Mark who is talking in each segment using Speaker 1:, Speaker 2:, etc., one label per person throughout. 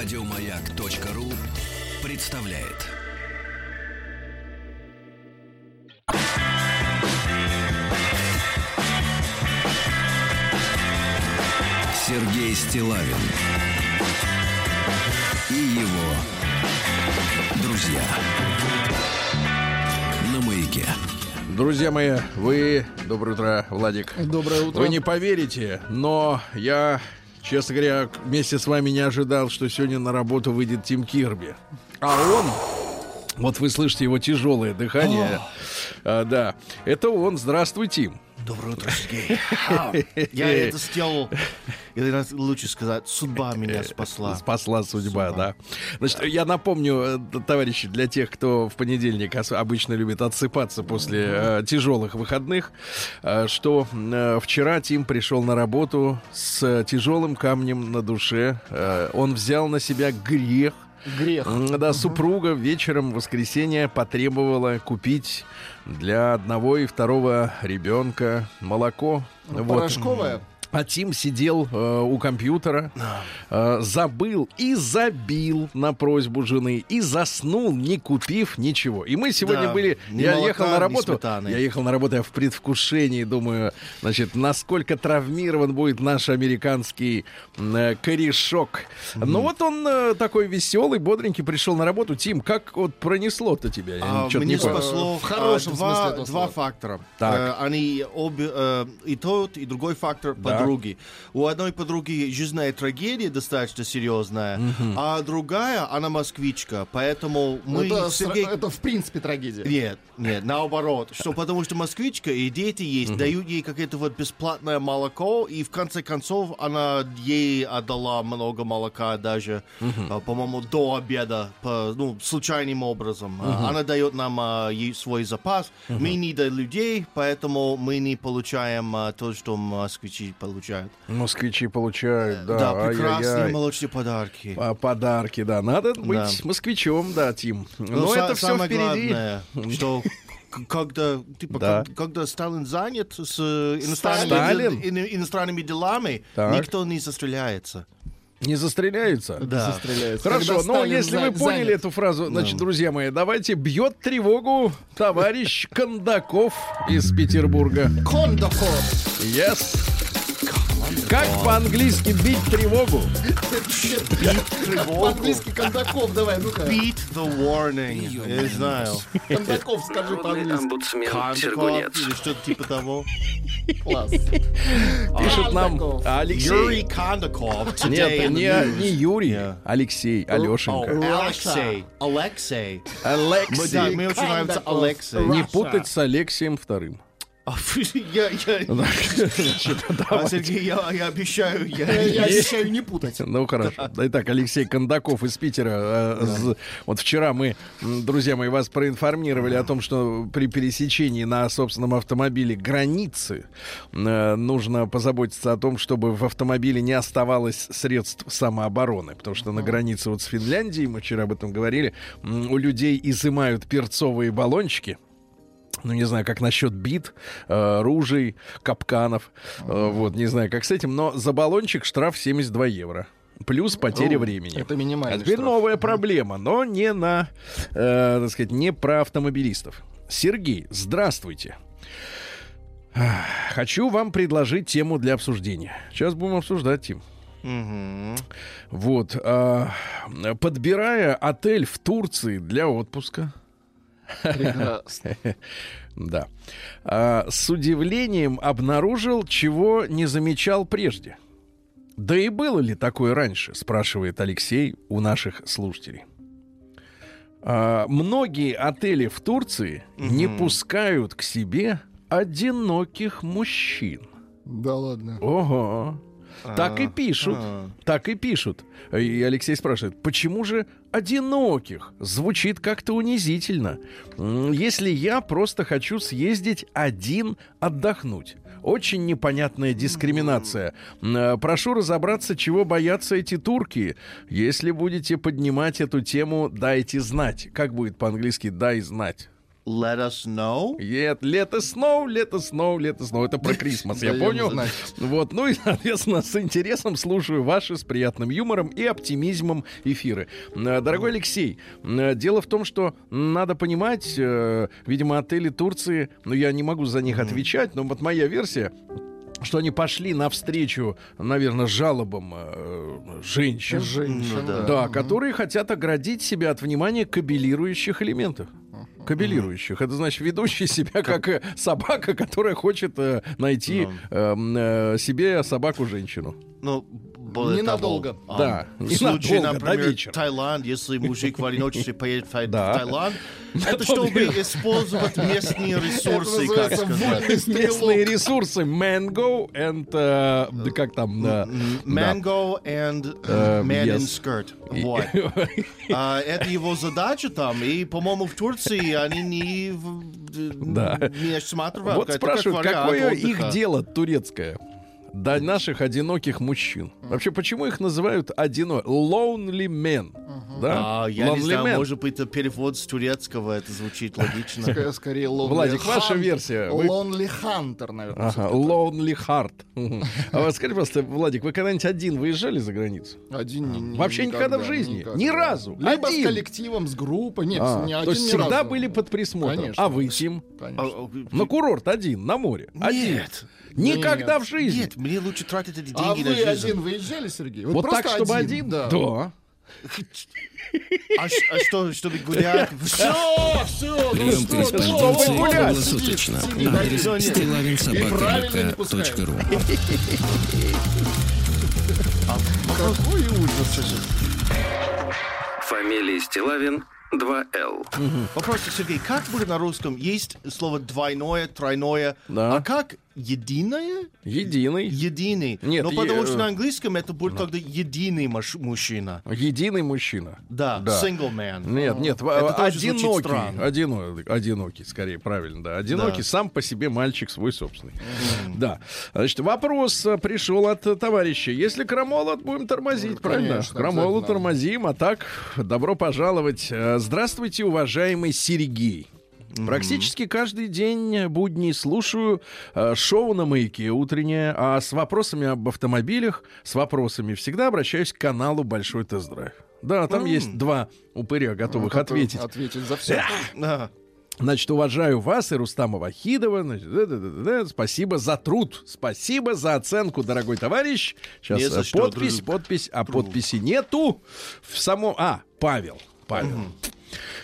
Speaker 1: Радиомаяк.ру представляет. Сергей Стилавин и его друзья на маяке.
Speaker 2: Друзья мои, вы... Доброе утро, Владик.
Speaker 3: Доброе утро.
Speaker 2: Вы не поверите, но я, честно говоря, вместе с вами не ожидал, что сегодня на работу выйдет Тим Кирби. А он... Вот вы слышите его тяжелое дыхание. А, да, это он. Здравствуй, Тим.
Speaker 3: Доброе утро, Сергей. А, Я это сделал, или лучше сказать, судьба меня спасла.
Speaker 2: Спасла судьба, да. Значит, я напомню, э, товарищи, для тех, кто в понедельник обычно любит отсыпаться после э, тяжелых выходных, э, что э, вчера Тим пришел на работу с э, тяжелым камнем на душе. Э, он взял на себя грех.
Speaker 4: Грех.
Speaker 2: Да, супруга вечером в воскресенье потребовала купить для одного и второго ребенка молоко. Вот.
Speaker 4: Порошковая.
Speaker 2: А Тим сидел э, у компьютера, э, забыл и забил на просьбу жены и заснул, не купив ничего. И мы сегодня
Speaker 3: Да,
Speaker 2: были.
Speaker 3: ни
Speaker 2: я
Speaker 3: молока,
Speaker 2: ехал на работу. Я ехал на работу я в предвкушении, думаю, значит, насколько травмирован будет наш американский э, корешок. Ну вот он э, такой веселый, бодренький, пришел на работу. Тим, как вот пронесло-то тебя? Я
Speaker 3: А, Мне
Speaker 2: не
Speaker 3: спасло
Speaker 4: В хорошем
Speaker 3: а,
Speaker 4: смысле
Speaker 3: два, два фактора.
Speaker 2: Так.
Speaker 3: Э, Они обе, э, и тот, и другой фактор
Speaker 2: Да.
Speaker 3: Подруги. У одной подруги жизненная трагедия достаточно серьезная, а другая, она москвичка, поэтому мы
Speaker 4: это,
Speaker 3: с Сергей...
Speaker 4: это в принципе трагедия.
Speaker 3: Нет, нет, наоборот. Что потому что москвичка и дети есть, дают ей какое-то вот бесплатное молоко, и в конце концов она ей отдала много молока даже, а, по-моему, до обеда, по, ну, случайным образом. А, Она дает нам а, свой запас. Мы не до людей, поэтому мы не получаем а, то, что москвичи получают.
Speaker 2: Москвичи получают, да,
Speaker 3: Да, прекрасные
Speaker 2: ай-яй-яй.
Speaker 3: молочные подарки.
Speaker 2: А, Подарки, да. Надо быть
Speaker 3: Да.
Speaker 2: москвичом, да, Тим. Но
Speaker 3: Ну, са-
Speaker 2: это все
Speaker 3: самое
Speaker 2: впереди.
Speaker 3: главное, что когда, типа,
Speaker 2: Да.
Speaker 3: как- когда Сталин занят с э, иностранными,
Speaker 2: Сталин?
Speaker 3: дел- ин- иностранными делами,
Speaker 2: Так.
Speaker 3: никто не застреляется.
Speaker 2: Не застреляются?
Speaker 3: Да.
Speaker 4: Застреляется.
Speaker 2: Хорошо,
Speaker 4: Когда
Speaker 2: но
Speaker 4: Сталин
Speaker 2: если
Speaker 4: за-
Speaker 2: вы поняли
Speaker 4: занят.
Speaker 2: эту фразу, значит, друзья мои, давайте бьет тревогу товарищ Кондаков из Петербурга.
Speaker 4: Кондаков.
Speaker 2: Yes. Как по-английски бить тревогу?
Speaker 4: По-английски Кондаков, давай, ну-ка.
Speaker 3: Beat the warning. Я не знаю.
Speaker 4: Кондаков скажи по-английски.
Speaker 1: омбудсмен
Speaker 3: Кондаков или что-то типа того.
Speaker 4: Класс.
Speaker 2: Пишет нам
Speaker 4: Кондаков.
Speaker 2: Алексей.
Speaker 3: Юрий Кондаков. Today
Speaker 2: Нет, не, не Юрий. Алексей,
Speaker 3: Oh,
Speaker 2: Алешенька.
Speaker 3: Алексей. Алексей.
Speaker 2: Алексей.
Speaker 3: да, мне очень нравится. Алексей.
Speaker 2: Не путать с Алексеем вторым.
Speaker 3: А, Я,
Speaker 2: Значит,
Speaker 3: а. Сергей, я, обещаю,
Speaker 4: Я обещаю не путать.
Speaker 2: Ну хорошо. Итак, Алексей Кондаков из Питера. э, Вот вчера мы, друзья мои, вас проинформировали о том, что при пересечении на собственном автомобиле границы э, нужно позаботиться о том, чтобы в автомобиле не оставалось средств самообороны. Потому что на границе вот с Финляндией, мы вчера об этом говорили, у людей изымают перцовые баллончики. Ну, не знаю, как насчет бит, э, ружей, капканов. Э, вот, не знаю, как с этим, но за баллончик штраф 72 евро. Плюс потеря времени.
Speaker 4: это минимальный
Speaker 2: А теперь
Speaker 4: штраф.
Speaker 2: новая проблема, но не на, э, так сказать, не про автомобилистов. Сергей, здравствуйте. Хочу вам предложить тему для обсуждения. Сейчас будем обсуждать, Тим.
Speaker 3: Мгм.
Speaker 2: Вот. а, подбирая отель в Турции для отпуска,
Speaker 4: Прекрасно.
Speaker 2: Да. А, с удивлением обнаружил, чего не замечал прежде. Да и было ли такое раньше, спрашивает Алексей у наших слушателей. А, многие отели в Турции не пускают к себе одиноких мужчин.
Speaker 4: Да ладно.
Speaker 2: Ого. Так и пишут.
Speaker 3: а.
Speaker 2: Так и пишут. И Алексей спрашивает, почему же одиноких? Звучит как-то унизительно. Если я просто хочу съездить один отдохнуть. Очень непонятная дискриминация. Э, Прошу разобраться, чего боятся эти турки. Если будете поднимать эту тему, дайте знать. Как будет по-английски «дай знать»?
Speaker 3: Let us know.
Speaker 2: Нет, лето сноу, лето сноу, лето сноу. Это про Крисмас, я понял. Вот, ну и, соответственно, с интересом слушаю ваши с приятным юмором и оптимизмом эфиры. Э, Дорогой Алексей, э, дело в том, что надо понимать, э, видимо, отели Турции, ну я не могу за них отвечать, но вот моя версия, что они пошли навстречу, наверное, жалобам э, женщин.
Speaker 4: Женщина.
Speaker 3: Ну да.
Speaker 2: Да, которые хотят оградить себя от внимания кабелирующих элементов. Кабелирующих. Это значит ведущий себя как э, собака, которая хочет э, найти эм, э, себе собаку-женщину.
Speaker 3: Ну, более
Speaker 4: Ненадолго.
Speaker 3: того, а,
Speaker 2: Да,
Speaker 3: в случае, например. Таиланд, если мужик в одиночестве поедет в Таиланд, это чтобы использовать местные ресурсы, как сказать.
Speaker 2: Местные ресурсы mango and э, да как там да.
Speaker 3: Mango and
Speaker 2: Э,
Speaker 3: man in skirt. Вот. А, это его задача там. И, по-моему, в Турции они не,
Speaker 2: Да.
Speaker 3: не осматривают.
Speaker 2: Вот спрашивают, какое их дело турецкое? До наших одиноких мужчин. Вообще, почему их называют одино... Lonely men? Да?
Speaker 3: А, я не
Speaker 2: Lonely
Speaker 3: знаю,
Speaker 2: men.
Speaker 3: может быть, это перевод с турецкого, это звучит логично.
Speaker 4: Скорее- Скорее Lonely
Speaker 2: Владик, ваша
Speaker 4: Hunter.
Speaker 2: версия. Вы-
Speaker 4: Lonely Hunter, наверное.
Speaker 2: Ага, Lonely Heart. А вот скажи, просто, Владик, вы когда-нибудь один выезжали за границу?
Speaker 4: Один не- не-
Speaker 2: Вообще никогда в жизни?
Speaker 4: никогда.
Speaker 2: Ни разу?
Speaker 4: Либо
Speaker 2: Один?
Speaker 4: с коллективом, с группой. Нет,
Speaker 2: А,
Speaker 4: не
Speaker 2: то
Speaker 4: один
Speaker 2: есть
Speaker 4: ни
Speaker 2: всегда
Speaker 4: разу.
Speaker 2: были под присмотром.
Speaker 4: Конечно.
Speaker 2: А вы, Тим?
Speaker 4: Конечно.
Speaker 3: А, а,
Speaker 2: На курорт один, на море. Один. Никогда
Speaker 4: Нет.
Speaker 2: в жизни.
Speaker 3: Нет, мне лучше тратить эти
Speaker 4: А
Speaker 3: деньги
Speaker 4: вы
Speaker 3: на жизнь.
Speaker 4: один выезжали, Сергей?
Speaker 2: Вот так,
Speaker 4: просто
Speaker 2: чтобы один?
Speaker 4: Да.
Speaker 2: Да.
Speaker 3: А, а что, чтобы гулять?
Speaker 4: Все, все.
Speaker 1: Прием
Speaker 2: Чтобы
Speaker 1: корреспонденции
Speaker 2: гулять.
Speaker 1: круглосуточно. Адрес стилавинсобакарка.ру
Speaker 3: Какой ужас.
Speaker 1: Фамилия Стилавин 2Л.
Speaker 3: Вопрос, Сергей, как будет на русском? Есть слово двойное, тройное,
Speaker 2: Да.
Speaker 3: а как единое?
Speaker 2: Единый.
Speaker 3: Единый.
Speaker 2: Нет,
Speaker 3: Но
Speaker 2: е-
Speaker 3: потому что
Speaker 2: э,
Speaker 3: на английском это будет тогда единый маш- мужчина.
Speaker 2: Единый мужчина.
Speaker 3: Да,
Speaker 2: Да.
Speaker 3: single man.
Speaker 2: Нет, нет, в-
Speaker 3: Это
Speaker 2: одинокий, одинокий, одинокий, скорее, правильно, да, одинокий,
Speaker 3: Да.
Speaker 2: сам по себе мальчик свой собственный. Да, значит, вопрос э, пришел от э, товарища. Если крамолот, будем тормозить,
Speaker 4: Ну,
Speaker 2: правильно?
Speaker 4: конечно, обязательно.
Speaker 2: тормозим, а так, добро пожаловать. Здравствуйте, уважаемый Сергей. Практически каждый день будней слушаю э, шоу на маяке утреннее, а с вопросами об автомобилях, с вопросами всегда обращаюсь к каналу Большой тест-драйв. Да, там есть два упыря, готовых
Speaker 4: Который
Speaker 2: ответить.
Speaker 4: Ответить за все.
Speaker 3: Да.
Speaker 2: Значит, уважаю вас и Рустама Вахидова. Значит, да-да-да-да, спасибо за труд. Спасибо за оценку, дорогой товарищ. Сейчас
Speaker 3: Не за
Speaker 2: э,
Speaker 3: что,
Speaker 2: подпись,
Speaker 3: друг.
Speaker 2: подпись, а подписи нету. В самом... А, Павел. Павел.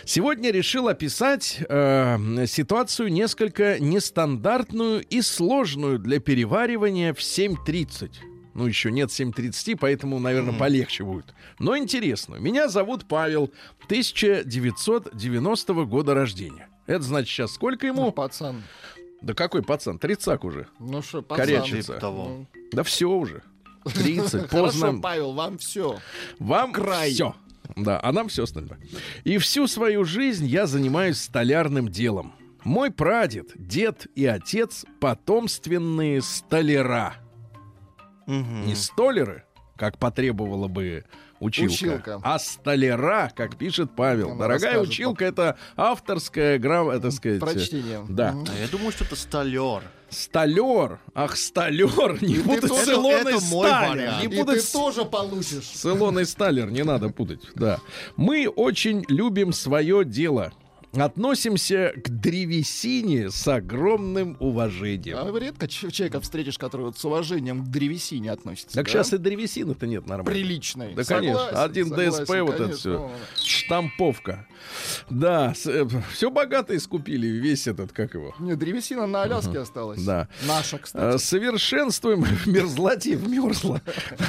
Speaker 2: Сегодня решил описать э, ситуацию несколько нестандартную и сложную для переваривания в 7.30. Ну, еще нет 7.30, поэтому, наверное, полегче будет. Но интересно. Меня зовут Павел, 1990 года рождения. Это значит, сейчас сколько
Speaker 4: Ну,
Speaker 2: ему?
Speaker 4: пацан.
Speaker 2: Да какой пацан? Тридцак уже.
Speaker 4: Ну что, пацан.
Speaker 2: Корячится.
Speaker 3: Типа того.
Speaker 4: Ну,
Speaker 2: Да все уже. 30,
Speaker 4: Хорошо,
Speaker 2: поздно.
Speaker 4: Павел, вам все.
Speaker 2: Вам
Speaker 4: Край.
Speaker 2: все. Да, а нам все остальное. И всю свою жизнь я занимаюсь столярным делом. Мой прадед, дед и отец потомственные столяра.
Speaker 3: Мгм.
Speaker 2: Не столеры, как потребовала бы училка,
Speaker 4: Училка.
Speaker 2: а столяра, как пишет Павел.
Speaker 4: Она
Speaker 2: Дорогая училка, это авторская грамма, так сказать.
Speaker 4: Прочтение.
Speaker 2: Да.
Speaker 4: Мгм.
Speaker 3: А я думаю, что это столер.
Speaker 2: Столер. Ах, столер. Не путать
Speaker 3: тоже-
Speaker 2: с Илоной
Speaker 3: это
Speaker 2: Сталер. Не
Speaker 4: И
Speaker 2: путать
Speaker 4: ты тоже получишь.
Speaker 2: С Илоной Сталер не надо путать, да. Мы очень любим свое дело. Относимся к древесине с огромным уважением.
Speaker 4: А редко человека встретишь, который вот с уважением к древесине относится.
Speaker 2: так
Speaker 4: да?
Speaker 2: сейчас и древесины-то нет нормально.
Speaker 4: Приличной.
Speaker 2: Да, конечно.
Speaker 4: Согласен,
Speaker 2: Один
Speaker 4: согласен,
Speaker 2: ДСП, вот это
Speaker 4: конечно.
Speaker 2: все. Штамповка. Да, все богатые скупили весь этот, как его.
Speaker 4: Не, древесина на Аляске осталась.
Speaker 2: Да.
Speaker 4: Наша,
Speaker 2: Э,
Speaker 4: кстати.
Speaker 2: Совершенствуем в мерзлоте, вмерзла.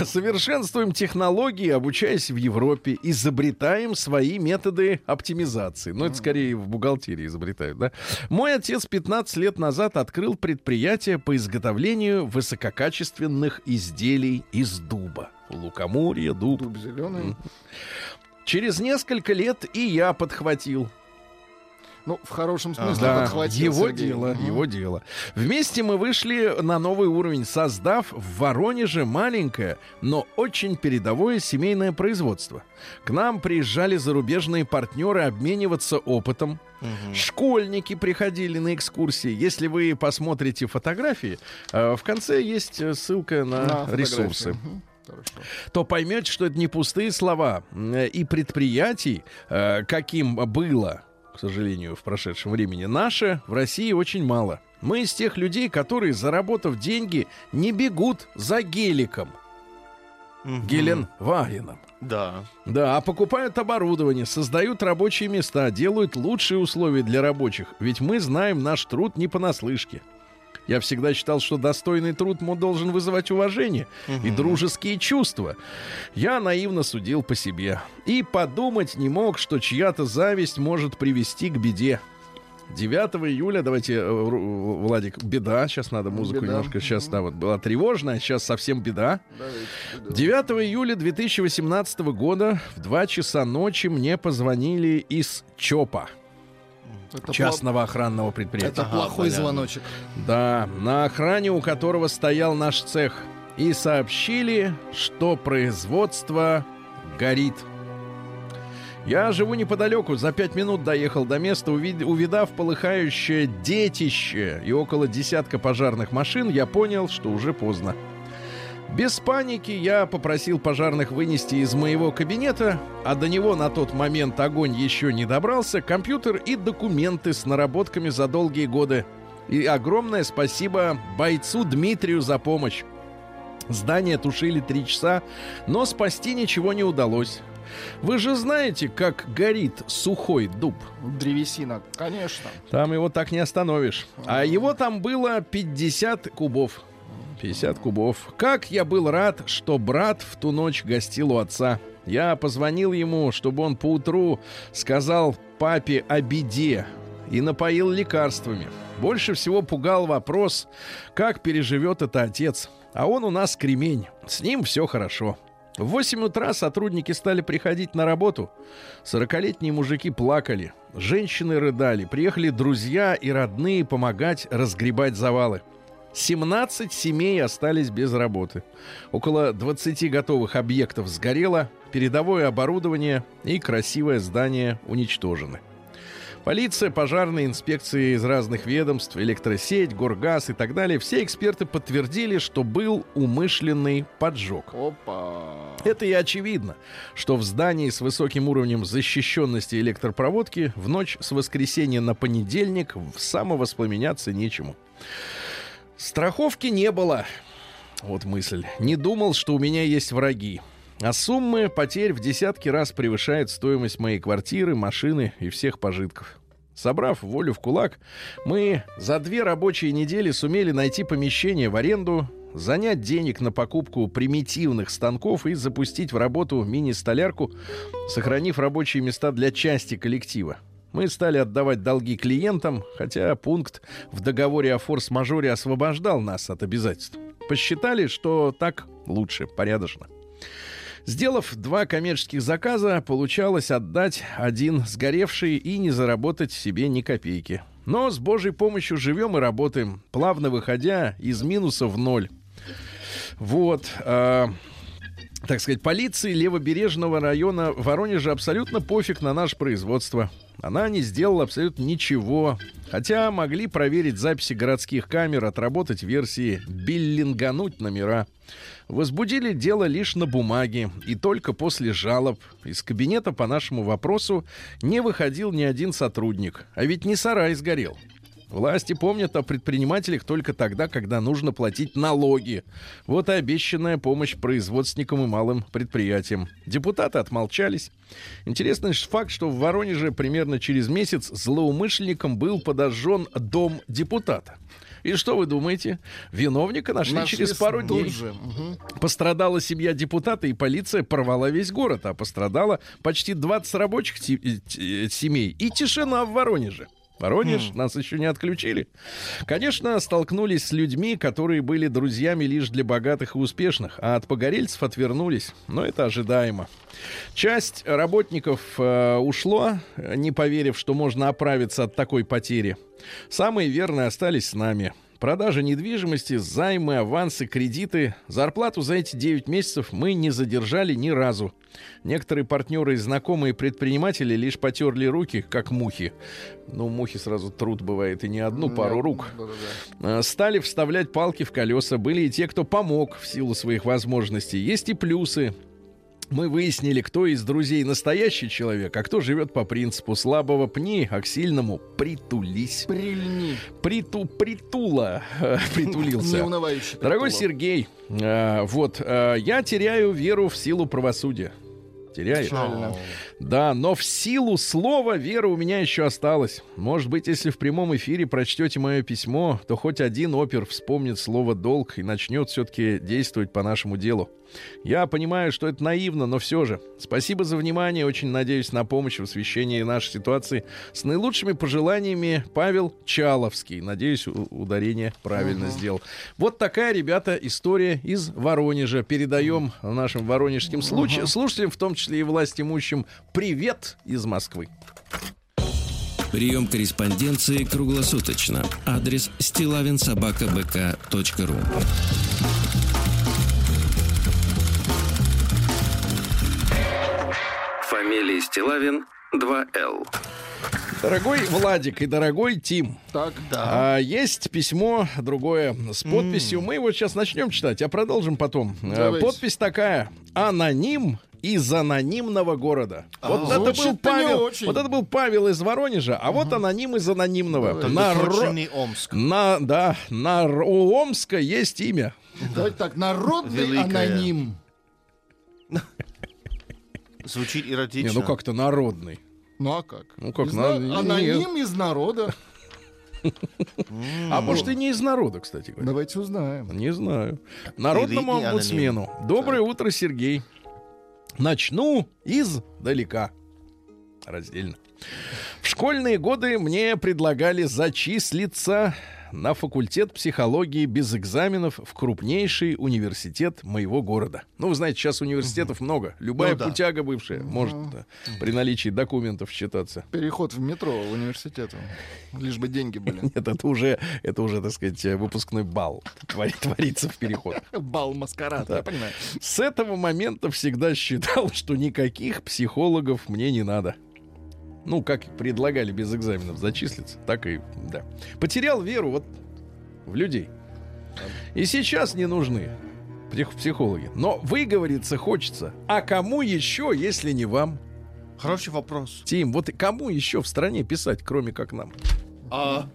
Speaker 2: Совершенствуем технологии, обучаясь в Европе, изобретаем свои методы оптимизации. Ну, это скорее в бухгалтерии изобретают, да? Мой отец 15 лет назад открыл предприятие по изготовлению высококачественных изделий из дуба. Лукоморье, дуб.
Speaker 4: Дуб зеленый.
Speaker 2: Через несколько лет и я подхватил.
Speaker 4: Ну, в хорошем смысле
Speaker 2: Да,
Speaker 4: подхватил
Speaker 2: его
Speaker 4: Сергей.
Speaker 2: дело,
Speaker 4: Мгм.
Speaker 2: его дело. Вместе мы вышли на новый уровень, создав в Воронеже маленькое, но очень передовое семейное производство. К нам приезжали зарубежные партнеры обмениваться опытом. Школьники приходили на экскурсии. Если вы посмотрите фотографии, э, в конце есть э, ссылка на,
Speaker 4: На
Speaker 2: ресурсы.
Speaker 4: Хорошо.
Speaker 2: то поймете, что это не пустые слова. Э, И предприятий, каким было, к сожалению, в прошедшем времени, наше в России очень мало. Мы из тех людей, которые, заработав деньги, не бегут за геликом,
Speaker 3: Мгм.
Speaker 2: Геленвагеном.
Speaker 3: Да.
Speaker 2: Да, а покупают оборудование, создают рабочие места, делают лучшие условия для рабочих. Ведь мы знаем наш труд не понаслышке. Я всегда считал, что достойный труд ему должен вызывать уважение и дружеские чувства. Я наивно судил по себе. И подумать не мог, что чья-то зависть может привести к беде. 9 июля, давайте, э, Владик, беда, сейчас надо музыку
Speaker 4: Беда.
Speaker 2: немножко, сейчас, да, вот была тревожная, сейчас совсем беда.
Speaker 4: Давайте, да.
Speaker 2: 9 июля 2018 года в 2 часа ночи мне позвонили из ЧОПа,
Speaker 4: Это
Speaker 2: частного охранного
Speaker 4: пла-
Speaker 2: предприятия.
Speaker 4: Это
Speaker 3: Ага,
Speaker 4: плохой
Speaker 3: понятно.
Speaker 4: звоночек.
Speaker 2: Да, на охране у которого стоял наш цех. И сообщили, что производство горит. Я живу неподалеку, за пять минут доехал до места, увид- увидав полыхающее детище и около десятка пожарных машин, я понял, что уже поздно. Без паники я попросил пожарных вынести из моего кабинета, а до него на тот момент огонь еще не добрался, компьютер и документы с наработками за долгие годы. И огромное спасибо бойцу Дмитрию за помощь. Здание тушили три часа, но спасти ничего не удалось. Вы же знаете, как горит сухой дуб.
Speaker 4: Древесина, конечно.
Speaker 2: Там его так не остановишь. А его там было 50 кубов. 50 кубов. Как я был рад, что брат в ту ночь гостил у отца. Я позвонил ему, чтобы он поутру сказал папе о беде и напоил лекарствами. Больше всего пугал вопрос, как переживет это отец. А он у нас кремень. С ним все хорошо. В 8 утра сотрудники стали приходить на работу. Сорокалетние мужики плакали, женщины рыдали, приехали друзья и родные помогать разгребать завалы. 17 семей остались без работы. Около 20 готовых объектов сгорело, передовое оборудование и красивое здание уничтожены. Полиция, пожарные инспекции из разных ведомств, электросеть, горгаз и так далее, все эксперты подтвердили, что был умышленный поджог.
Speaker 4: Опа.
Speaker 2: Это и очевидно, что в здании с высоким уровнем защищенности электропроводки в ночь с воскресенья на понедельник самовоспламеняться нечему. Страховки не было. Вот мысль. Не думал, что у меня есть враги. А суммы потерь в десятки раз превышают стоимость моей квартиры, машины и всех пожитков. Собрав волю в кулак, мы за две рабочие недели сумели найти помещение в аренду, занять денег на покупку примитивных станков и запустить в работу мини-столярку, сохранив рабочие места для части коллектива. Мы стали отдавать долги клиентам, хотя пункт в договоре о форс-мажоре освобождал нас от обязательств. Посчитали, что так лучше, порядочно. Сделав два коммерческих заказа, получалось отдать один сгоревший и не заработать себе ни копейки. Но с Божьей помощью живем и работаем, плавно выходя из минуса в ноль. Вот. а, так сказать, полиции левобережного района Воронежа абсолютно пофиг на наше производство. Она не сделала абсолютно ничего. Хотя могли проверить записи городских камер, отработать версии, биллингануть номера. Возбудили дело лишь на бумаге, и только после жалоб из кабинета по нашему вопросу не выходил ни один сотрудник. А ведь не сарай сгорел. Власти помнят о предпринимателях только тогда, когда нужно платить налоги. Вот и обещанная помощь производственникам и малым предприятиям. Депутаты отмолчались. Интересный факт, что в Воронеже примерно через месяц злоумышленником был подожжен дом депутата. И что вы думаете? Виновника нашли,
Speaker 4: Нашли
Speaker 2: через пару дней.
Speaker 4: же. Мгм.
Speaker 2: Пострадала семья депутата, и полиция порвала весь город, а пострадало почти 20 рабочих э, э, семей. И тишина в Воронеже. Воронеж, нас еще не отключили. Конечно, столкнулись с людьми, которые были друзьями лишь для богатых и успешных, а от погорельцев отвернулись. Но это ожидаемо. Часть работников э, ушло, не поверив, что можно оправиться от такой потери. Самые верные остались с нами. Продажа недвижимости, займы, авансы, кредиты. Зарплату за эти 9 месяцев мы не задержали ни разу. Некоторые партнеры и знакомые предприниматели лишь потерли руки, как мухи. Ну, мухи сразу труд бывает и не одну пару рук. Э, Стали вставлять палки в колеса. Были и те, кто помог в силу своих возможностей. Есть и плюсы. Мы выяснили, кто из друзей настоящий человек, а кто живет по принципу слабого пни, а к сильному притулись.
Speaker 4: Прильни.
Speaker 2: Приту, притула э, притулился.
Speaker 4: Неунывающий.
Speaker 2: Дорогой. Сергей, э, вот, э, я теряю веру в силу правосудия. Теряю.
Speaker 3: О,
Speaker 2: Да, но в силу слова вера у меня еще осталась. Может быть, если в прямом эфире прочтете мое письмо, то хоть один опер вспомнит слово «долг» и начнет все-таки действовать по нашему делу. Я понимаю, что это наивно, но все же. Спасибо за внимание. Очень надеюсь на помощь в освещении нашей ситуации. С наилучшими пожеланиями Павел Чаловский. Надеюсь, ударение правильно сделал. Вот такая, ребята, история из Воронежа. Передаем нашим воронежским случ- слушателям, в том числе и власть имущим, привет из Москвы.
Speaker 1: Прием корреспонденции круглосуточно. Адрес стилавинсобакабк.ру Фамилия Стилавин 2Л.
Speaker 2: Дорогой Владик и дорогой Тим,
Speaker 4: Так,
Speaker 2: а, есть письмо другое с подписью. Мы его сейчас начнем читать, а продолжим потом. А,
Speaker 4: Давайте.
Speaker 2: подпись такая: аноним из анонимного города. Вот это был Павел.
Speaker 4: очень.
Speaker 2: Вот это был Павел из Воронежа, а вот аноним из анонимного.
Speaker 3: это
Speaker 2: На,
Speaker 3: Омск.
Speaker 2: на да, на у Омска есть имя.
Speaker 4: давайте так. Народный
Speaker 3: Великая.
Speaker 4: аноним.
Speaker 3: Звучит
Speaker 2: Не,
Speaker 3: эротично.
Speaker 2: ну как-то народный.
Speaker 4: Ну а как?
Speaker 2: Ну, как
Speaker 4: Из
Speaker 2: на-
Speaker 4: на- Аноним из народа.
Speaker 2: А может и не из народа, кстати говоря.
Speaker 4: Давайте узнаем.
Speaker 2: Не знаю. Народному омбудсмену. Доброе утро, Сергей. Начну издалека. Раздельно. В школьные годы мне предлагали зачислиться на факультет психологии без экзаменов в крупнейший университет моего города. Ну, вы знаете, сейчас университетов много. Любая
Speaker 3: Ну да.
Speaker 2: путяга бывшая может да, при наличии документов считаться.
Speaker 4: Переход в метро в университет. Лишь бы деньги были.
Speaker 2: Нет, это уже, это уже, так сказать, выпускной бал твори- творится в переход.
Speaker 4: Бал маскарад, я понимаю.
Speaker 2: С этого момента всегда считал, что никаких психологов мне не надо. Ну, как предлагали без экзаменов зачислиться, так и, да. Потерял веру вот в людей. И сейчас не нужны псих- психологи. Но выговориться хочется. А кому еще, если не вам?
Speaker 3: Хороший вопрос.
Speaker 2: Тим, вот кому еще в стране писать, кроме как нам?
Speaker 3: А,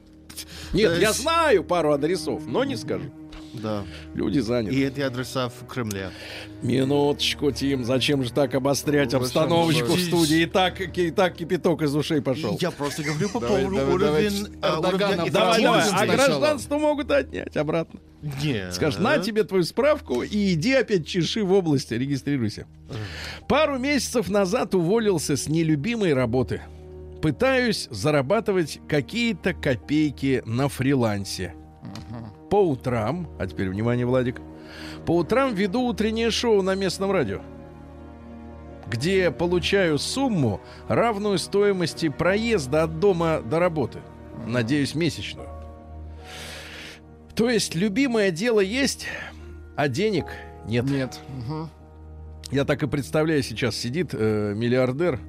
Speaker 2: Нет, я знаю пару адресов, но не скажу.
Speaker 3: Да.
Speaker 2: Люди заняты.
Speaker 3: И эти адреса в Кремле.
Speaker 2: Минуточку, Тим, зачем же так обострять обстановочку в студии? И так, и так кипяток из ушей пошел.
Speaker 3: Я просто говорю по поводу уровень, а, уровня
Speaker 2: Давай,
Speaker 4: Давай,
Speaker 2: а гражданство могут отнять обратно.
Speaker 3: Нет.
Speaker 2: Скажешь, на тебе твою справку и иди опять чеши в области, регистрируйся. Пару месяцев назад уволился с нелюбимой работы. Пытаюсь зарабатывать какие-то копейки на фрилансе. По утрам, а теперь внимание, Владик, по утрам веду утреннее шоу на местном радио, где получаю сумму, равную стоимости проезда от дома до работы. Надеюсь, месячную. То есть любимое дело есть, а денег нет.
Speaker 4: Нет. Мгм.
Speaker 2: Я так и представляю, сейчас сидит э, миллиардер,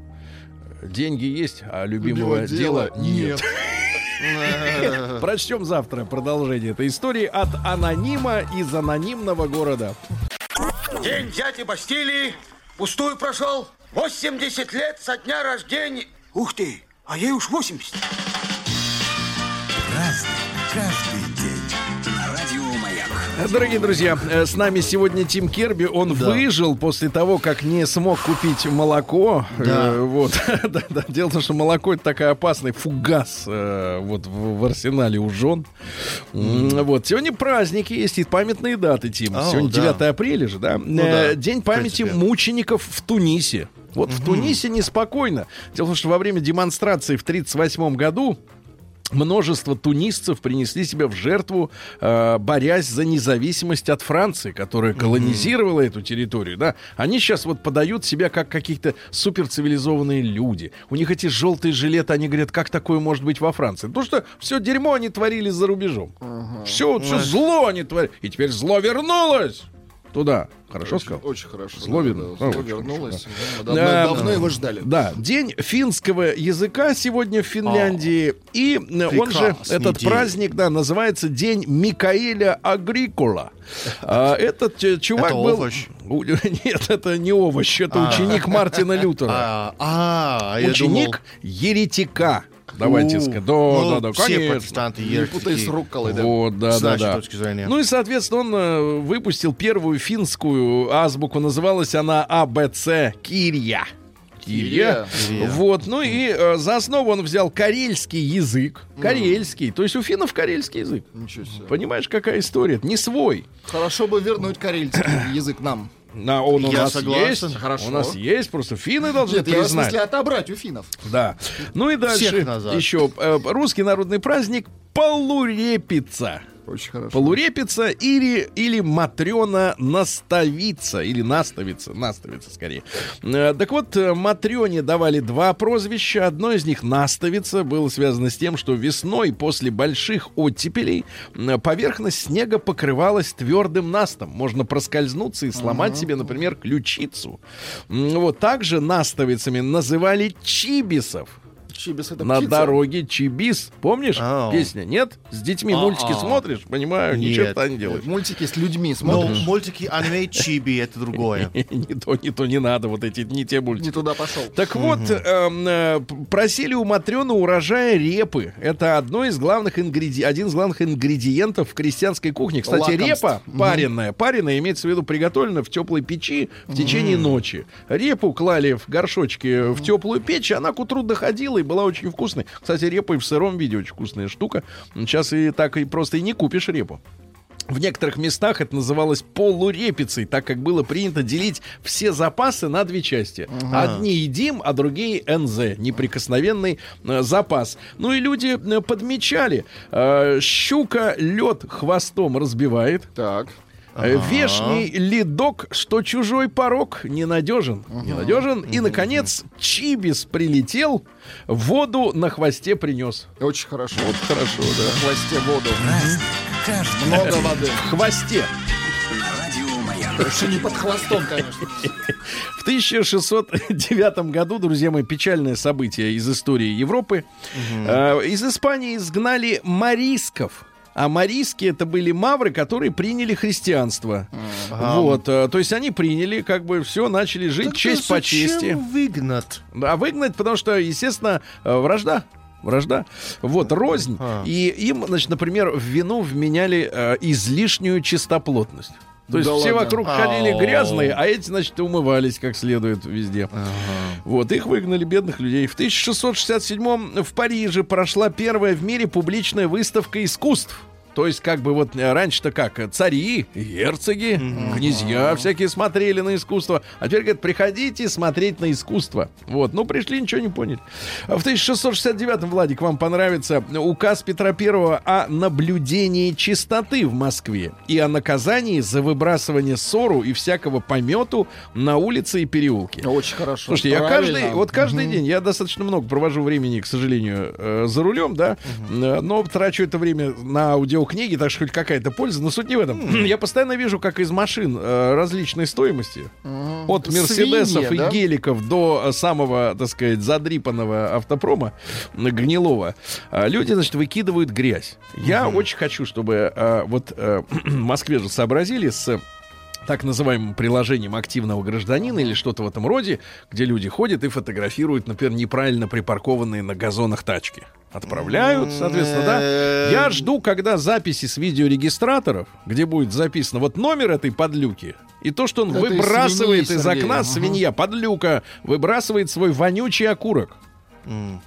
Speaker 2: деньги есть, а любимого,
Speaker 4: Любимого
Speaker 2: дела,
Speaker 4: дела
Speaker 2: нет. Прочтем завтра продолжение этой истории от анонима из анонимного города.
Speaker 5: День дяди Бастилии пустую прошел. 80 лет со дня рождения. Ух ты, а ей уж 80.
Speaker 2: Дорогие друзья, э, с нами сегодня Тим Керби. Он выжил после того, как не смог купить молоко.
Speaker 3: Да.
Speaker 2: Э, Вот. Да, да. Дело в том, что молоко это такая опасный фугас э, вот в, арсенале у жен. М, Вот. Сегодня праздники есть и памятные даты, Тим.
Speaker 3: О,
Speaker 2: Сегодня
Speaker 3: да.
Speaker 2: 9 апреля же, да?
Speaker 3: Ну да,
Speaker 2: День памяти мучеников в Тунисе. Вот в Тунисе неспокойно. Дело в том, что во время демонстрации в 1938 году множество тунисцев принесли себя в жертву, э, борясь за независимость от Франции, которая колонизировала эту территорию. Да? Они сейчас вот подают себя как какие-то суперцивилизованные люди. У них эти желтые жилеты, они говорят, как такое может быть во Франции? Потому что все дерьмо они творили за рубежом. Все, все зло они творили. И теперь зло вернулось туда. Хорошо
Speaker 4: очень,
Speaker 2: сказал?
Speaker 4: Очень хорошо.
Speaker 2: Зло
Speaker 4: Да,
Speaker 2: вернулось.
Speaker 4: да,
Speaker 2: А.
Speaker 4: Мы
Speaker 2: Да,
Speaker 4: Давно, давно
Speaker 2: да.
Speaker 4: его ждали.
Speaker 2: Да, день финского языка сегодня в Финляндии. И э, он же, этот
Speaker 3: день.
Speaker 2: праздник, да, называется День Микаэля Агрикола. А, Этот чувак
Speaker 3: Это
Speaker 2: был...
Speaker 3: овощ?
Speaker 2: Нет, это не овощ, это ученик Мартина Лютера.
Speaker 3: А, а, я
Speaker 2: Ученик еретика. Давайте
Speaker 3: У,
Speaker 2: сказать. Да,
Speaker 3: ну,
Speaker 2: да, да,
Speaker 3: Все
Speaker 2: конечно.
Speaker 3: протестанты
Speaker 4: путай с рукколой, да.
Speaker 2: Вот, да, да, да.
Speaker 3: точки зрения.
Speaker 2: Ну и, соответственно, он э, выпустил первую финскую азбуку. Называлась она АБЦ Кирья. Кирья.
Speaker 3: Кирья.
Speaker 2: Вот, ну и э, за основу он взял карельский язык. Карельский. То есть у финнов карельский язык.
Speaker 4: Ничего себе.
Speaker 2: Понимаешь, какая история? Это не свой.
Speaker 4: Хорошо бы вернуть карельский язык нам.
Speaker 2: На, он у
Speaker 3: Я
Speaker 2: нас
Speaker 3: согласен.
Speaker 2: есть.
Speaker 4: Хорошо.
Speaker 2: У нас есть, просто финны должны
Speaker 4: Нет, я в
Speaker 2: признать.
Speaker 4: смысле отобрать у финнов.
Speaker 2: Да. Ну и дальше еще э, русский народный праздник Полурепица.
Speaker 4: Очень хорошо.
Speaker 2: Полурепица или, или Матрена Наставица, или Наставица, Наставица скорее. Э, Так вот, э, Матрене давали два прозвища. Одно из них Наставица было связано с тем, что весной после больших оттепелей поверхность снега покрывалась твердым настом. Можно проскользнуться и сломать себе, например, ключицу. Вот также наставицами называли чибисов.
Speaker 4: Чибис это
Speaker 2: На
Speaker 4: птица.
Speaker 2: дороге Чибис. Помнишь
Speaker 3: Ау.
Speaker 2: песня? Нет? С детьми мультики
Speaker 3: А-а.
Speaker 2: смотришь? Понимаю,
Speaker 3: Нет.
Speaker 2: ничего не делаешь.
Speaker 4: Мультики с людьми
Speaker 3: Но
Speaker 4: смотришь.
Speaker 3: мультики аниме Чиби это другое.
Speaker 2: Не то, не то, не надо. Вот эти, не те мультики.
Speaker 4: Не туда пошел.
Speaker 2: Так вот, эм, э, просили у Матрёны урожая репы. Это одно из главных ингреди... один из главных ингредиентов в крестьянской кухне. Кстати, репа пареная. Пареная имеется в виду приготовлена в теплой печи в течение ночи. Репу клали в горшочки в теплую печь, она к утру доходила и была очень вкусной. Кстати, репа и в сыром виде очень вкусная штука. Сейчас и так и просто и не купишь репу. В некоторых местах это называлось полурепицей, так как было принято делить все запасы на две части. Одни едим, а другие НЗ, неприкосновенный э, запас. Ну и люди э, подмечали, э, щука лед хвостом разбивает,
Speaker 4: Так.
Speaker 2: Э, Вешний ледок, что чужой порог, ненадежен. Ненадежен. И, наконец, Чибис прилетел, воду на хвосте принес.
Speaker 4: Очень хорошо.
Speaker 2: Вот хорошо, да.
Speaker 4: В хвосте воду.
Speaker 6: Каждый
Speaker 4: Много воды.
Speaker 2: В хвосте.
Speaker 6: на.
Speaker 4: Еще не под хвостом, конечно.
Speaker 2: В 1609 году, друзья мои, печальное событие из истории Европы. Э, из Испании изгнали марисков. А марийские это были мавры, которые приняли христианство. Вот, э, то есть они приняли, как бы все, начали жить честь по чести.
Speaker 3: выгнать?
Speaker 2: А выгнать, потому что, естественно, э, вражда. Вражда. Вот, рознь.
Speaker 3: А.
Speaker 2: И им, значит, например, в вину вменяли э, излишнюю чистоплотность. То есть
Speaker 4: Да
Speaker 2: все
Speaker 4: ладно?
Speaker 2: вокруг ходили грязные, а эти, значит, умывались как следует везде. Вот, их выгнали, бедных людей. В 1667 в Париже прошла первая в мире публичная выставка искусств. То есть, как бы вот э, раньше-то как, э, цари, герцоги, князья всякие смотрели на искусство. А теперь, говорят, приходите смотреть на искусство. Вот, ну пришли, ничего не поняли. А В 1669-м, Владик, вам понравится указ Петра Первого о наблюдении чистоты в Москве и о наказании за выбрасывание ссору и всякого помету на улице и переулке.
Speaker 4: Очень хорошо.
Speaker 2: Слушайте, я
Speaker 4: Правильно.
Speaker 2: каждый, вот каждый день, я достаточно много провожу времени, к сожалению, э, за рулем, да, э, но трачу это время на аудиокниги, так что хоть какая-то польза, но суть не в этом. Я постоянно вижу, как из машин э, различной стоимости, от мерседесов и
Speaker 4: да?
Speaker 2: геликов до э, самого, так сказать, задрипанного автопрома, гнилого, э, люди, значит, выкидывают грязь. Я очень хочу, чтобы э, вот в Москве же сообразили с так называемым приложением активного гражданина или что-то в этом роде, где люди ходят и фотографируют, например, неправильно припаркованные на газонах тачки. Отправляют, соответственно, да. Я жду, когда записи с видеорегистраторов, где будет записано вот номер этой подлюки, и то, что он выбрасывает
Speaker 4: свиньи,
Speaker 2: из окна, свинья, подлюка, выбрасывает свой вонючий окурок.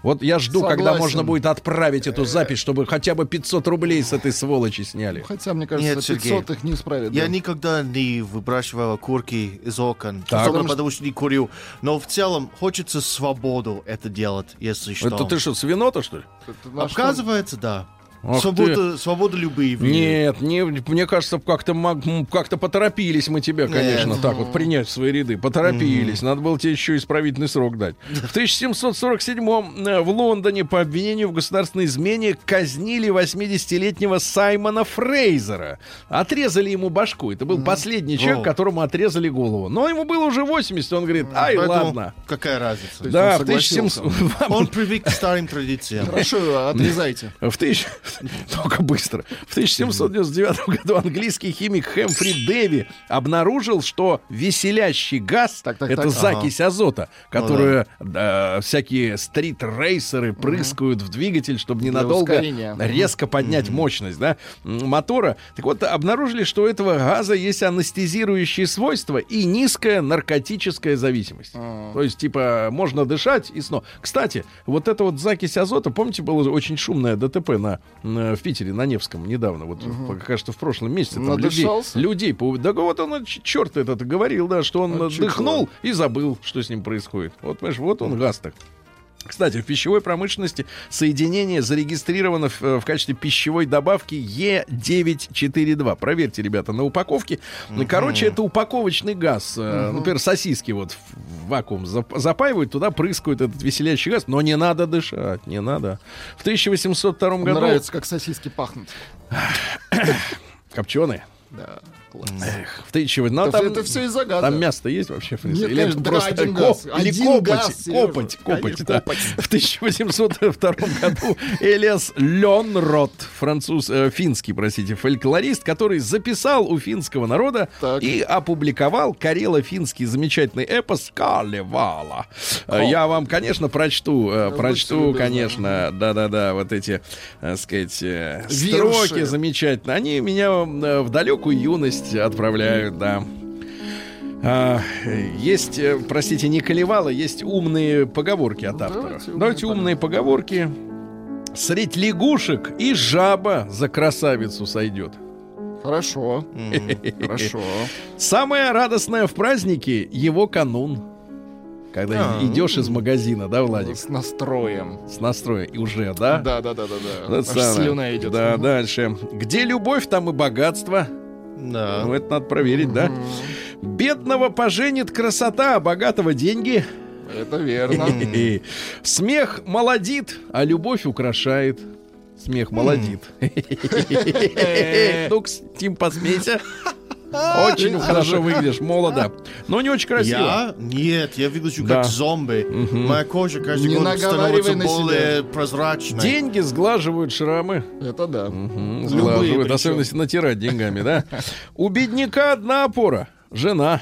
Speaker 2: Вот я жду, когда
Speaker 4: Согласен.
Speaker 2: можно будет отправить эту запись, чтобы хотя бы 500 рублей с этой сволочи сняли.
Speaker 4: Хотя, мне кажется,
Speaker 3: Нет, Сергей,
Speaker 4: 500 их не исправит.
Speaker 3: Я
Speaker 4: да.
Speaker 3: никогда не выбрасывал окурки из окон.
Speaker 2: Так.
Speaker 3: Особенно
Speaker 4: Потому
Speaker 3: потому, что не курил. Но в целом хочется свободу это делать, если что.
Speaker 2: Это ты что, свинота, что ли?
Speaker 4: Это на что-
Speaker 3: Оказывается, да.
Speaker 2: Ах
Speaker 3: Свобода, свобода любви.
Speaker 2: Нет, не, мне кажется, как-то как-то поторопились мы тебя, конечно,
Speaker 3: Нет.
Speaker 2: так вот принять в свои ряды. Поторопились. Надо было тебе еще исправительный срок дать. В 1747 э, в Лондоне по обвинению в государственной измене казнили 80-летнего Саймона Фрейзера. Отрезали ему башку. Это был последний человек,
Speaker 3: О.
Speaker 2: которому отрезали голову. Но ему было уже 80, он говорит, ай,
Speaker 3: Поэтому
Speaker 2: ладно.
Speaker 3: Какая разница?
Speaker 2: Да,
Speaker 4: он
Speaker 2: в 1700...
Speaker 3: Он привык к старым традициям.
Speaker 4: Хорошо, отрезайте.
Speaker 2: В тысяч... Только быстро. В 1799 году английский химик Хэмфри Дэви обнаружил, что веселящий газ
Speaker 4: Так, так,
Speaker 2: это
Speaker 4: так.
Speaker 2: закись азота, которую да, всякие стрит-рейсеры прыскают в двигатель, чтобы ненадолго
Speaker 4: ускорения.
Speaker 2: резко поднять мощность да, мотора. Так вот, обнаружили, что у этого газа есть анестезирующие свойства и низкая наркотическая зависимость. То есть, типа, можно дышать и сно. Кстати, вот эта вот закись азота, помните, было очень шумное ДТП на- в Питере, на Невском недавно, вот, кажется, в прошлом месяце. Там людей, людей, по- да вот он, черт этот говорил, да, что он
Speaker 4: А чё
Speaker 2: дыхнул и забыл, что с ним происходит. Вот, понимаешь, вот он газ так. Кстати, в пищевой промышленности соединение зарегистрировано в, э, в качестве пищевой добавки Е942. Проверьте, ребята, на упаковке. Ну, Короче, это упаковочный газ. Э, Например, сосиски вот в вакуум зап- запаивают, туда прыскают этот веселящий газ, но не надо дышать, не надо. В 1802 году...
Speaker 4: Нравится, как сосиски пахнут.
Speaker 2: Копченые.
Speaker 4: Да, класс.
Speaker 2: Эх, в 1800... Ну,
Speaker 4: Это-
Speaker 2: там,
Speaker 4: это всё из-за газа.
Speaker 2: Там мясо есть вообще, в принципе?
Speaker 4: Нет,
Speaker 2: Или
Speaker 4: конечно,
Speaker 2: просто
Speaker 4: один
Speaker 2: коп-
Speaker 4: газ.
Speaker 2: или
Speaker 4: Один
Speaker 2: копоть,
Speaker 4: газ,
Speaker 2: копоть, копоть,
Speaker 4: Конечно,
Speaker 2: да.
Speaker 4: копоть.
Speaker 2: В 1802 году Элиас Ленрот, француз, э, финский, простите, фольклорист, который записал у финского народа
Speaker 4: Так.
Speaker 2: и опубликовал карело-финский замечательный эпос Калевала. Э, Я вам, конечно, прочту, э, прочту, конечно, да-да-да, вот эти, так сказать, э, строки замечательные. Они меня э, в далекую юность отправляют, да. А, есть, э, простите, не колевало, есть умные поговорки от автора.
Speaker 4: давайте
Speaker 2: Давайте,
Speaker 4: умные
Speaker 2: поговорки. Средь лягушек и жаба за красавицу сойдет.
Speaker 4: Хорошо. Хорошо.
Speaker 2: Самое радостное в празднике его канун. Когда
Speaker 3: А,
Speaker 2: идешь из магазина, да, Владик?
Speaker 4: С настроем.
Speaker 2: С настроем. И уже, да?
Speaker 4: Да, да, да, да, да. Аж слюна идет.
Speaker 2: Да, дальше. Где любовь, там и богатство.
Speaker 3: Да.
Speaker 2: Ну, это надо проверить, да? Бедного поженит красота, а богатого деньги.
Speaker 4: Это верно.
Speaker 2: Смех молодит, а любовь украшает. Смех молодит. Ну-ка, Тим, посмейся. Очень хорошо выглядишь, молодо. Но не очень красиво.
Speaker 3: Я? Нет, я выгляжу
Speaker 2: Да.
Speaker 3: как зомби. Моя кожа каждый
Speaker 4: Не
Speaker 3: год становится
Speaker 4: на
Speaker 3: более прозрачной.
Speaker 2: Деньги сглаживают шрамы.
Speaker 4: Это да. Любые
Speaker 2: Сглаживают, особенно если натирать деньгами, да? У бедняка одна опора. Жена.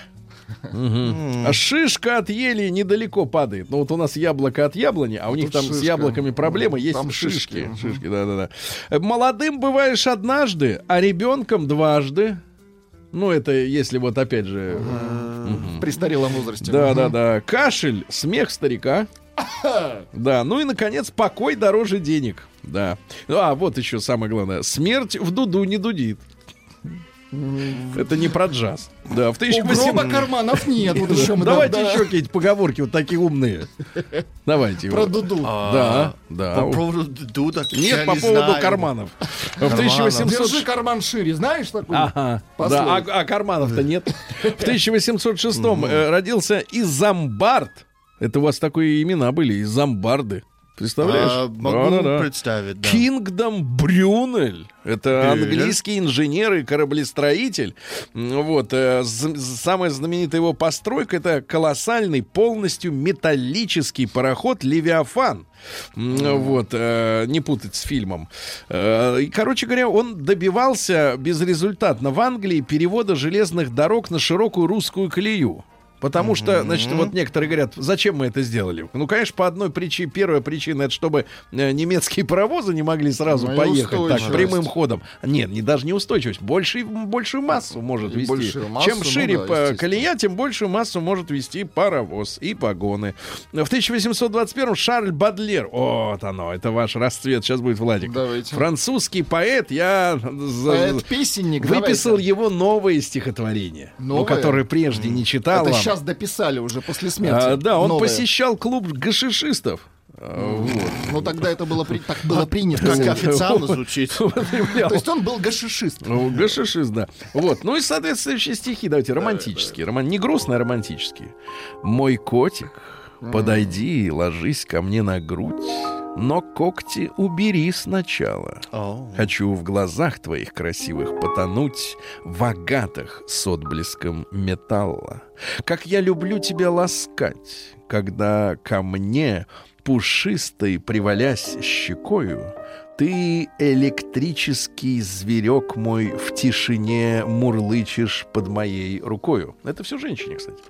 Speaker 2: Мгм. А шишка от ели недалеко падает. Ну вот у нас яблоко от яблони, а у них
Speaker 4: тут
Speaker 2: там с
Speaker 4: шишка.
Speaker 2: яблоками проблема, есть
Speaker 4: Там
Speaker 2: шишки.
Speaker 4: шишки.
Speaker 2: Да-да-да. Молодым бываешь однажды, а ребенком дважды. Ну это если вот опять же...
Speaker 4: В престарелом возрасте.
Speaker 2: Да-да-да. Кашель, смех старика. Да, ну и, наконец, покой дороже денег. Да. А, вот еще самое главное. Смерть в дуду не дудит. Это не про джаз. Да, в
Speaker 4: У гроба
Speaker 2: 1800...
Speaker 4: карманов нет. Вот еще мы
Speaker 2: Давайте
Speaker 4: да-
Speaker 2: еще какие-то поговорки вот такие умные. Давайте.
Speaker 4: Про
Speaker 2: вот.
Speaker 4: Дуду.
Speaker 2: Да, да.
Speaker 3: По поводу дуда,
Speaker 2: Нет, по
Speaker 3: не
Speaker 2: поводу
Speaker 3: знаю.
Speaker 2: карманов. В
Speaker 3: Карманов.
Speaker 2: 1800...
Speaker 4: Держи карман шире. Знаешь такую?
Speaker 2: Ага, да, а, а карманов-то нет. В 1806 э, родился Изамбард. Это у вас такие имена были, Изамбарды. Представляешь?
Speaker 3: А, могу
Speaker 2: Да-да-да.
Speaker 3: представить, да.
Speaker 2: Кингдом Брюнель. Это английский инженер и кораблестроитель. Вот. э, самая знаменитая его постройка это колоссальный, полностью металлический пароход Левиафан. Вот, э, не путать с фильмом. Э, и, короче говоря, он добивался безрезультатно в Англии перевода железных дорог на широкую русскую колею. Потому что, значит, вот некоторые говорят, зачем мы это сделали? Ну, конечно, по одной причине. Первая причина это чтобы э, немецкие паровозы не могли сразу
Speaker 4: Ну
Speaker 2: поехать так прямым ходом. Нет, не даже не устойчивость, больше, большую массу может
Speaker 4: И
Speaker 2: вести.
Speaker 4: большую массу,
Speaker 2: Чем
Speaker 4: ну
Speaker 2: шире
Speaker 4: да,
Speaker 2: по-
Speaker 4: естественно.
Speaker 2: колея, тем большую массу может вести паровоз и погоны. В 1821 Шарль Бадлер, вот оно, это ваш расцвет, сейчас будет Владик.
Speaker 4: Давайте.
Speaker 2: Французский поэт, я за-
Speaker 4: Поэт-песенник,
Speaker 2: выписал
Speaker 4: давайте.
Speaker 2: его новое стихотворение, ну,
Speaker 4: Новое?
Speaker 2: которое прежде не читал
Speaker 4: Это
Speaker 2: вам.
Speaker 4: Сейчас дописали уже после смерти.
Speaker 2: А, да, он
Speaker 4: Новое.
Speaker 2: посещал клуб гашишистов. А, вот.
Speaker 4: Ну тогда это было, при- так было принято.
Speaker 3: Как официально звучит.
Speaker 4: То есть он был гашишист.
Speaker 2: Ну, гашишист, да. Вот. Ну и соответствующие стихи давайте романтические. Роман... Не грустные, а романтические. Мой котик, подойди и ложись ко мне на грудь, но когти убери сначала. Хочу в глазах твоих красивых потонуть в агатах с отблеском металла. Как я люблю тебя ласкать, когда ко мне пушистой привалясь щекою, ты, электрический зверек мой, в тишине мурлычешь под моей рукою. Это все женщине, кстати.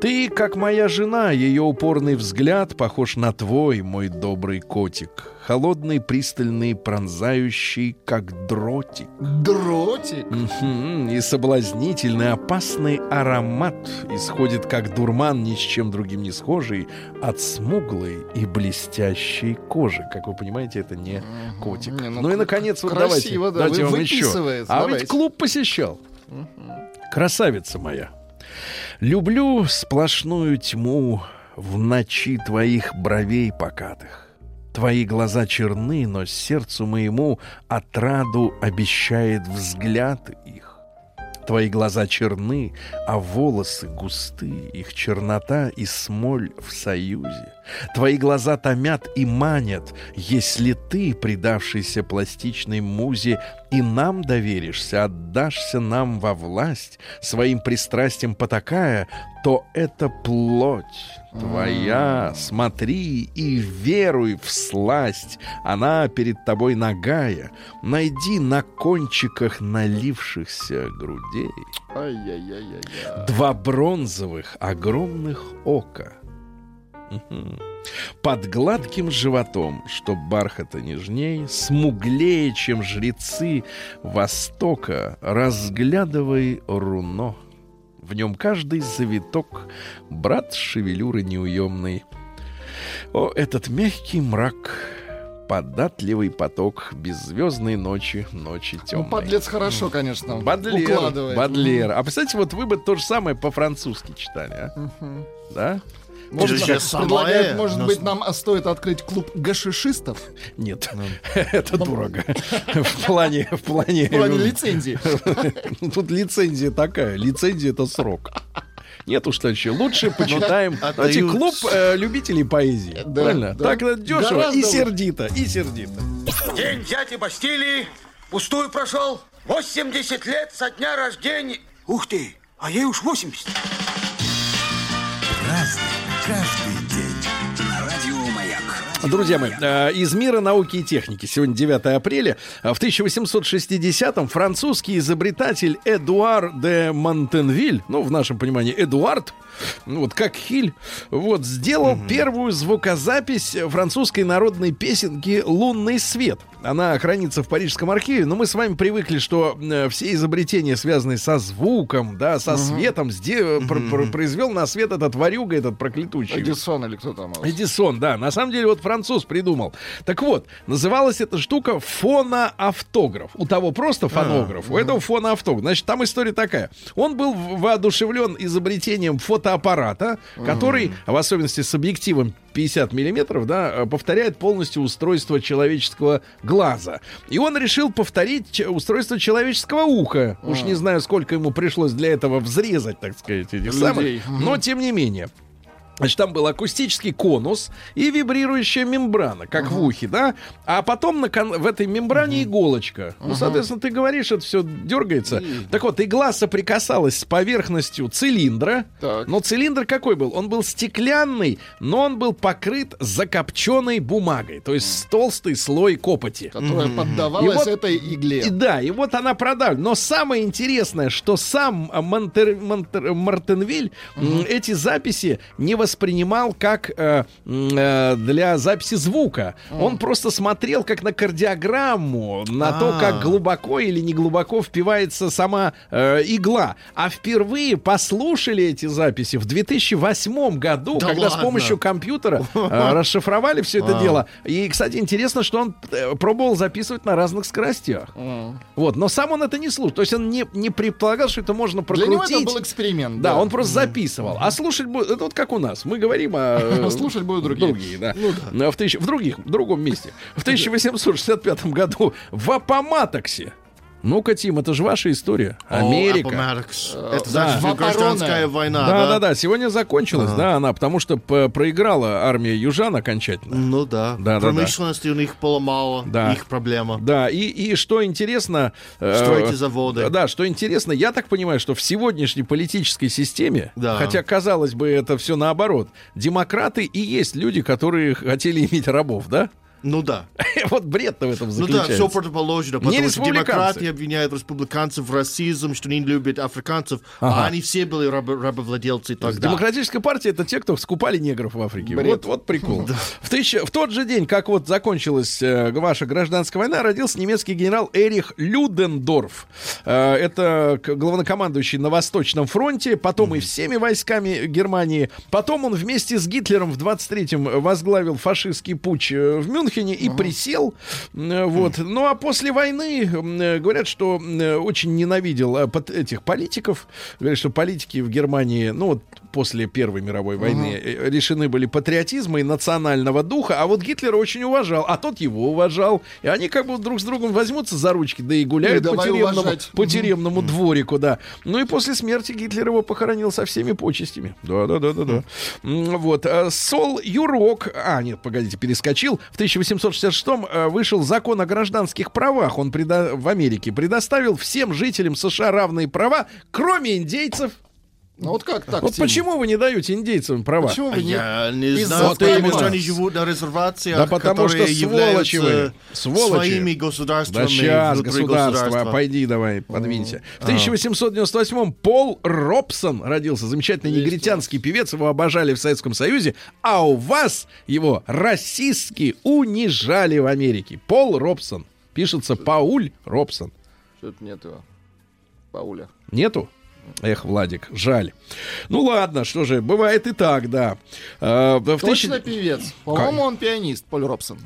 Speaker 2: Ты, как моя жена, ее упорный взгляд похож на твой, мой добрый котик. Холодный, пристальный, пронзающий, как дротик.
Speaker 4: Дротик.
Speaker 2: И соблазнительный, опасный аромат исходит, как дурман, ни с чем другим не схожий, от смуглой и блестящей кожи. Как вы понимаете, это не котик.
Speaker 4: Не, ну,
Speaker 2: ну, и, наконец, вот
Speaker 4: красиво,
Speaker 2: давайте,
Speaker 4: да,
Speaker 2: давайте
Speaker 4: вы-
Speaker 2: вам еще. А
Speaker 4: давайте.
Speaker 2: ведь клуб посещал. Красавица моя. Люблю сплошную тьму в ночи твоих бровей покатых. Твои глаза черны, но сердцу моему отраду обещает взгляд их. Твои глаза черны, а волосы густы, их чернота и смоль в союзе. Твои глаза томят и манят, если ты, предавшийся пластичной музе, и нам доверишься, отдашься нам во власть, своим пристрастием потакая, то это плоть твоя. Смотри и веруй в сласть, она перед тобой нагая. Найди на кончиках налившихся грудей два бронзовых огромных ока. Под гладким животом, чтоб бархата нежней, смуглее, чем жрецы Востока, разглядывай руно. В нем каждый завиток, брат шевелюры неуемный. О, этот мягкий мрак, податливый поток беззвездной ночи, ночи темной.
Speaker 4: Ну, подлец хорошо, конечно,
Speaker 2: Бадлер,
Speaker 4: укладывает.
Speaker 2: Бадлер. А представьте, вот вы бы то же самое по-французски читали, а? Да?
Speaker 4: Может, предлагает, может
Speaker 3: но-
Speaker 4: быть, нам а, стоит открыть клуб гашишистов
Speaker 2: Нет, это дорого. В плане, в плане...
Speaker 4: в плане лицензии.
Speaker 2: Тут лицензия такая. Лицензия это срок. Нет уж, товарищи, лучше почитаем. Давайте клуб э, любителей поэзии.
Speaker 4: Да,
Speaker 2: Правильно?
Speaker 4: да.
Speaker 2: Так дешево
Speaker 4: Гораздо
Speaker 2: и сердито, и сердито.
Speaker 5: День дяди Бастилии пустую прошел. 80 лет со дня рождения. Ух ты, а ей уж 80.
Speaker 6: Разный, каждый день. На радио Маяк.
Speaker 2: Друзья мои, э, из мира науки и техники. Сегодня 9 апреля. А В 1860-м французский изобретатель Эдуар де Монтенвиль, ну, в нашем понимании, Эдуард, ну, вот как Хиль, вот, сделал первую звукозапись французской народной песенки «Лунный свет». Она хранится в Парижском архиве, но мы с вами привыкли, что э, все изобретения, связанные со звуком, да, со светом, сде- пр- пр- произвел на свет этот варюга, этот проклятущий.
Speaker 4: Эдисон или кто там?
Speaker 2: Эдисон, да. На самом деле вот француз придумал. Так вот, называлась эта штука фоноавтограф. У того просто фонограф, у этого фоноавтограф. Значит, там история такая. Он был воодушевлен изобретением фотоаппарата, который, в особенности с объективом 50 миллиметров, да, э, повторяет полностью устройство человеческого глаза. И он решил повторить устройство человеческого уха. Уж не знаю, сколько ему пришлось для этого взрезать, так сказать, этих самых. Но тем не менее. Значит, там был акустический конус и вибрирующая мембрана, как в ухе, да? А потом на кон- в этой мембране иголочка. Ну, соответственно, ты говоришь, это все дергается. Так вот, игла соприкасалась с поверхностью цилиндра.
Speaker 4: Так.
Speaker 2: Но цилиндр какой был? Он был стеклянный, но он был покрыт закопченной бумагой. То есть с толстый слой копоти.
Speaker 4: Которая
Speaker 2: И
Speaker 4: поддавалась
Speaker 2: вот-
Speaker 4: этой
Speaker 2: И
Speaker 4: игле.
Speaker 2: да, и вот она продавлена. Но самое интересное, что сам Монтер- Монтер- Мартенвиль м, эти записи не воспринимал как э, э, для записи звука. Он просто смотрел как на кардиограмму, на то,
Speaker 3: А.
Speaker 2: как глубоко или не глубоко впивается сама э, игла. А впервые послушали эти записи в 2008 году,
Speaker 3: Да
Speaker 2: когда с
Speaker 3: ладно?
Speaker 2: помощью компьютера э, расшифровали все это
Speaker 3: А.
Speaker 2: дело. И, кстати, интересно, что он э, пробовал записывать на разных скоростях. Вот, но сам он это не слушал. То есть он не, не предполагал, что это можно
Speaker 4: Для него
Speaker 2: прокрутить.
Speaker 4: это был эксперимент.
Speaker 2: Да, он просто записывал. А слушать будет... Это вот как у нас. Мы говорим о... э,
Speaker 4: Слушать будут другие.
Speaker 2: Другие, да. Но В, тысяч- в других, в другом месте. В 1865 году в Апоматоксе. Ну-ка, Тим, это же ваша история. Америка. Э,
Speaker 3: Это
Speaker 2: да.
Speaker 3: значит гражданская война,
Speaker 2: Да,
Speaker 3: да?
Speaker 2: да, да. Сегодня закончилась, да, она, потому что проиграла армия южан окончательно.
Speaker 3: Ну да.
Speaker 2: Да, да, да.
Speaker 3: Промышленности у них было мало.
Speaker 2: Да.
Speaker 3: Их проблема.
Speaker 2: Да, и, и что интересно... э,
Speaker 3: Стройте заводы.
Speaker 2: Да, что интересно, я так понимаю, что в сегодняшней политической системе,
Speaker 3: Да.
Speaker 2: хотя, казалось бы, это все наоборот, демократы и есть люди, которые хотели иметь рабов, да?
Speaker 3: Ну да.
Speaker 2: Вот бред-то в этом
Speaker 3: Ну да,
Speaker 2: заключается.
Speaker 3: все противоположно, потому что демократы обвиняют республиканцев в расизм, что не любят африканцев,
Speaker 2: Ага.
Speaker 3: а они все были рабо- рабовладельцы тогда.
Speaker 2: Демократическая партия это те, кто скупали негров в Африке.
Speaker 4: Бред.
Speaker 2: Вот, вот прикол. В, тысяча- в тот же день, как вот закончилась э, ваша гражданская война, родился немецкий генерал Эрих Людендорф. Э, это главнокомандующий на Восточном фронте, потом и всеми войсками Германии. Потом он вместе с Гитлером в 23-м возглавил фашистский путь э, в Мюнхене и присел. Э, Вот. Ну а после войны э, говорят, что э, очень ненавидел этих политиков. Говорят, что политики в Германии, ну вот после Первой мировой войны э, решены были патриотизма и национального духа, а вот Гитлера очень уважал, а тот его уважал. И они как бы друг с другом возьмутся за ручки, да и гуляют
Speaker 4: Ну и
Speaker 2: по
Speaker 4: давай
Speaker 2: тюремному,
Speaker 4: уважать.
Speaker 2: по тюремному дворику, да. Ну и после смерти Гитлер его похоронил со всеми почестями. Да, да, да, да, да. М, Вот. а, Сол Юрок. А, нет, погодите, перескочил. В 1866 э, вышел закон о гражданских правах. Он преда- в Америке предоставил всем жителям США равные права, кроме индейцев.
Speaker 4: Ну вот как так,
Speaker 2: Вот почему вы не даете индейцам права?
Speaker 4: Почему вы не...
Speaker 3: Я не знаю,
Speaker 2: Вот
Speaker 3: потому что они живут на резервациях,
Speaker 2: Да потому что
Speaker 3: которые
Speaker 2: сволочи вы. Сволочи.
Speaker 3: своими
Speaker 2: Да
Speaker 3: государствами
Speaker 2: сейчас,
Speaker 3: внутри
Speaker 2: государство,
Speaker 3: государства.
Speaker 2: пойди давай, подвинься. В 1898-м Пол Робсон родился, замечательный негритянский певец, его обожали в Советском Союзе, а у вас его расистски унижали в Америке. Пол Робсон. Пишется Пауль Робсон.
Speaker 4: Что-то нет его. Пауля.
Speaker 2: Нету? Эх, Владик, жаль. Ну ладно, что же, бывает и так, да. А, в
Speaker 4: Точно
Speaker 2: тысячи-
Speaker 4: певец. По-моему, он пианист, Поль Робсон.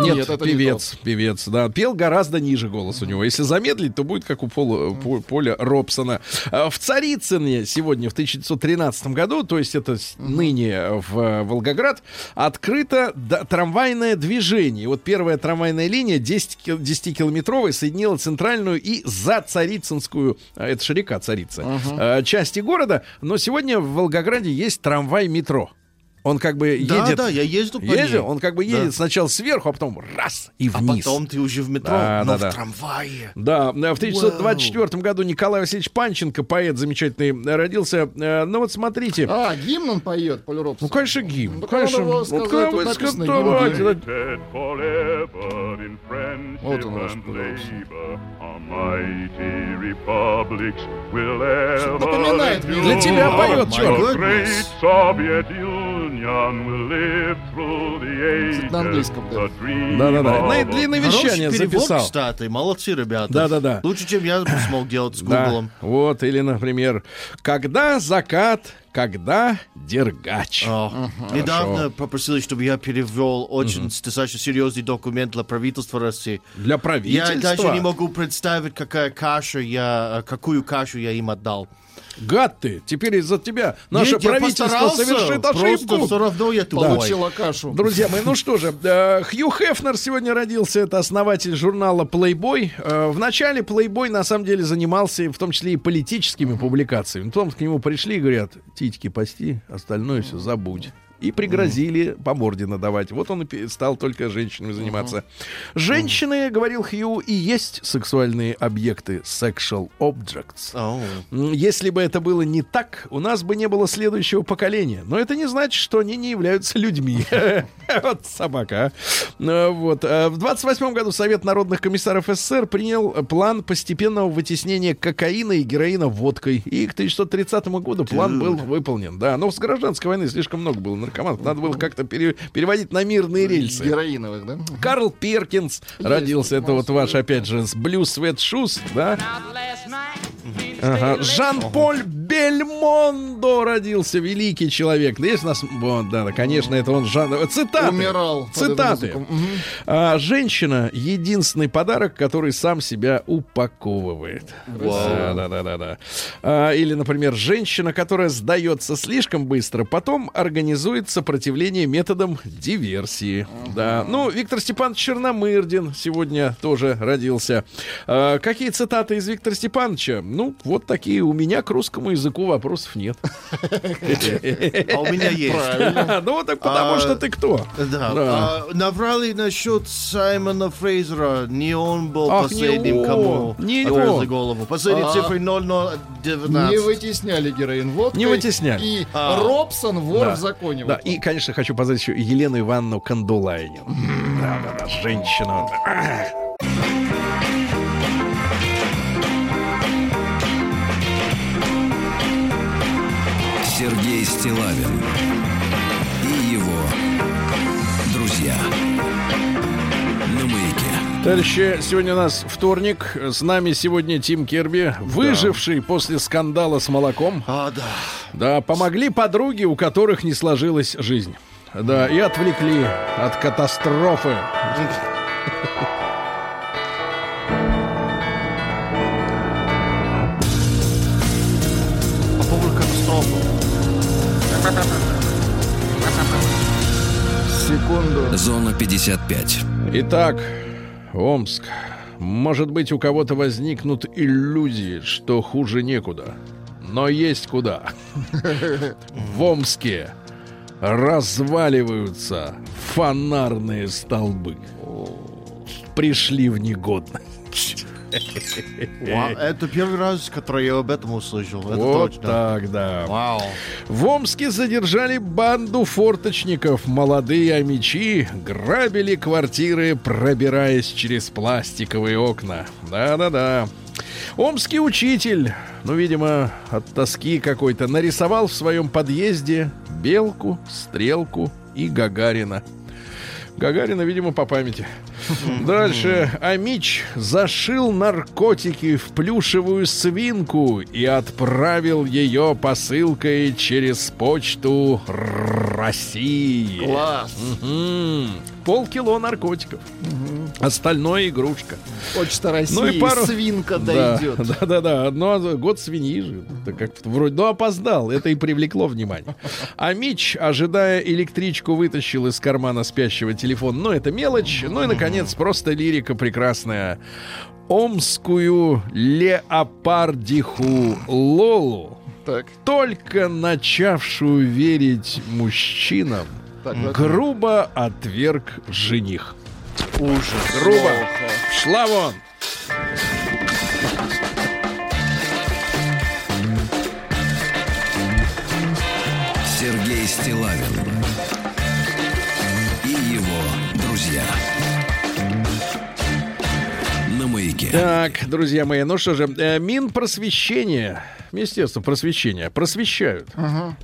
Speaker 2: Нет,
Speaker 4: Нет, это не
Speaker 2: певец, певец, да. Пел гораздо ниже голос у него. Если замедлить, то будет как у Пола, По- Поля Робсона. А, В Царицыне сегодня, в 1913 году, то есть это ныне в э, Волгоград, открыто трамвайное движение. Вот первая трамвайная линия 10, кил- 10-километровая соединила центральную и за Царицынскую, а, это же река Царица, э, части города. Но сегодня в Волгограде есть трамвай-метро. Он как бы
Speaker 3: Да,
Speaker 2: едет...
Speaker 3: да, я ездил по
Speaker 2: Ездил,
Speaker 3: ней.
Speaker 2: он как бы
Speaker 3: Да.
Speaker 2: едет сначала сверху, а потом раз и
Speaker 3: А
Speaker 2: вниз.
Speaker 3: потом ты уже в метро,
Speaker 2: Да,
Speaker 3: но
Speaker 2: да,
Speaker 3: в
Speaker 2: да.
Speaker 3: трамвае.
Speaker 2: Да, в 1924 году Николай Васильевич Панченко, поэт замечательный, родился. Э, Ну вот смотрите.
Speaker 4: А, гимн он поет, Поль Робсон.
Speaker 2: Ну, конечно, гимн.
Speaker 4: Ну,
Speaker 2: конечно. Ну,
Speaker 4: сказать,
Speaker 2: как
Speaker 4: тут
Speaker 2: вы да.
Speaker 7: Friendship
Speaker 4: Вот он наш
Speaker 7: will ever
Speaker 4: напоминает мне.
Speaker 2: Для тебя поет, черт.
Speaker 7: Ages.
Speaker 4: на английском, да.
Speaker 2: Да-да-да. На-
Speaker 3: Хороший
Speaker 2: навещания
Speaker 3: перевод,
Speaker 2: записал.
Speaker 3: кстати. Молодцы, ребята.
Speaker 2: Да-да-да.
Speaker 3: Лучше, чем я смог делать с
Speaker 2: Да,
Speaker 3: Гуглом.
Speaker 2: вот, или, например, когда закат, когда дергач.
Speaker 3: А, Недавно попросили, чтобы я перевел очень достаточно серьезный документ для правительства России.
Speaker 2: Для
Speaker 3: Я
Speaker 2: правительства.
Speaker 3: даже не могу представить, какая каша я, какую кашу я им отдал.
Speaker 2: Гад ты! Теперь из-за тебя наше
Speaker 3: Нет,
Speaker 2: правительство совершит ошибку.
Speaker 3: все равно я тупой.
Speaker 4: Получила кашу.
Speaker 2: Друзья мои, ну что же, э, Хью Хефнер сегодня родился, это основатель журнала Playboy. Э, В начале Playboy на самом деле занимался в том числе и политическими публикациями. Потом к нему пришли и говорят, титьки пасти, остальное все забудь. И пригрозили по морде надавать. Вот он и стал только женщинами заниматься. Женщины, говорил Хью, и есть сексуальные объекты, sexual objects. М, Если бы это было не так, у нас бы не было следующего поколения. Но это не значит, что они не являются людьми. Вот собака. а. Э, Вот. Э, В 28 году Совет народных комиссаров СССР принял план постепенного вытеснения кокаина и героина водкой. И к 1930 году план был выполнен. Да, но с гражданской войны слишком много было наркоманов. Надо было как-то пере- переводить на мирные рельсы.
Speaker 4: Героиновых, да?
Speaker 2: Карл Перкинс родился. Это вот ваш, опять же, с Blue Sweat Shoes, да? Ага. Жан-Поль Бельмондо родился, великий человек. Есть у нас... Вот, да, да, конечно, это он Жан... Цитаты.
Speaker 4: Умирал
Speaker 2: Цитаты. А, женщина — единственный подарок, который сам себя упаковывает. Да, да, да, да, да. А, или, например, женщина, которая сдается слишком быстро, потом организует сопротивление методом диверсии. Да. Ну, Виктор Степанович Черномырдин сегодня тоже родился. А, какие цитаты из Виктора Степановича? Ну, вот такие. У меня к русскому языку вопросов нет.
Speaker 3: А у меня есть.
Speaker 2: Ну, так потому
Speaker 3: А,
Speaker 2: что ты кто?
Speaker 3: Да. А, наврали насчет Саймона Фрейзера. Не он был последним, кому
Speaker 2: Не
Speaker 3: отрезали
Speaker 2: он.
Speaker 3: голову. Последние
Speaker 4: А.
Speaker 3: цифры 0019.
Speaker 4: Не вытесняли героин водкой.
Speaker 2: Не вытесняли.
Speaker 4: И. Робсон вор в законе.
Speaker 2: Да, и, конечно, хочу позвать еще Елену Ивановну Кандулайнин. Да, да, да, женщина.
Speaker 6: Сергей Стилавин и его друзья.
Speaker 2: Товарищи, сегодня у нас вторник. С нами сегодня Тим Керби, выживший после скандала с молоком.
Speaker 3: А, да.
Speaker 2: Да, помогли подруги, у которых не сложилась жизнь. Да, и отвлекли от катастрофы.
Speaker 3: По поводу катастрофы.
Speaker 4: Секунду.
Speaker 1: Зона 55.
Speaker 2: Итак, Омск. Может быть, у кого-то возникнут иллюзии, что хуже некуда. Но есть куда. В Омске разваливаются фонарные столбы. Пришли в негодность.
Speaker 3: Ва- Это первый раз, который я об этом услышал. Это
Speaker 2: вот
Speaker 3: точно.
Speaker 2: так, да.
Speaker 3: Вау.
Speaker 2: В Омске задержали банду форточников. Молодые амичи грабили квартиры, пробираясь через пластиковые окна. Да-да-да. Омский учитель, ну, видимо, от тоски какой-то, нарисовал в своем подъезде белку, стрелку и Гагарина. Гагарина, видимо, по памяти. Дальше. Амич зашил наркотики в плюшевую свинку и отправил ее посылкой через почту России.
Speaker 4: Класс.
Speaker 2: Полкило наркотиков. Остальное игрушка.
Speaker 4: Почта России.
Speaker 2: Ну и пару-
Speaker 4: Свинка
Speaker 2: Да,
Speaker 4: дойдет.
Speaker 2: Да, да, да. Но год свиньи же. Это как вроде, ну, опоздал. Это и привлекло внимание. А Мич, ожидая электричку, вытащил из кармана спящего телефон. Ну, это мелочь. Ну и, наконец, просто лирика прекрасная. Омскую леопардиху Лолу,
Speaker 4: Так,
Speaker 2: только начавшую верить мужчинам,
Speaker 4: так,
Speaker 2: грубо отверг жених.
Speaker 3: Ужас.
Speaker 2: Грубо. Шла вон.
Speaker 6: Сергей Стилавин Маяке.
Speaker 2: Так, друзья мои, ну что же, э, Минпросвещение, Министерство просвещения, просвещают. Ага.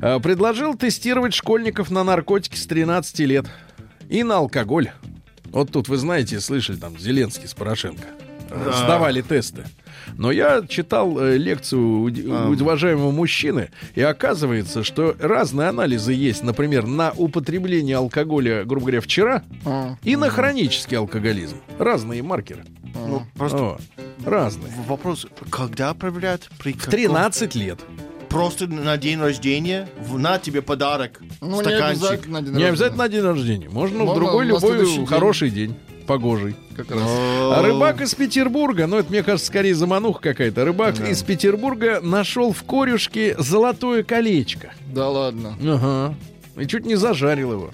Speaker 2: Э, Предложил тестировать школьников на наркотики с 13 лет и на алкоголь. Вот тут, вы знаете, слышали, там Зеленский с Порошенко э, сдавали тесты. Но я читал э, лекцию у, у уважаемого мужчины, и оказывается, что разные анализы есть, например, на употребление алкоголя, грубо говоря, вчера,
Speaker 4: А.
Speaker 2: и на хронический алкоголизм. Разные маркеры.
Speaker 3: Ну, просто
Speaker 2: О. разные.
Speaker 3: В- Вопрос, когда проверяют? При
Speaker 2: В 13 лет.
Speaker 3: Просто на день рождения? В- На тебе подарок.
Speaker 4: Ну, не
Speaker 3: стаканчик.
Speaker 4: обязательно на день
Speaker 2: Не
Speaker 4: рождения.
Speaker 2: обязательно на день рождения. Можно, в
Speaker 4: Можно
Speaker 2: другой
Speaker 4: на
Speaker 2: любой
Speaker 4: день.
Speaker 2: хороший день. Погожий.
Speaker 4: Как раз.
Speaker 2: А рыбак из Петербурга, ну это, мне кажется, скорее замануха какая-то. Рыбак из Петербурга нашел в корюшке золотое колечко.
Speaker 4: Да ладно.
Speaker 2: Ага. И чуть не зажарил его.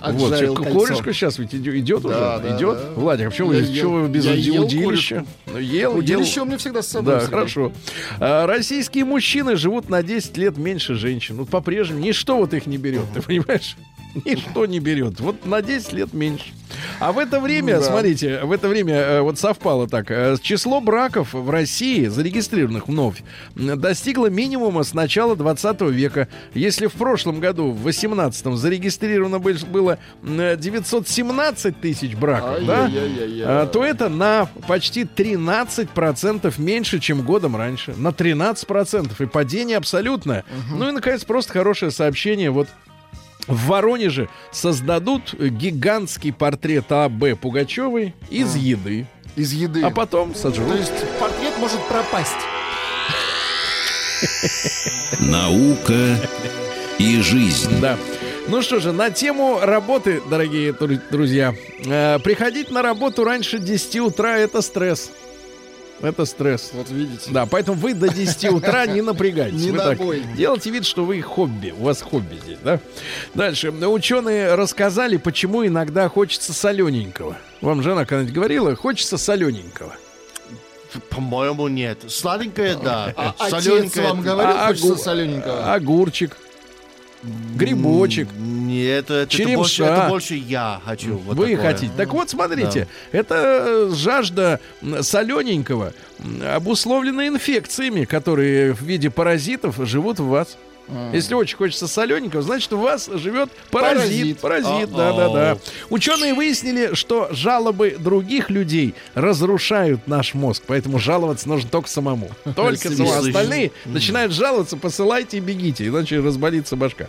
Speaker 2: Вот,
Speaker 4: Отжарил
Speaker 2: чё,
Speaker 4: кольцо.
Speaker 2: корюшка сейчас ведь идет, идет уже?
Speaker 4: Да, да,
Speaker 2: идет?
Speaker 4: да.
Speaker 2: Владик, а почему
Speaker 4: Я
Speaker 2: вы,
Speaker 4: ел-
Speaker 2: вы без
Speaker 4: я ел
Speaker 2: удилища? Ну, ел, ел.
Speaker 4: Удилище у меня всегда с собой.
Speaker 2: Да,
Speaker 4: всегда.
Speaker 2: хорошо. А, российские мужчины живут на 10 лет меньше женщин. Вот по-прежнему ничто вот их не берет, ты понимаешь? Ничто не берет. Вот на 10 лет меньше. А в это время,
Speaker 4: Да.
Speaker 2: смотрите, в это время э, вот совпало так. э, число браков в России, зарегистрированных вновь, достигло минимума с начала 20 века. Если в прошлом году, в 18-м, зарегистрировано бы- было м, 917 тысяч браков, да? А, то это на почти 13% меньше, чем годом раньше. На 13%. И падение абсолютное. Ну и, наконец, просто хорошее сообщение. Вот в Воронеже создадут гигантский портрет А.Б. Пугачевой из еды.
Speaker 4: Из еды.
Speaker 2: А потом сожрут.
Speaker 4: То есть портрет может пропасть.
Speaker 1: Наука и жизнь.
Speaker 2: Да. Ну что же, на тему работы, дорогие дру- друзья. Э, приходить на работу раньше 10 утра это стресс. Это стресс.
Speaker 4: Вот видите.
Speaker 2: Да, поэтому вы до 10 утра не напрягайтесь.
Speaker 4: Не
Speaker 2: Вы
Speaker 4: на
Speaker 2: так
Speaker 4: бой.
Speaker 2: делайте вид, что вы хобби. У вас хобби здесь, да? Дальше. Ученые рассказали, почему иногда хочется солененького. Вам жена когда-нибудь говорила, хочется солененького.
Speaker 3: По-моему, нет. Сладенькое, да.
Speaker 4: А отец
Speaker 3: Солёненькое,
Speaker 4: вам говорил,
Speaker 2: А-
Speaker 4: хочется
Speaker 2: огу-
Speaker 4: солененького?
Speaker 2: Огурчик. Грибочек.
Speaker 3: Нет, это, это,
Speaker 2: Черемша.
Speaker 3: больше, это больше я хочу. вот
Speaker 2: Вы
Speaker 3: такое.
Speaker 2: хотите. Так вот, смотрите, это э, жажда солененького обусловлена инфекциями, которые в виде паразитов живут в вас. Если очень хочется солененького, значит, в вас живет паразит. Паразит, да, да, да. Ученые выяснили, что жалобы других людей разрушают наш мозг, поэтому жаловаться нужно только самому. Только самому. Остальные начинают жаловаться, посылайте и бегите, иначе разболится башка.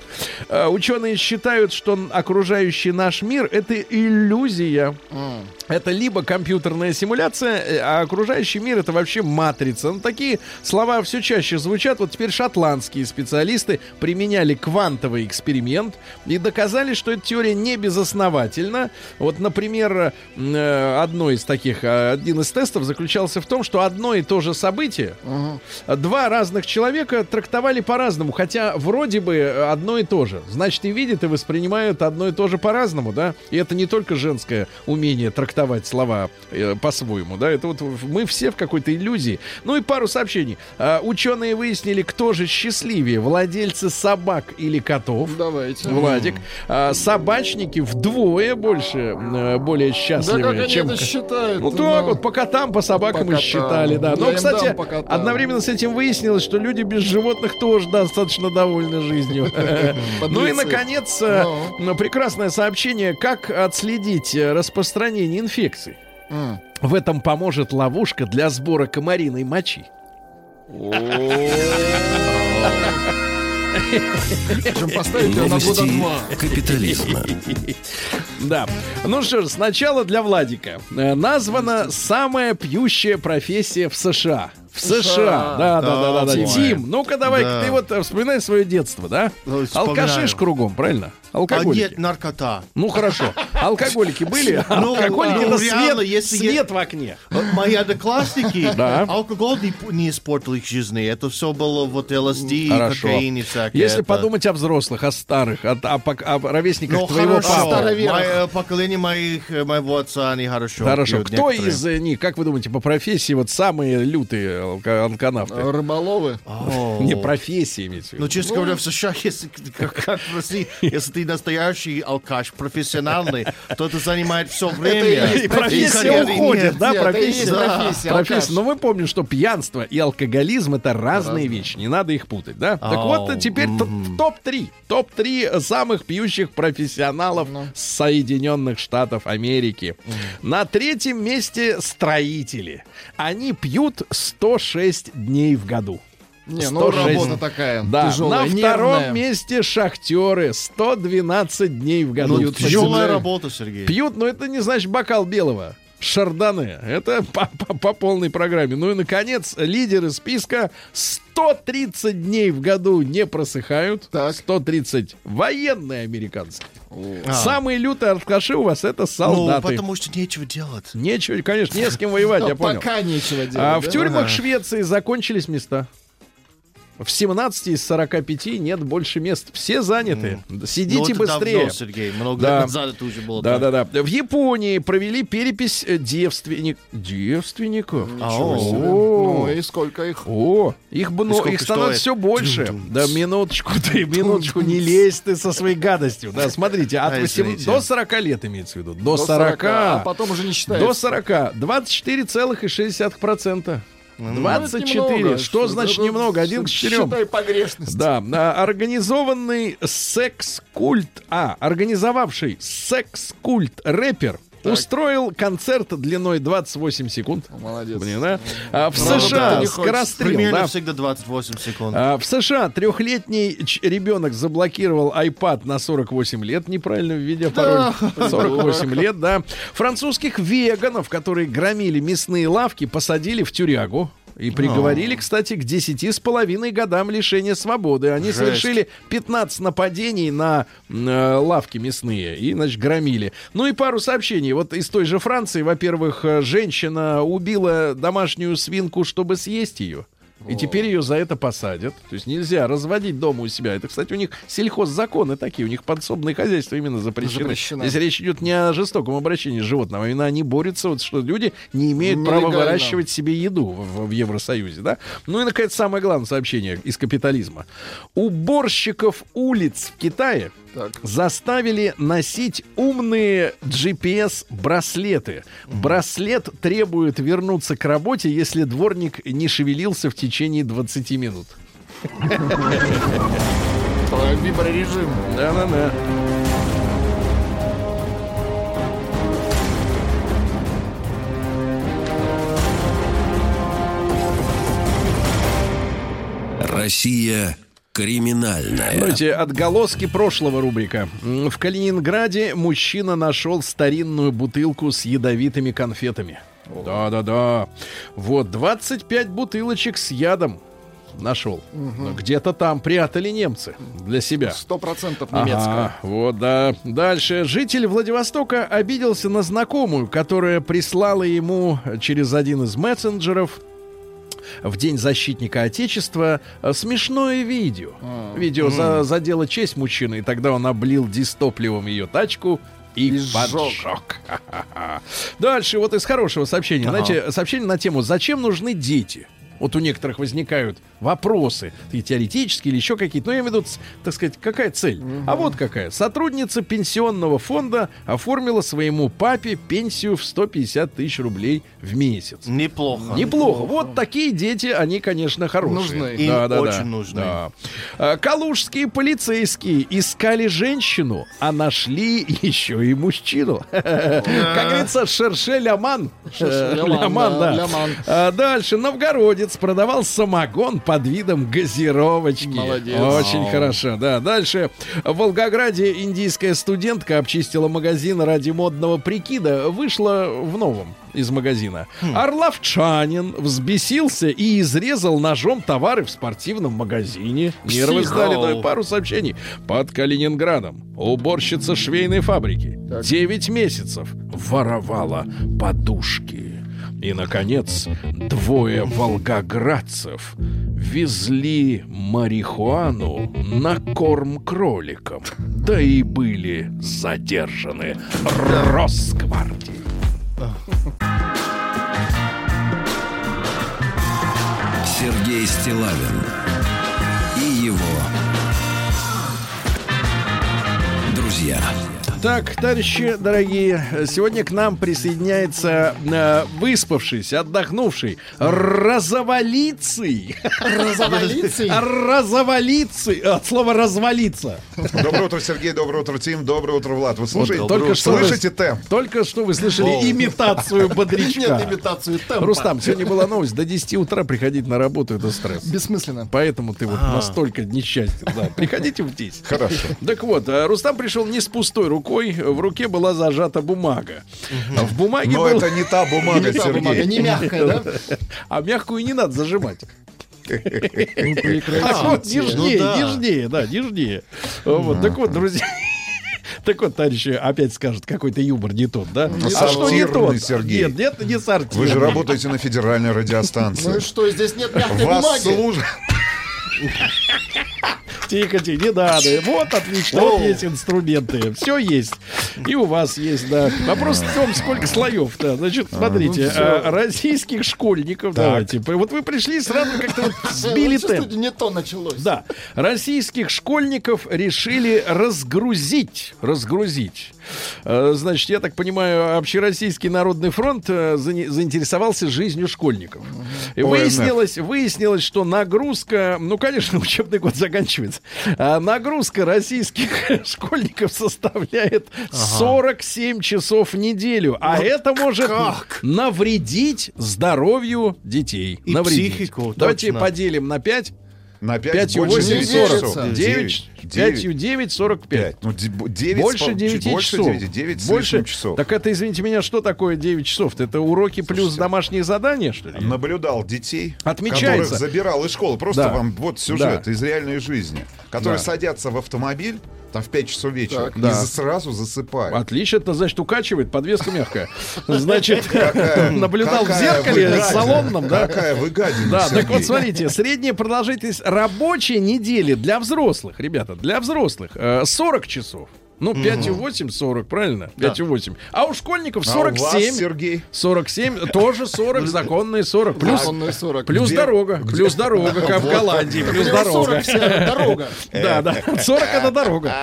Speaker 2: А, Ученые считают, что окружающий наш мир это иллюзия. Это либо компьютерная симуляция, э, а окружающий мир это вообще матрица. Ну, такие слова все чаще звучат. Вот теперь шотландские специалисты применяли квантовый эксперимент и доказали, что эта теория не безосновательна. Вот, например, э, одно из таких, э, один из тестов заключался в том, что одно и то же событие два разных человека трактовали по-разному, хотя вроде бы э, одно и то же. Значит, и видят, и воспринимают одно и то же по-разному, да? И это не только женское умение трактовать слова э, по-своему, да? Это вот мы все в какой-то иллюзии. Ну и пару сообщений. Ученые выяснили, кто же счастливее, владельцы собак или котов.
Speaker 4: Давайте.
Speaker 2: Владик. А, собачники вдвое больше, э, более
Speaker 4: Да
Speaker 2: счастливы,
Speaker 4: как они
Speaker 2: чем...
Speaker 4: это считают?
Speaker 2: Ну так вот, по котам, по собакам
Speaker 4: По
Speaker 2: и считали, да.
Speaker 4: Я
Speaker 2: Но,
Speaker 4: им
Speaker 2: кстати, одновременно с этим выяснилось, что люди без животных тоже достаточно довольны жизнью. Ну и, наконец, э,
Speaker 4: Ну.
Speaker 2: прекрасное сообщение, как отследить э, распространение инфекций. В этом поможет ловушка для сбора комариной мочи.
Speaker 4: Причем поставить ее на года два.
Speaker 1: капитализма.
Speaker 2: Да. Ну что ж, сначала для Владика. Э, Названа самая пьющая профессия в США. В США. Да, да, да, да, да.
Speaker 3: Тим.
Speaker 2: Тим, ну-ка давай,
Speaker 3: Да.
Speaker 2: ты вот вспоминай свое детство, да?
Speaker 3: Ну, вспоминаю.
Speaker 2: Алкаши ж кругом, правильно?
Speaker 3: А
Speaker 2: Алкоголики.
Speaker 3: нет, наркота.
Speaker 2: Ну хорошо. Алкоголики были?
Speaker 3: Ну,
Speaker 2: Алкоголики
Speaker 3: ну,
Speaker 2: это
Speaker 3: реально,
Speaker 2: свет,
Speaker 3: если я-
Speaker 2: свет в окне.
Speaker 3: Мои одноклассники,
Speaker 2: Да.
Speaker 3: алкоголь не, не испортил их жизни. Это все было вот ЛСД,
Speaker 2: Хорошо.
Speaker 3: кокаин и всякое.
Speaker 2: Если
Speaker 3: это.
Speaker 2: подумать о взрослых, о старых, о, о пок- о ровесниках
Speaker 3: Ну,
Speaker 2: твоего
Speaker 3: хорошо.
Speaker 2: папы.
Speaker 3: Мое поколение моих, э, моего отца, они хорошо
Speaker 2: Хорошо.
Speaker 3: пьют
Speaker 2: Кто
Speaker 3: некоторые.
Speaker 2: из э, них, как вы думаете, по профессии вот самые лютые алка- алканавты?
Speaker 4: Рыболовы.
Speaker 3: О.
Speaker 2: Не профессии имеется в
Speaker 3: Ну, честно говоря, в США, если, как, как в России, если ты настоящий алкаш, профессиональный, то это занимает все время.
Speaker 2: И профессия уходит, да, профессия.
Speaker 4: профессия.
Speaker 2: Но мы помним, что пьянство и алкоголизм это разные вещи, не надо их путать, да? Так вот, теперь т- топ-3. Топ-3 самых пьющих профессионалов Соединенных Штатов Америки. На третьем месте строители. Они пьют 106 дней в году.
Speaker 4: Не, ну
Speaker 2: 106.
Speaker 4: работа такая
Speaker 2: Да,
Speaker 4: тяжелая,
Speaker 2: на втором
Speaker 4: нервная.
Speaker 2: месте шахтеры 112 дней в году.
Speaker 3: Ну,
Speaker 2: пьют.
Speaker 3: тяжелая
Speaker 4: землей.
Speaker 3: работа, Сергей.
Speaker 2: Пьют, но это не значит бокал белого. Шардоне. Это по, по- по полной программе. Ну и, наконец, лидеры списка 130 дней в году не просыхают.
Speaker 4: Так.
Speaker 2: 130 военные американцы. Самые лютые алкаши у вас это
Speaker 3: Ну,
Speaker 2: солдаты.
Speaker 3: потому что нечего делать.
Speaker 2: Нечего, конечно, не с кем воевать, я
Speaker 4: Ну,
Speaker 2: понял.
Speaker 4: Пока нечего делать.
Speaker 2: А в тюрьмах Швеции закончились места. В 17 из 45 нет больше мест. Все заняты. Сидите
Speaker 3: Ну, это
Speaker 2: быстрее.
Speaker 3: давно, Сергей, много
Speaker 2: Да.
Speaker 3: лет назад это уже было.
Speaker 2: Да,
Speaker 3: так.
Speaker 2: да, да. В Японии провели перепись э, девственник... девственников.
Speaker 3: Ау.
Speaker 2: О,
Speaker 4: Ну и сколько их?
Speaker 2: О, их, бы- ну,
Speaker 3: сколько
Speaker 2: их становится
Speaker 3: стоит?
Speaker 2: все больше. Да, минуточку ты, минуточку, не лезь ты со своей гадостью. Да, смотрите, от
Speaker 3: А,
Speaker 2: 8
Speaker 3: извините.
Speaker 2: до 40 лет имеется в виду. До,
Speaker 4: До
Speaker 2: 40.
Speaker 4: А потом уже не считается.
Speaker 2: До 40. 24,6%.
Speaker 4: Ну, это
Speaker 2: 24.
Speaker 4: немного.
Speaker 2: Что значит немного? Один к четырем.
Speaker 4: Считай погрешность.
Speaker 2: Да, а, организованный секс-культ, а, организовавший секс-культ рэпер устроил концерт длиной 28 секунд.
Speaker 4: Молодец.
Speaker 2: Блин, а? А в
Speaker 4: Правда,
Speaker 2: США
Speaker 4: не хочется.
Speaker 2: скорострел,
Speaker 3: Примерно
Speaker 2: да.
Speaker 3: всегда 28 секунд.
Speaker 2: А, в США трехлетний ребенок заблокировал iPad на 48 лет, неправильно введя пароль. 48 лет, да. Французских веганов, которые громили мясные лавки, посадили в тюрягу. И приговорили, кстати, к 10 с половиной годам лишения свободы. Они
Speaker 3: Жесть.
Speaker 2: совершили 15 нападений на э, лавки мясные и, значит, громили. Ну и пару сообщений. Вот из той же Франции, во-первых, э, женщина убила домашнюю свинку, чтобы съесть ее. И теперь ее за это посадят. То есть нельзя разводить дома у себя. Это, кстати, у них сельхоззаконы такие. У них подсобные хозяйства именно запрещены.
Speaker 4: Запрещено.
Speaker 2: Здесь речь идет не о жестоком обращении с животным, а именно они борются, вот, что люди не имеют права выращивать себе еду в, в Евросоюзе. Да? Ну и, наконец, самое главное сообщение из капитализма. Уборщиков улиц в Китае
Speaker 4: Так.
Speaker 2: заставили носить умные GPS-браслеты. Браслет требует вернуться к работе, если дворник не шевелился в течение 20 минут.
Speaker 4: Виброрежим.
Speaker 2: Да-да-да.
Speaker 1: Россия криминальная.
Speaker 2: Знаете, отголоски прошлого рубрика. В Калининграде мужчина нашел старинную бутылку с ядовитыми конфетами. Да-да-да. Вот, 25 бутылочек с ядом нашел. Ну, Где-то там прятали немцы для себя.
Speaker 4: Сто процентов
Speaker 2: Ага,
Speaker 4: немецкая.
Speaker 2: вот, да. Дальше. Житель Владивостока обиделся на знакомую, которая прислала ему через один из мессенджеров в День защитника Отечества э, смешное видео. Видео за, задело честь мужчины, и тогда он облил дистопливом ее тачку и,
Speaker 4: И
Speaker 2: поджег. Дальше вот из хорошего сообщения. Знаете, сообщение на тему «Зачем нужны дети?» Вот у некоторых возникают вопросы, и теоретические или еще какие-то. Но я имею в виду, так сказать, какая цель? А вот какая. Сотрудница пенсионного фонда оформила своему папе пенсию в 150 тысяч рублей в месяц.
Speaker 3: Неплохо.
Speaker 2: Неплохо. Вот такие дети, они, конечно, хорошие.
Speaker 4: Нужны.
Speaker 3: Им
Speaker 2: Да, да,
Speaker 3: очень
Speaker 2: да.
Speaker 3: нужны.
Speaker 2: Да. А, Калужские полицейские искали женщину, а нашли еще и мужчину. Как говорится, шерше ляман. Э,
Speaker 4: ляман,
Speaker 2: Ляман,
Speaker 4: да,
Speaker 2: Дальше. Новгородец продавал самогон под видом газировочки.
Speaker 4: Молодец.
Speaker 2: Очень хорошо, да. Дальше. В Волгограде индийская студентка обчистила магазин ради модного прикида. Вышла в новом из магазина. Орловчанин взбесился и изрезал ножом товары в спортивном магазине. Нервы сдали, да, пару сообщений. Под Калининградом уборщица швейной фабрики 9 месяцев воровала подушки. И, наконец, двое волгоградцев везли марихуану на корм кроликам. Да и были задержаны Росгвардией.
Speaker 1: Сергей Стилавин и его друзья.
Speaker 2: Так, товарищи дорогие, сегодня к нам присоединяется э, выспавшийся, отдохнувший, разовалицый.
Speaker 4: Разовалицей.
Speaker 2: Разовалицый. От слова развалиться.
Speaker 8: Доброе утро, Сергей. Доброе утро, Тим. Доброе утро, Влад. Вы слушаете?
Speaker 2: только что вы-
Speaker 8: слышите темп?
Speaker 2: Только что вы слышали имитацию бодрячка.
Speaker 4: Нет имитацию темпа.
Speaker 2: Рустам, сегодня была новость. До 10 утра приходить на работу это стресс.
Speaker 4: Бессмысленно.
Speaker 2: Поэтому ты вот настолько несчастен. Да, приходите в 10.
Speaker 8: Хорошо.
Speaker 2: Так вот, э, Рустам пришел не с пустой рукой. Рукой, в руке была зажата бумага. В бумаге
Speaker 8: Но
Speaker 2: был...
Speaker 8: это не та бумага,
Speaker 4: Не та бумага,
Speaker 8: Сергей.
Speaker 4: не мягкая, да?
Speaker 2: А мягкую не надо зажимать.
Speaker 4: Ну,
Speaker 2: Так вот, нежнее,
Speaker 3: Ну да.
Speaker 2: нежнее, да, нежнее. Вот, так вот, друзья. Так вот, товарищи, опять скажут, какой-то юмор не тот, да? А что не тот?
Speaker 8: Сергей.
Speaker 2: Нет, нет, не сортирный.
Speaker 8: Вы же работаете на федеральной
Speaker 4: Ну и
Speaker 8: радиостанции.
Speaker 4: что, здесь нет мягкой
Speaker 8: Вас
Speaker 4: бумаги?
Speaker 8: служат...
Speaker 2: Тихо, тихо, не надо. Вот отлично, вот есть инструменты. Все есть. И у вас есть, да. Вопрос в том, сколько слоев, да. Значит, смотрите, а, российских школьников, давайте. Вот вы пришли сразу как-то вот сбили
Speaker 4: чувствуете,
Speaker 2: темп.
Speaker 4: не то началось.
Speaker 2: Да, российских школьников решили разгрузить. Разгрузить. Э, Значит, я так понимаю, Общероссийский народный фронт э, заинтересовался жизнью школьников. И выяснилось, выяснилось, что нагрузка, ну, конечно, учебный год заканчивается, а нагрузка российских школьников составляет 47 часов в неделю. А это может
Speaker 3: как?
Speaker 2: навредить здоровью детей.
Speaker 3: И
Speaker 2: навредить.
Speaker 3: психику,
Speaker 2: Давайте
Speaker 3: точно.
Speaker 2: поделим на 5.
Speaker 8: На 5
Speaker 2: 5 и
Speaker 8: больше
Speaker 2: 8,
Speaker 8: 9
Speaker 4: 40.
Speaker 8: часов.
Speaker 2: 9, 5 и 9, 45.
Speaker 8: Ну, 9
Speaker 2: Больше 9
Speaker 8: больше
Speaker 2: часов.
Speaker 8: 9, 9 с
Speaker 2: Больше
Speaker 8: часов.
Speaker 2: Так это, извините меня, что такое 9 часов? Это уроки плюс домашние задания, что ли?
Speaker 8: Наблюдал детей,
Speaker 2: Отмечается.
Speaker 8: которых забирал из школы. Просто
Speaker 2: Да.
Speaker 8: вам вот сюжет
Speaker 2: Да.
Speaker 8: из реальной жизни. Которые
Speaker 2: Да.
Speaker 8: садятся в автомобиль там в 5 часов вечера
Speaker 4: Так.
Speaker 8: и
Speaker 2: Да.
Speaker 8: сразу засыпают.
Speaker 2: Отлично, это значит укачивает, подвеска мягкая. Значит,
Speaker 8: Какая-
Speaker 2: наблюдал в зеркале
Speaker 8: вы гадина.
Speaker 2: салонном, да?
Speaker 8: Какая вы гадина,
Speaker 2: Да, так вот смотрите, средняя продолжительность рабочей недели для взрослых, ребята, для взрослых э, 40 часов. Ну, 5,8, 40, правильно? 5,8. А у школьников
Speaker 8: А у вас,
Speaker 2: 47.
Speaker 8: Сергей?
Speaker 2: 47, тоже 40, законные 40. Плюс,
Speaker 4: Законные 40.
Speaker 2: плюс
Speaker 8: Где-
Speaker 2: дорога, плюс дорога, как в Голландии, плюс дорога.
Speaker 4: 40 вся дорога.
Speaker 2: Да, да. 40 это дорога.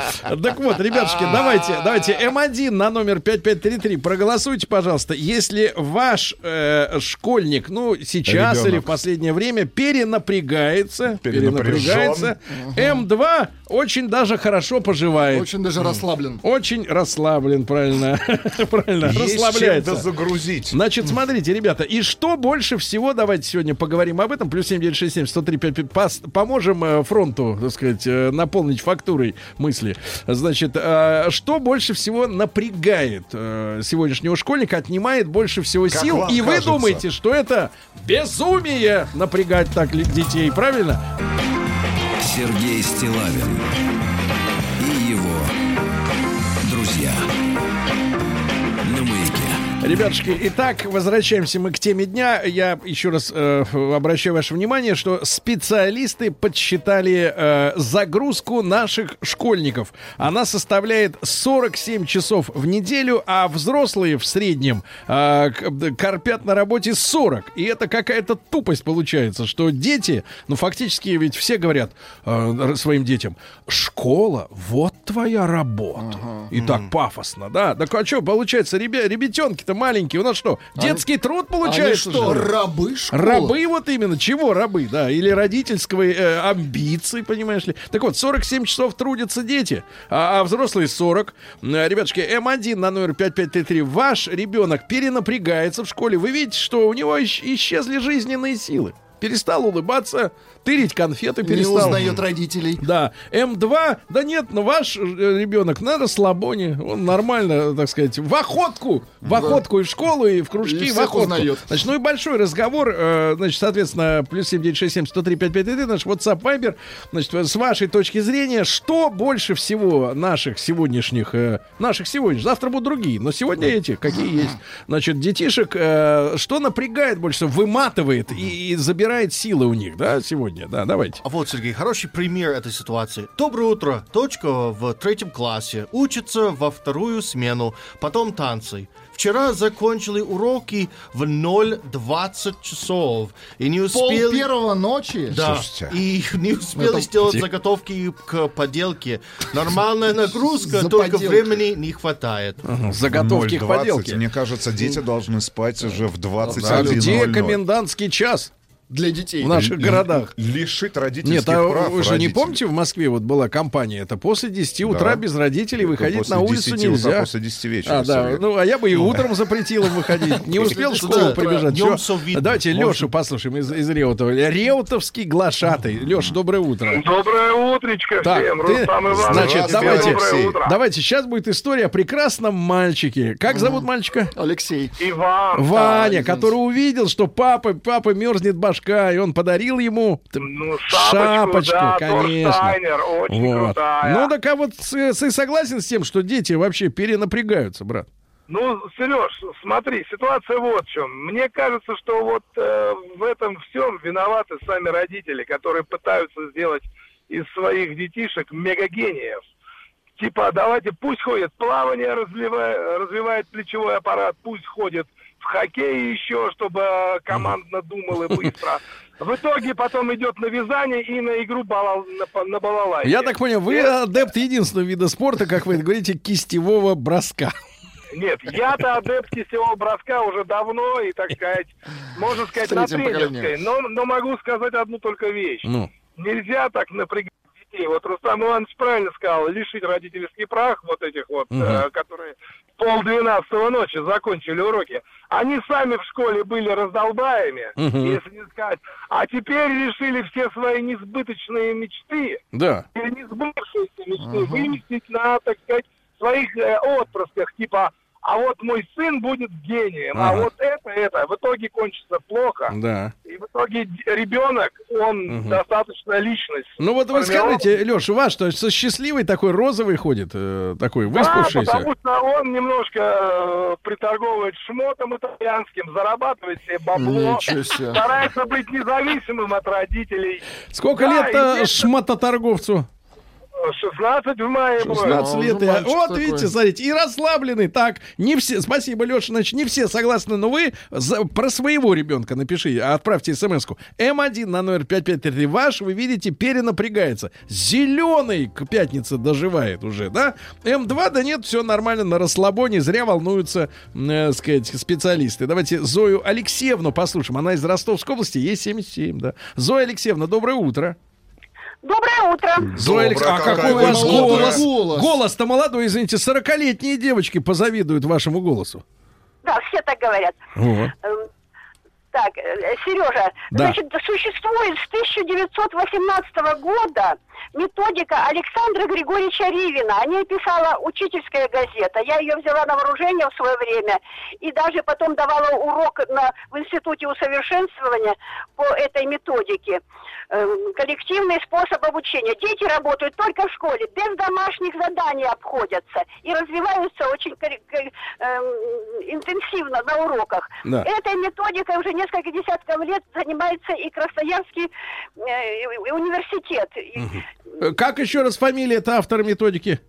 Speaker 2: Так вот, ребятушки, давайте, давайте М1 на номер 5533 проголосуйте, пожалуйста. Если ваш э, школьник, ну, сейчас
Speaker 8: Ребенок.
Speaker 2: или в последнее время перенапрягается, перенапрягается, М2 очень даже хорошо поживает.
Speaker 4: Очень даже расслаблен.
Speaker 2: Очень расслаблен, правильно. правильно,
Speaker 8: Есть
Speaker 2: расслабляется.
Speaker 8: загрузить.
Speaker 2: Значит, смотрите, ребята, и что больше всего, давайте сегодня поговорим об этом, плюс 7967 103 55, пос- поможем э, фронту, так сказать, э, наполнить фактурой мысли. Значит, э, что больше всего напрягает сегодняшнего школьника, отнимает больше всего
Speaker 8: Как
Speaker 2: сил, и вы
Speaker 8: кажется?
Speaker 2: думаете, что это безумие напрягать так детей, правильно?
Speaker 1: Сергей Стилавин
Speaker 2: Ребятушки, итак, возвращаемся мы к теме дня. Я еще раз э, обращаю ваше внимание, что специалисты подсчитали э, загрузку наших школьников. Она составляет 47 часов в неделю, а взрослые в среднем э, корпят на работе 40. И это какая-то тупость получается, что дети, ну фактически ведь все говорят э, своим детям, школа, вот твоя работа. И так пафосно, да? Так а что, получается, ребя- ребятенки-то маленькие, у нас что, детский труд
Speaker 4: Они
Speaker 2: получается?
Speaker 4: что,
Speaker 2: ли?
Speaker 4: рабы школы?
Speaker 2: Рабы вот именно. Чего рабы, да? Или родительского э, амбиции, понимаешь ли? Так вот, 47 часов трудятся дети, а, а взрослые 40. Э, Ребятушки, М1 на номер 5533. Ваш ребенок перенапрягается в школе. Вы видите, что у него исчезли жизненные силы. Перестал улыбаться, тырить конфеты
Speaker 4: Не
Speaker 2: перестал.
Speaker 4: узнает родителей.
Speaker 2: Да, М2, да нет, ну ваш э, ребенок на расслабоне, он нормально, так сказать, в охотку, в охотку и в школу, и в кружки,
Speaker 4: И
Speaker 2: и в охотку.
Speaker 4: узнает.
Speaker 2: Значит, ну и большой разговор, э, значит, соответственно, плюс 7967 103 5533, наш WhatsApp Viber, значит, с вашей точки зрения, что больше всего наших сегодняшних, э, наших сегодняшних, завтра будут другие, но сегодня эти, какие есть, значит, детишек, э, что напрягает больше выматывает и, и забирает силы у них, да, сегодня, да, давайте.
Speaker 3: А вот, Сергей, хороший пример этой ситуации. Доброе утро. Дочка в третьем классе. Учится во вторую смену. Потом танцы. Вчера закончили уроки в 0.20 часов. И не
Speaker 4: Пол
Speaker 3: успели...
Speaker 4: первого ночи?
Speaker 3: Да,
Speaker 8: Слушайте.
Speaker 3: и не успели
Speaker 4: Это-
Speaker 3: сделать заготовки к поделке. Нормальная нагрузка,
Speaker 4: За
Speaker 3: только времени не хватает.
Speaker 2: Заготовки к
Speaker 8: 0,20.
Speaker 2: поделке.
Speaker 8: Мне кажется, дети должны спать уже в
Speaker 2: А
Speaker 8: 21.00.
Speaker 2: где комендантский час?
Speaker 4: Для детей.
Speaker 2: в наших городах.
Speaker 8: Лишить родительских
Speaker 2: Нет, а
Speaker 8: прав
Speaker 2: вы же не
Speaker 8: родителей.
Speaker 2: помните, в Москве вот была компания, это после 10 утра
Speaker 8: Да.
Speaker 2: без родителей выходить
Speaker 8: После
Speaker 2: на улицу
Speaker 8: 10 утра,
Speaker 2: нельзя.
Speaker 8: после 10 вечера.
Speaker 2: А, да, ну, а я бы и утром запретил им выходить. Не успел в школу прибежать. Давайте. Лешу послушаем из, из Реутова. Реутовский глашатый. Леш, доброе утро.
Speaker 7: Доброе утречко
Speaker 2: Так,
Speaker 7: всем,
Speaker 2: ты-
Speaker 7: Рустам Иванович.
Speaker 2: значит, давайте-
Speaker 7: доброе
Speaker 8: Алексей.
Speaker 7: утро.
Speaker 2: Давайте, сейчас будет история о прекрасном мальчике. Как зовут мальчика?
Speaker 4: Алексей.
Speaker 7: Иван,
Speaker 2: Ваня, который увидел, что папа, папа мерзнет башка, и он подарил ему
Speaker 7: ну,
Speaker 2: шапочку,
Speaker 7: шапочку, да,
Speaker 2: конечно.
Speaker 7: Торштайнер, очень
Speaker 2: Вот.
Speaker 7: крутая.
Speaker 2: Ну так а вот ты согласен с тем, что дети вообще перенапрягаются, брат?
Speaker 7: Ну, Сереж, смотри, ситуация вот в чем. Мне кажется, что вот э, в этом всем виноваты сами родители, которые пытаются сделать из своих детишек мегагениев. Типа, давайте, пусть ходит плавание, развивая- развивает плечевой аппарат, пусть ходит в хоккей еще, чтобы командно думал и быстро. В итоге потом идет на вязание и на игру балал- на, на балалайке.
Speaker 2: Я так понял, вы адепт единственного вида спорта, как вы говорите, кистевого броска.
Speaker 7: Нет, я-то адепт кистевого броска уже давно и, так сказать, можно сказать, на тренерской. Но, но могу сказать одну только вещь.
Speaker 2: Ну,
Speaker 7: Нельзя так напрягать детей. Вот Рустам Иванович правильно сказал, лишить родительский прах вот этих вот,
Speaker 2: Мгм.
Speaker 7: э, которые полдвенадцатого ночи закончили уроки. Они сами в школе были раздолбаями,
Speaker 2: Мгм.
Speaker 7: если не сказать. А теперь решили все свои несбыточные мечты
Speaker 2: да.
Speaker 7: или не сбывшиеся мечты выместить на, так сказать, своих э, отпрысках, типа, а вот мой сын будет гением, а
Speaker 2: Ага.
Speaker 7: вот это, это, в итоге кончится плохо.
Speaker 2: Да.
Speaker 7: И в итоге ребенок, он
Speaker 2: Мгм.
Speaker 7: достаточно личность.
Speaker 2: Ну вот вы скажите, Леш, у вас что, со счастливый такой розовый ходит, э, такой
Speaker 7: Да,
Speaker 2: выспавшийся?
Speaker 7: потому что он немножко э, приторговывает шмотом итальянским, зарабатывает себе бабло, старается быть независимым от родителей.
Speaker 2: Сколько
Speaker 7: Да,
Speaker 2: лет-то
Speaker 7: и-
Speaker 2: шмототорговцу?
Speaker 7: 16 в мае будет.
Speaker 2: 16
Speaker 4: А,
Speaker 2: лет.
Speaker 4: мальчик
Speaker 2: вот
Speaker 4: такой.
Speaker 2: видите, смотрите, и расслабленный. Так, не все, спасибо, Леша, значит, не все согласны, но вы за- про своего ребенка напишите, отправьте смс-ку. М1 на номер 5533 ваш, вы видите, перенапрягается. Зеленый к пятнице доживает уже, да? М2, да нет, все нормально, на расслабоне, зря волнуются, э, сказать, специалисты. Давайте Зою Алексеевну послушаем. Она из Ростовской области, ей 77, да. Зоя Алексеевна, доброе утро.
Speaker 9: Доброе утро.
Speaker 2: Зоя
Speaker 8: Доброе,
Speaker 2: а какой у вас? Голос. Голос-то молодой, извините, 40-летние девочки позавидуют вашему голосу.
Speaker 9: Да, все так говорят.
Speaker 2: Вот.
Speaker 9: Эм, Так, э, Сережа,
Speaker 2: Да.
Speaker 9: значит, существует с 1918 года методика Александра Григорьевича Ривина. О ней писала учительская газета. Я ее взяла на вооружение в свое время и даже потом давала урок на, в Институте усовершенствования по этой методике. Эм, Коллективный способ обучения. Дети работают только в школе, без домашних заданий обходятся и развиваются очень эм, интенсивно на уроках.
Speaker 2: Да.
Speaker 9: Этой методикой уже несколько десятков лет занимается и Красноярский э, университет.
Speaker 2: Э, Как еще раз фамилия это автора методики?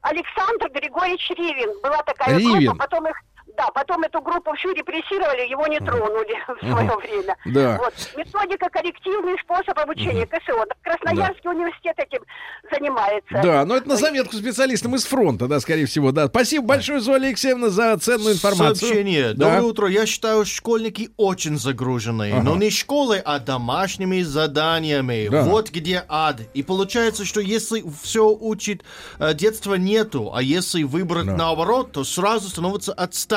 Speaker 9: Александр Григорьевич Ривин. Была такая
Speaker 2: Ривин.
Speaker 9: группа, потом их да, потом эту группу всю репрессировали, его не тронули в свое время.
Speaker 2: Да.
Speaker 9: Вот. Методика коррективный способ обучения КСО. Красноярский университет этим занимается.
Speaker 2: Да, но это на заметку специалистам из фронта, да, скорее всего, да. Спасибо большое, Зоя Алексеевна, за ценную информацию.
Speaker 3: Сообщение.
Speaker 2: Да.
Speaker 3: Доброе утро. Я считаю, школьники очень загружены. Но не школой, а домашними заданиями.
Speaker 2: Да.
Speaker 3: Вот где ад. И получается, что если все учит, э, детства нету. А если выбрать наоборот, то сразу становится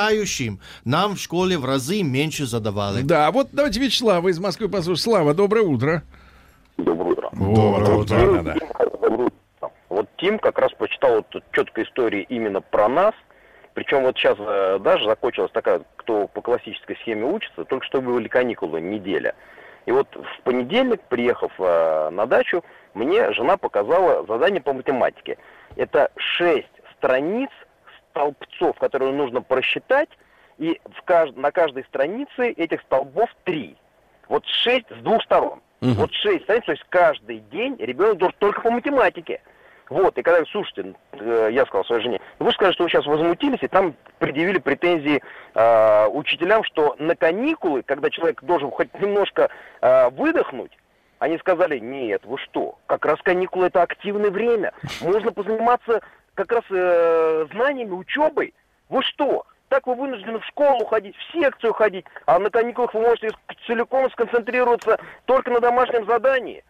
Speaker 3: отстающим. Нам в школе в разы меньше задавали.
Speaker 2: Да, вот давайте Вячеслава из Москвы послушаем. Слава, доброе утро.
Speaker 10: Доброе утро.
Speaker 2: Доброе утро. Да, да.
Speaker 10: Доброе утро. Вот Тим как раз почитал вот четкую историю именно про нас. Причем вот сейчас э, даже закончилась такая, кто по классической схеме учится, только что были каникулы, неделя. И вот в понедельник, приехав э, на дачу, мне жена показала задание по математике. Это шесть страниц столбцов, которые нужно просчитать, и в кажд... на каждой странице этих столбов три. Вот шесть с двух сторон. Вот шесть страниц, то есть каждый день ребенок должен только по математике. Вот, и когда, слушайте, э, я сказал своей жене, вы же скажете, что вы сейчас возмутились, и там предъявили претензии э, учителям, что на каникулы, когда человек должен хоть немножко э, выдохнуть, они сказали, нет, вы что, как раз каникулы это активное время, можно позаниматься как раз э, знаниями, учебой. Вы что? Так вы вынуждены в школу ходить, в секцию ходить, а на каникулах вы можете целиком сконцентрироваться только на домашнем задании.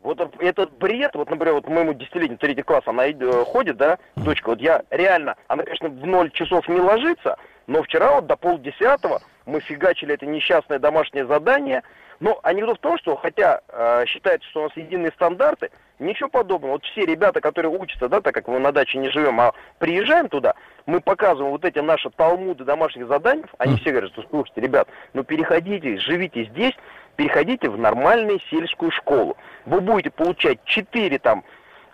Speaker 10: Вот этот бред, вот, например, вот моему десятилетнему третий класс, она э, ходит, да, дочка, вот я реально, она, конечно, в ноль часов не ложится, но вчера вот до полдесятого мы фигачили это несчастное домашнее задание, но анекдот в том, что хотя э, считается, что у нас единые стандарты, ничего подобного. Вот все ребята, которые учатся, да, так как мы на даче не живем, а приезжаем туда, мы показываем вот эти наши талмуды домашних заданий, они все говорят, что слушайте, ребят, ну переходите, живите здесь, переходите в нормальную сельскую школу. Вы будете получать 4 там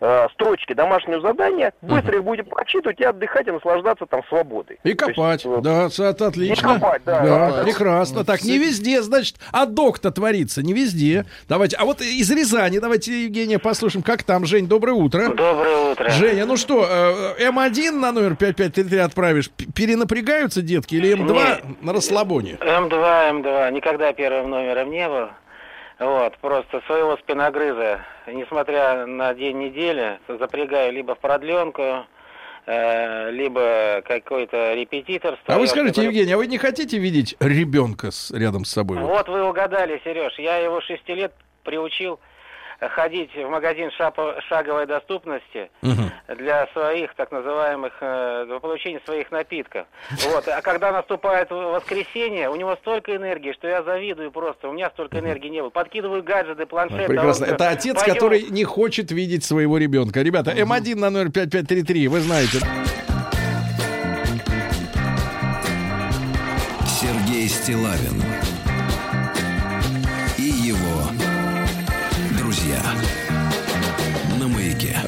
Speaker 10: э, строчки домашнего задания, быстро их будете прочитывать и отдыхать и наслаждаться там свободой.
Speaker 2: И копать,
Speaker 10: есть,
Speaker 2: да, это отлично.
Speaker 10: И копать, да.
Speaker 2: Да,
Speaker 10: Копать.
Speaker 2: прекрасно. Так, не везде, значит, а док-то творится, не везде. Давайте, а вот из Рязани, давайте, Евгения, послушаем, как там, Жень, доброе утро.
Speaker 11: Доброе утро.
Speaker 2: Женя, ну что, э, М1 на номер 5533 отправишь, перенапрягаются детки или М2 на расслабоне?
Speaker 11: М2, М2. Никогда первым номером не был. Вот, просто своего спиногрыза, несмотря на день недели, запрягаю либо в продленку, э, либо какой-то репетитор.
Speaker 2: А вы скажите,
Speaker 11: который-
Speaker 2: Евгений, а вы не хотите видеть ребенка с, рядом с собой? Вот?
Speaker 11: Вы угадали, Сереж. Я его 6 лет приучил ходить в магазин шапо- шаговой доступности
Speaker 2: Мгм.
Speaker 11: для своих так называемых э, для получения своих напитков. Вот. А когда наступает воскресенье, у него столько энергии, что я завидую просто. У меня столько энергии не было. Подкидываю гаджеты, планшет.
Speaker 2: Прекрасно. Это отец,
Speaker 11: «Пойдем».
Speaker 2: который не хочет видеть своего ребенка. Ребята, М1 на номер 5533, вы знаете.
Speaker 1: Сергей Стилавин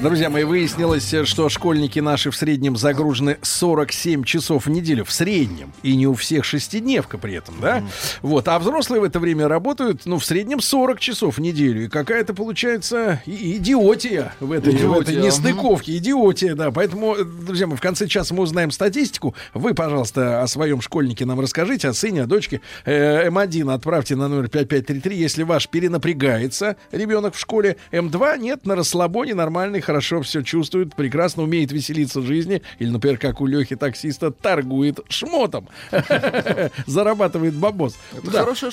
Speaker 1: Друзья
Speaker 2: мои, выяснилось, что школьники наши в среднем загружены 47 часов в неделю. В среднем. И не у всех шестидневка при этом, да? Вот. А взрослые в это время работают, ну, в среднем 40 часов в неделю. И какая-то получается идиотия в этой, в этой
Speaker 4: Идиотия,
Speaker 2: нестыковке. Идиотия, да. Поэтому, друзья мои, в конце часа мы узнаем статистику. Вы, пожалуйста, о своем школьнике нам расскажите, о сыне, о дочке. Э, М1 отправьте на номер 5533, если ваш перенапрягается ребенок в школе. М2 нет, на расслабоне, нормальный, хорошо все чувствует, прекрасно умеет веселиться в жизни. Или, например, как у Лехи таксиста, торгует шмотом. Зарабатывает бабос.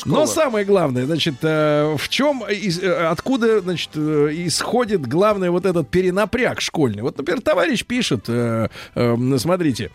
Speaker 2: Но самое главное, значит, э, в чем, э, откуда, значит, э, исходит главное вот этот перенапряг школьный. Вот, например, товарищ пишет, э, э, смотрите,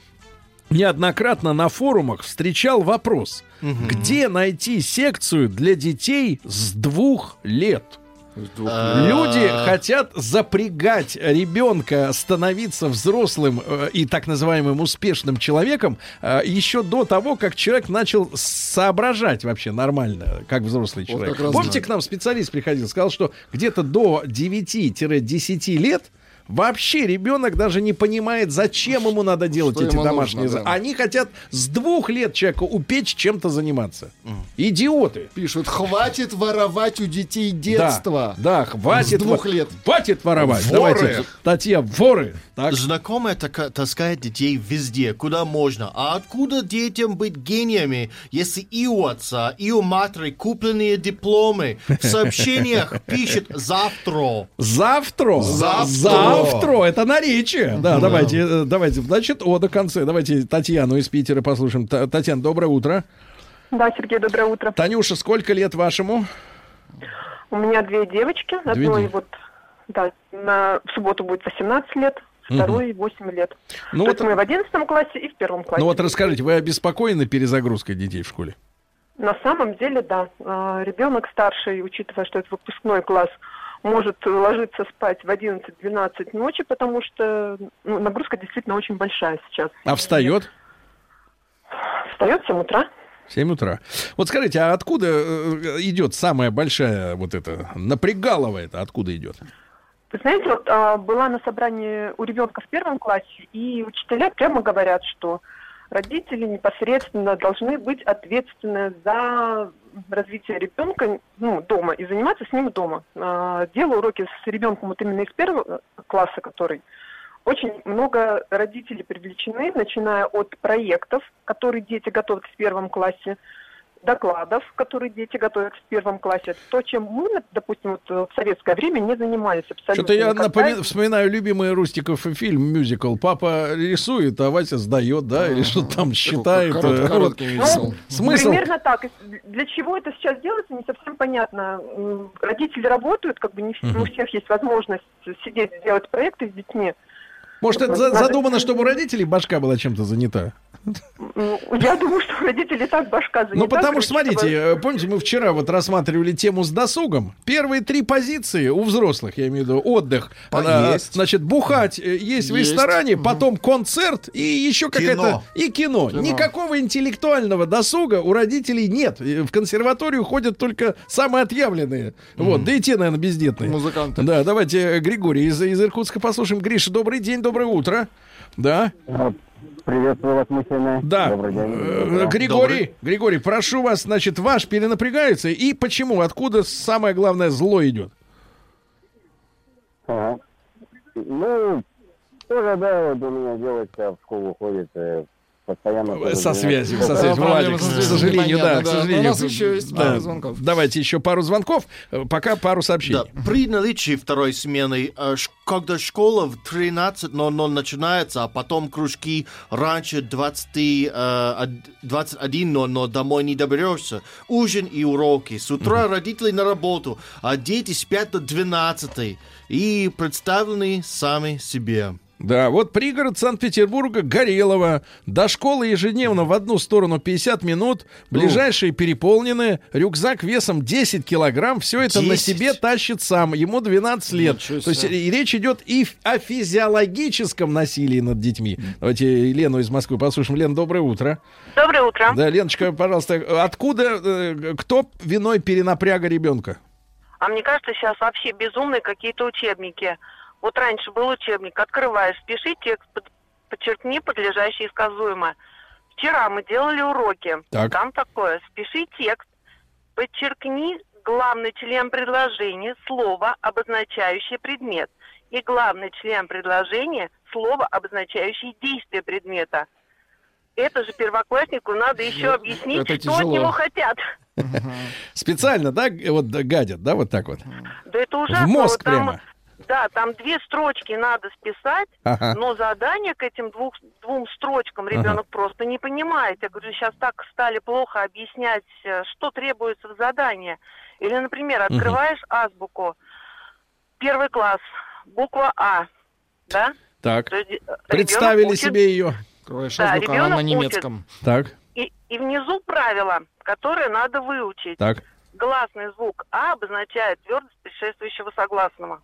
Speaker 2: неоднократно на форумах встречал вопрос, где найти секцию для детей с двух лет? Люди хотят запрягать ребенка становиться взрослым э, и так называемым успешным человеком э, еще до того, как человек начал соображать вообще нормально, как взрослый
Speaker 4: Вот
Speaker 2: человек.
Speaker 4: как
Speaker 2: Помните, к нам специалист приходил, сказал, что где-то до 9-10 лет Вообще ребенок даже не понимает, зачем ему надо делать
Speaker 4: Что
Speaker 2: эти домашние
Speaker 4: нужно,
Speaker 2: за-
Speaker 4: да.
Speaker 2: Они хотят с двух лет человека упечь чем-то заниматься. Идиоты.
Speaker 4: Пишут, хватит воровать у детей детство.
Speaker 2: Да, да, хватит.
Speaker 4: С двух лет.
Speaker 2: Хватит воровать.
Speaker 3: Воры.
Speaker 2: Давайте. Татьяна, воры. Так.
Speaker 3: Знакомая така- таскает детей везде, куда можно. А откуда детям быть гениями, если и у отца, и у матери купленные дипломы в сообщениях пишет «завтра».
Speaker 2: Завтра.
Speaker 3: Завтра.
Speaker 2: Завтра. Это наречие. Да, давайте, э, давайте. Значит, о, до конца. Давайте Татьяну из Питера послушаем. Та- Татьяна, доброе утро.
Speaker 12: Да, Сергей, доброе утро.
Speaker 2: Танюша, сколько лет вашему?
Speaker 12: У меня две девочки.
Speaker 2: Две
Speaker 12: Одной
Speaker 2: дев-
Speaker 12: вот, да, на в субботу будет 18 лет, второй 8 лет.
Speaker 2: Ну
Speaker 12: То
Speaker 2: вот-
Speaker 12: есть мы в 11 классе и в первом классе.
Speaker 2: Ну вот расскажите, вы обеспокоены перезагрузкой детей в школе?
Speaker 12: На самом деле, да. А, Ребенок старший, учитывая, что это выпускной класс, может ложиться спать в 11-12 ночи, потому что ну, нагрузка действительно очень большая сейчас.
Speaker 2: А встает?
Speaker 12: Встает в 7 утра.
Speaker 2: В 7 утра. Вот скажите, а откуда э, идет самая большая вот эта напрягаловая это откуда идет?
Speaker 12: Вы знаете, вот а, была на собрании у ребенка в первом классе, и учителя прямо говорят, что родители непосредственно должны быть ответственны за развитие ребенка ну, дома и заниматься с ним дома. А, делаю уроки с ребенком вот именно из первого класса, который очень много родителей привлечены, начиная от проектов, которые дети готовят в первом классе, докладов, которые дети готовят в первом классе. Это то, чем мы, допустим, вот э, в советское время не занимались абсолютно.
Speaker 2: Что-то я напоми- вспоминаю любимый Рустиков фильм, мюзикл. Папа рисует, а Вася сдает, да, или что-то там считает. э,
Speaker 4: короткий мюзикл.
Speaker 2: Смысл?
Speaker 12: Примерно так. Для чего это сейчас делается, не совсем понятно. Родители работают, как бы не, у всех есть возможность сидеть, делать проекты с детьми.
Speaker 2: Может, это задумано, чтобы у родителей башка была чем-то занята?
Speaker 12: Я думаю, что у родителей так башка занята.
Speaker 2: Ну, потому что, смотрите,
Speaker 12: чтобы-
Speaker 2: помните, мы вчера вот рассматривали тему с досугом. Первые три позиции у взрослых, я имею в виду отдых.
Speaker 8: Поесть.
Speaker 2: а, Значит, бухать э, есть, в
Speaker 4: Есть.
Speaker 2: ресторане, потом концерт и еще какая-то... И кино.
Speaker 4: Кино.
Speaker 2: Никакого интеллектуального досуга у родителей нет. В консерваторию ходят только самые отъявленные. Вот, да и те, наверное, бездетные.
Speaker 4: Музыканты.
Speaker 2: Да, давайте э, Григорий из, из Иркутска послушаем. Гриша, добрый день, доброе утро. Да,
Speaker 13: Приветствую вас, мужчины.
Speaker 2: да.
Speaker 13: Добрый день.
Speaker 2: Э,
Speaker 13: Добрый.
Speaker 2: Григорий, Григорий, прошу вас, значит, ваш перенапрягается. И почему? Откуда самое главное зло идет?
Speaker 13: Ага. Ну, тоже, да, вот у меня девочка в школу ходит, э, постоянно... тоже
Speaker 2: Со связью, со связью. Владик,
Speaker 4: со
Speaker 2: к сожалению, да, к.
Speaker 4: Но у
Speaker 2: сожалению.
Speaker 4: нас еще есть
Speaker 2: Да.
Speaker 4: пару звонков.
Speaker 2: Давайте еще пару звонков. Э, Пока пару сообщений.
Speaker 3: Да, при наличии второй смены, э, ш- когда школа в 13.00 начинается, а потом кружки раньше 20, э, од- 21.00 домой не доберешься, ужин и уроки. С утра родители на работу, а дети спят до 12 и представлены сами себе.
Speaker 2: Да, вот пригород Санкт-Петербурга, Горелого. До школы ежедневно в одну сторону 50 минут. Ближайшие переполнены. Рюкзак весом 10 килограмм. Все это на
Speaker 3: 10?
Speaker 2: себе тащит сам. Ему 12 лет.
Speaker 4: Ничего
Speaker 2: То есть и речь идет и о физиологическом насилии над детьми. Давайте Лену из Москвы послушаем. Лен, доброе утро.
Speaker 14: Доброе утро.
Speaker 2: Да, Леночка, пожалуйста, откуда, э, кто виной перенапряга ребенка?
Speaker 14: А мне кажется, сейчас вообще безумные какие-то учебники. Вот раньше был учебник, открываешь, пиши текст, под- подчеркни подлежащее и сказуемое. Вчера мы делали уроки.
Speaker 2: Так.
Speaker 14: Там такое, спиши текст, подчеркни главный член предложения, слово, обозначающее предмет. И главный член предложения, слово, обозначающее действие предмета. Это же первокласснику надо еще объяснить,
Speaker 2: это
Speaker 14: что от
Speaker 2: тяжело.
Speaker 14: него хотят.
Speaker 2: Специально, да, вот гадят, да, вот так вот?
Speaker 14: Да это ужасно.
Speaker 2: В мозг
Speaker 14: Вот там,
Speaker 2: прямо.
Speaker 14: Да, там две строчки надо списать,
Speaker 2: Ага.
Speaker 14: но задание к этим двух, двум строчкам
Speaker 2: Ага.
Speaker 14: ребенок просто не понимает. Я говорю, сейчас так стали плохо объяснять, э, что требуется в задании. Или, например, открываешь азбуку, первый класс, буква А, да?
Speaker 2: Так.
Speaker 14: Есть, э,
Speaker 2: Представили
Speaker 14: учит-
Speaker 2: себе ее.
Speaker 4: Открываешь
Speaker 14: Да,
Speaker 4: азбуку, она на
Speaker 14: учит.
Speaker 4: немецком.
Speaker 2: Так,
Speaker 14: И, и внизу правила, которые надо выучить.
Speaker 2: так.
Speaker 14: Гласный звук А обозначает твердость предшествующего согласного.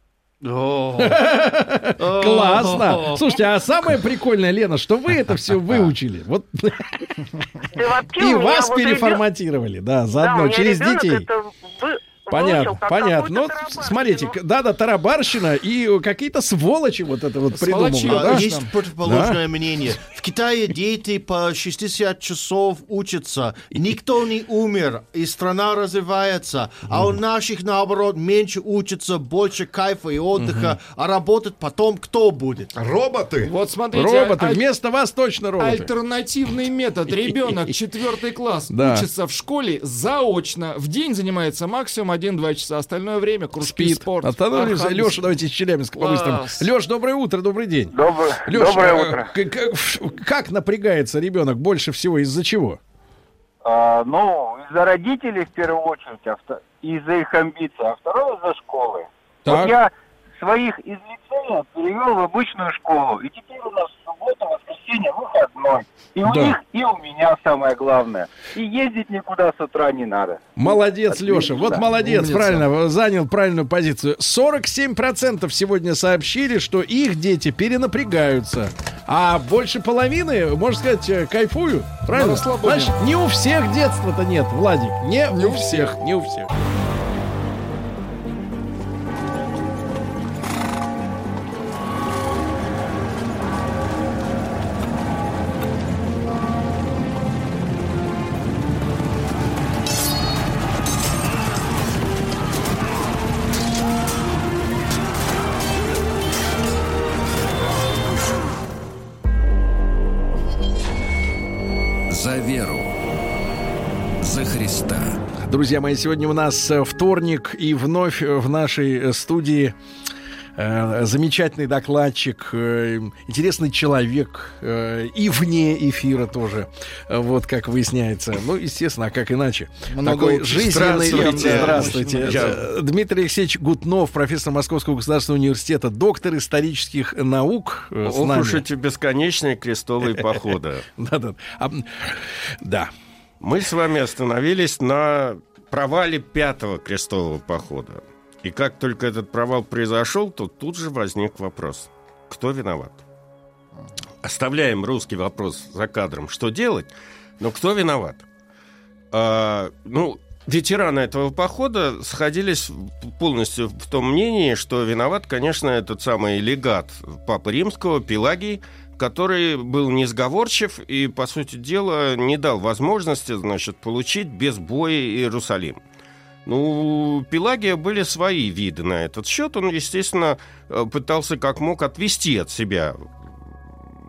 Speaker 2: Классно. Слушайте, а самое прикольное, Лена, что вы это все выучили. Вот и вас переформатировали, да, заодно через детей. Понятно, понятно. Ну, смотрите, да-да, тарабарщина и какие-то сволочи вот это вот придумывают.
Speaker 3: А,
Speaker 2: да?
Speaker 3: Есть противоположное
Speaker 2: Да?
Speaker 3: мнение. В Китае дети по 60 часов учатся. Никто не умер, и страна развивается. А у наших, наоборот, меньше учатся, больше кайфа и отдыха. А работать потом кто будет?
Speaker 8: Роботы.
Speaker 4: Вот смотрите.
Speaker 2: Роботы, вместо вас точно роботы.
Speaker 4: Альтернативный метод. Ребенок, четвертый класс, учится в школе заочно. В день занимается максимум 1-2 часа. Остальное время кружки,
Speaker 2: Спит.
Speaker 4: спорт.
Speaker 2: Остановимся.
Speaker 4: Ага,
Speaker 2: Леша, давайте из Челябинска по-быстрому. Леш, доброе утро, добрый день.
Speaker 15: Доброе,
Speaker 2: Лёш,
Speaker 15: доброе
Speaker 2: э,
Speaker 15: утро.
Speaker 2: к- к- как напрягается ребенок больше всего? Из-за чего?
Speaker 15: А, ну, из-за родителей в первую очередь, а вто- из-за их амбиций, а второе из-за школы.
Speaker 2: Так.
Speaker 15: Вот я своих из лицея перевел в обычную школу, и теперь у нас суббота, воскресенье, выходной. И у
Speaker 2: Да.
Speaker 15: них, и у меня самое главное. И ездить никуда с утра не надо.
Speaker 2: Молодец, Леша. Вот
Speaker 15: Да.
Speaker 2: молодец,
Speaker 15: Умница.
Speaker 2: правильно, занял правильную позицию. 47% сегодня сообщили, что их дети перенапрягаются. А больше половины, можно сказать, э, кайфуют. Правильно? Значит, не у всех детства-то нет, Владик. Не, у всех, не у всех. Друзья мои, сегодня у нас э, вторник, и вновь в нашей э, студии э, замечательный докладчик, э, интересный человек э, и вне эфира тоже, э, вот как выясняется. Ну, естественно, а как иначе?
Speaker 4: Много
Speaker 2: Такой жизненный...
Speaker 4: Здравствуйте.
Speaker 2: Здравствуйте.
Speaker 4: Я-
Speaker 2: Э, Дмитрий Алексеевич Гутнов, профессор Московского государственного университета, доктор исторических наук. э,
Speaker 16: Ох уж эти бесконечные крестовые походы.
Speaker 2: Да-да. Да.
Speaker 16: Мы с вами остановились на провале пятого крестового похода. И как только этот провал произошел, то тут же возник вопрос. Кто виноват? Оставляем русский вопрос за кадром. Что делать? Но кто виноват? А, ну, ветераны этого похода сходились полностью в том мнении, что виноват, конечно, этот самый легат Папы Римского, Пелагий, который был несговорчив и, по сути дела, не дал возможности, значит, получить без боя Иерусалим. Ну, у Пелагия были свои виды на этот счет. Он, естественно, э, пытался как мог отвести от себя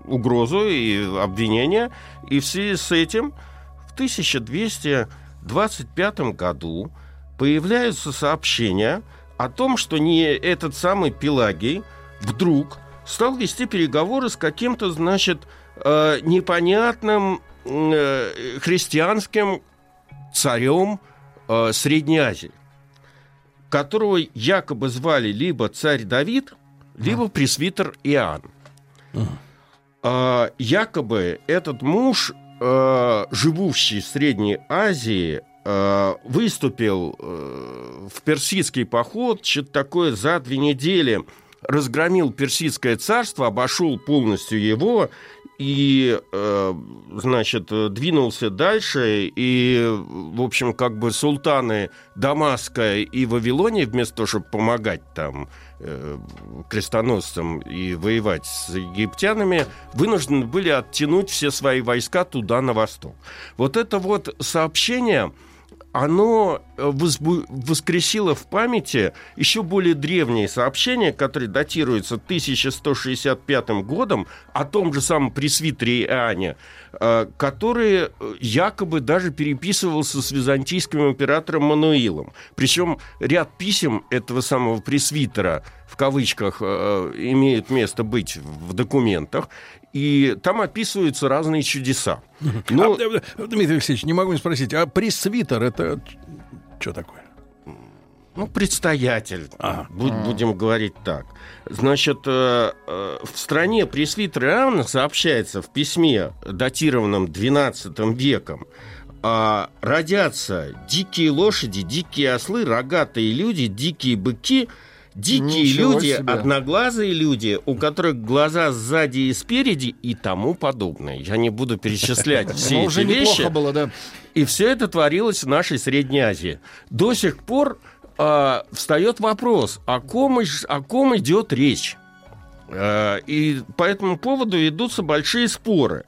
Speaker 16: угрозу и обвинения. И в связи с этим в 1225 году появляются сообщения о том, что не этот самый Пелагий вдруг стал вести переговоры с каким-то, значит, э, непонятным э, христианским царем э, Средней Азии, которого якобы звали либо царь Давид, либо пресвитер Иоанн. Якобы этот муж, живущий в Средней Азии, выступил в персидский поход, что-то такое за две недели разгромил персидское царство, обошел полностью его и, э, значит, двинулся дальше, и, в общем, как бы султаны Дамаска и Вавилония, вместо того, чтобы помогать там э, крестоносцам и воевать с египтянами, вынуждены были оттянуть все свои войска туда, на восток. Вот это вот сообщение оно э, возбу- воскресило в памяти еще более древние сообщения, которые датируются 1165 годом, о том же самом пресвитере Иоанне, э, который э, якобы даже переписывался с византийским императором Мануилом. Причем ряд писем этого самого пресвитера, в кавычках, имеют место быть в документах, и там описываются разные чудеса. Ну,
Speaker 2: А, э, Дмитрий Алексеевич, не могу не спросить, а пресвитер это что такое?
Speaker 16: Ну, предстоятель, буд- будем говорить так. Значит, э, э, в стране пресвитера Иоанна сообщается в письме, датированном XII веком, а, родятся дикие лошади, дикие ослы, рогатые люди, дикие быки, дикие
Speaker 4: Ничего
Speaker 16: люди,
Speaker 4: себе.
Speaker 16: одноглазые люди, у которых глаза сзади и спереди и тому подобное. Я не буду перечислять все
Speaker 4: Ну,
Speaker 16: эти
Speaker 4: уже
Speaker 16: вещи.
Speaker 4: было, да.
Speaker 16: И все это творилось в нашей Средней Азии. До сих пор а, встает вопрос, о ком, о ком идет речь. А, и по этому поводу ведутся большие споры.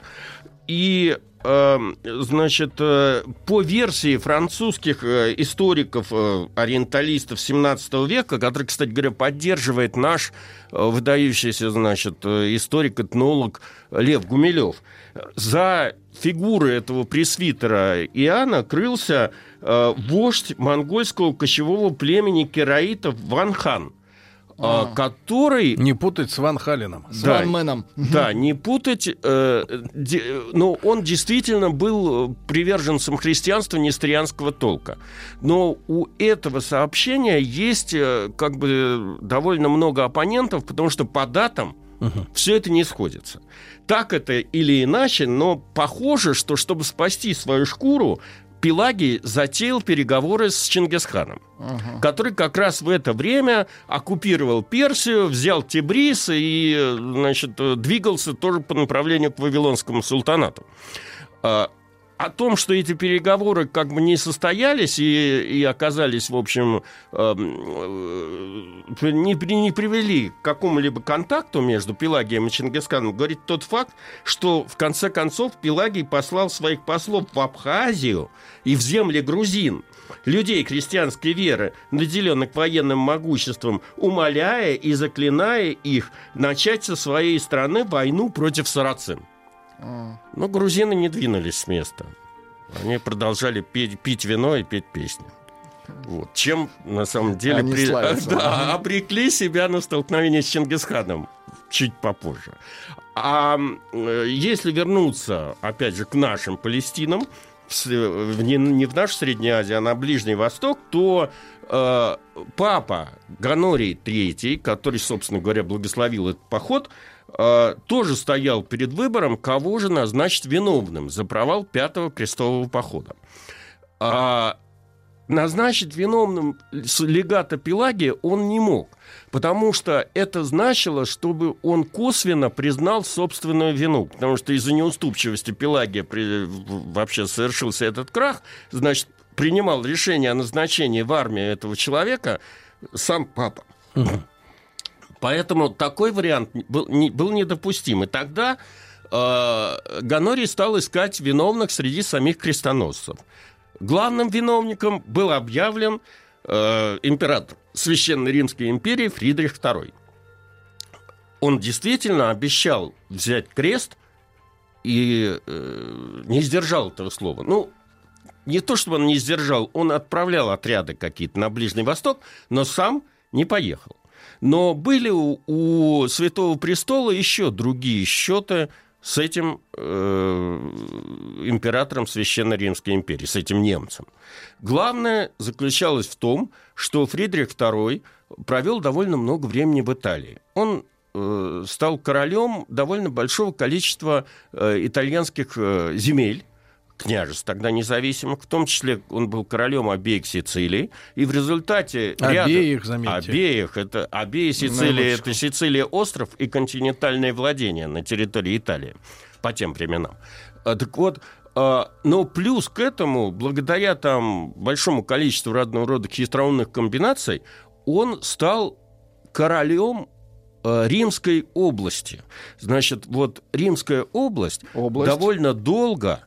Speaker 16: И э, значит, э, по версии французских э, историков, э, ориенталистов 17 века, который, кстати говоря, поддерживает наш выдающийся, значит, историк-этнолог Лев Гумилев, за фигуры этого пресвитера Иоанна крылся вождь монгольского кочевого племени кераитов Ванхан, э, который...
Speaker 2: Не путать с Ван Халином.
Speaker 4: С
Speaker 16: Да,
Speaker 4: Ван Мэном.
Speaker 16: Да, не путать. э, де- но он действительно был приверженцем христианства нестерианского толка. Но у этого сообщения есть э, как бы довольно много оппонентов, потому что по датам все это не сходится. Так это или иначе, но похоже, что чтобы спасти свою шкуру, Пелагий затеял переговоры с Чингисханом который как раз в это время оккупировал Персию, взял Тибрис и, значит, двигался тоже по направлению к Вавилонскому султанату. О том, что эти переговоры как бы не состоялись и, и оказались, в общем, эм, э, не, не привели к какому-либо контакту между Пелагием и Чингисханом, говорит тот факт, что в конце концов Пелагий послал своих послов в Абхазию и в земли грузин, людей крестьянской веры, наделенных военным могуществом, умоляя и заклиная их начать со своей страны войну против сарацин. Но грузины не двинулись с места. Они продолжали петь, пить вино и петь песни. Вот. Чем на самом деле
Speaker 4: Они
Speaker 16: при-
Speaker 4: славятся.
Speaker 16: да, обрекли себя на столкновение с Чингисханом чуть попозже. А э, если вернуться, опять же, к нашим Палестинам, не, в нашу Среднюю Азию, а на Ближний Восток, то э, папа Ганорий III, который, собственно говоря, благословил этот поход, тоже стоял перед выбором, кого же назначить виновным за провал Пятого крестового похода. А назначить виновным легата Пелагия он не мог, потому что это значило, чтобы он косвенно признал собственную вину, потому что из-за неуступчивости Пелагия при- вообще совершился этот крах, значит, принимал решение о назначении в армию этого человека сам папа. Поэтому такой вариант был, не- был недопустим. И тогда э, Ганорий стал искать виновных среди самих крестоносцев. Главным виновником был объявлен э, император Священной Римской империи Фридрих II. Он действительно обещал взять крест и э, не сдержал этого слова. Ну, не то, чтобы он не сдержал, он отправлял отряды какие-то на Ближний Восток, но сам не поехал. Но были у, у Святого Престола еще другие счеты с этим э, императором Священной Римской империи, с этим немцем. Главное заключалось в том, что Фридрих II провел довольно много времени в Италии. Он э, стал королем довольно большого количества э, итальянских э, земель, княжеств, тогда независимых, в том числе он был королем обеих Сицилий, и в результате... ряда-
Speaker 2: Обеих, заметьте.
Speaker 16: Обеих, это обеи Сицилии, это Сицилия остров и континентальное владение на территории Италии по тем временам. А, Так вот, а, но плюс к этому, благодаря там большому количеству разного рода хитроумных комбинаций, он стал королем э, Римской области. Значит, вот Римская область,
Speaker 4: Область.
Speaker 16: довольно долго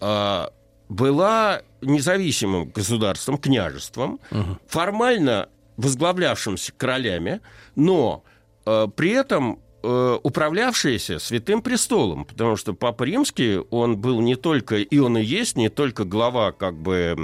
Speaker 16: была независимым государством, княжеством, формально возглавлявшимся королями, но э, при этом э, управлявшиеся Святым Престолом, потому что Папа Римский, он был не только, и он и есть, не только глава как бы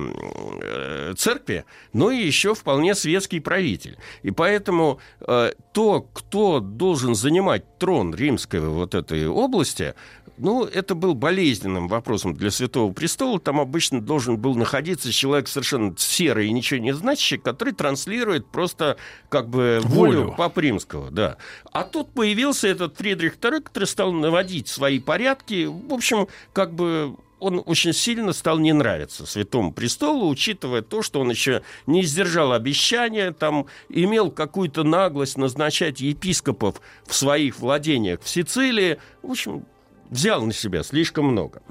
Speaker 16: э, церкви, но и еще вполне светский правитель. И поэтому э, то, кто должен занимать трон римской вот этой области, ну, это был болезненным вопросом для Святого Престола. Там обычно должен был находиться человек совершенно серый и ничего не значащий, который транслирует просто как бы волю,
Speaker 2: Волю.
Speaker 16: Папы Римского, да. А тут появился этот Фридрих II, который стал наводить свои порядки. В общем, как бы он очень сильно стал не нравиться Святому Престолу, учитывая то, что он еще не сдержал обещания, там имел какую-то наглость назначать епископов в своих владениях в Сицилии. В общем, взял на себя слишком много.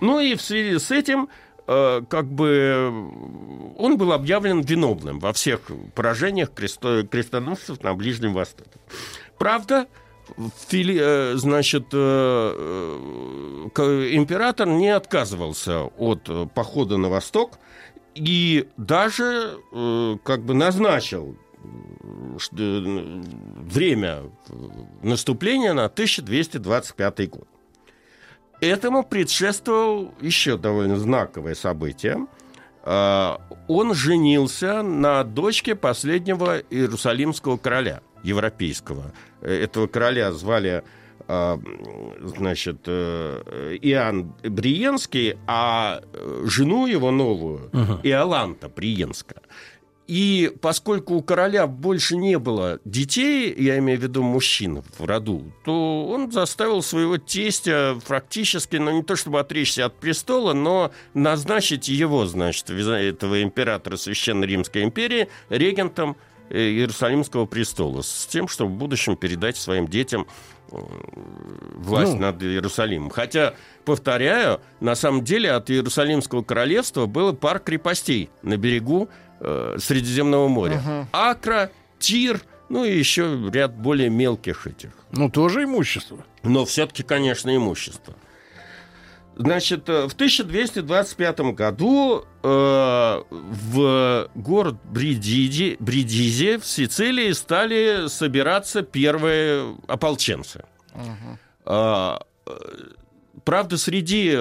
Speaker 16: Ну и в связи с этим э, как бы он был объявлен виновным во всех поражениях кресто- крестоносцев на Ближнем Востоке. Правда, Фили- э, значит, э, император не отказывался от похода на восток и даже как бы назначил время наступления на 1225 год. Этому предшествовал еще довольно знаковое событие. А, Он женился на дочке последнего иерусалимского короля, европейского. Этого короля звали а, значит, э, Иоанн Бриенский, а э, жену его новую, Иоланта Бриенска. И поскольку у короля больше не было детей, я имею в виду мужчин в роду, то он заставил своего тестя практически, ну не то чтобы отречься от престола, но назначить его, значит, этого императора Священной Римской империи регентом э, Иерусалимского престола, с тем, чтобы в будущем передать своим детям э, власть
Speaker 2: Ну.
Speaker 16: над Иерусалимом. Хотя, повторяю, на самом деле от Иерусалимского королевства было пар крепостей на берегу э, Средиземного моря.
Speaker 2: Мгм.
Speaker 16: Акра, Тир, ну и еще ряд более мелких этих.
Speaker 2: Ну, тоже имущество.
Speaker 16: Но все-таки, конечно, имущество. Значит, э, в 1225 году э, в город Бридиди, Бридизе в Сицилии стали собираться первые ополченцы. А, э, Правда, среди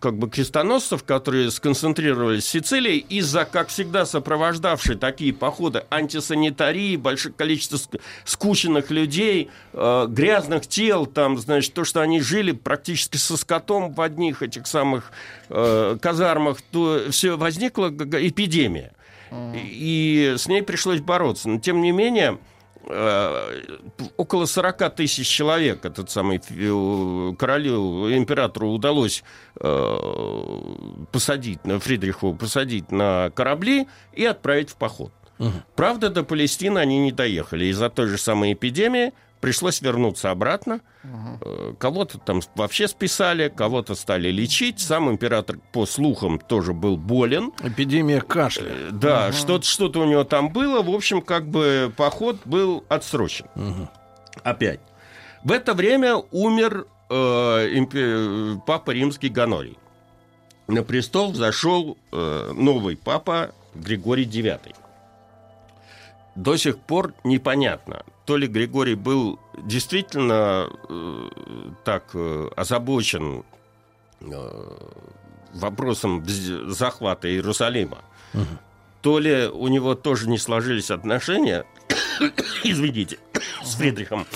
Speaker 16: как бы крестоносцев, которые сконцентрировались в Сицилии, из-за, как всегда, сопровождавшей такие походы антисанитарии, большое количество ск- скученных людей, э, грязных тел, там, значит, то, что они жили практически со скотом в одних этих самых э, казармах, то все возникла эпидемия. И с ней пришлось бороться. Но, тем не менее, около 40 тысяч человек этот самый э, королю, императору удалось э, посадить, на Фридриху посадить на корабли и отправить в поход. Правда, до Палестины они не доехали. Из-за той же самой эпидемии пришлось вернуться обратно. Э, Кого-то там вообще списали, кого-то стали лечить. Сам император, по слухам, тоже был болен.
Speaker 2: Эпидемия кашля.
Speaker 16: Э, Да, что-то, что-то у него там было. В общем, как бы поход был отсрочен. Опять. В это время умер э, импе- папа римский Ганорий. На престол взошел э, новый папа Григорий IX. До сих пор непонятно, то ли Григорий был действительно э, так э, озабочен э, вопросом захвата Иерусалима, то ли у него тоже не сложились отношения, извините, с Фридрихом.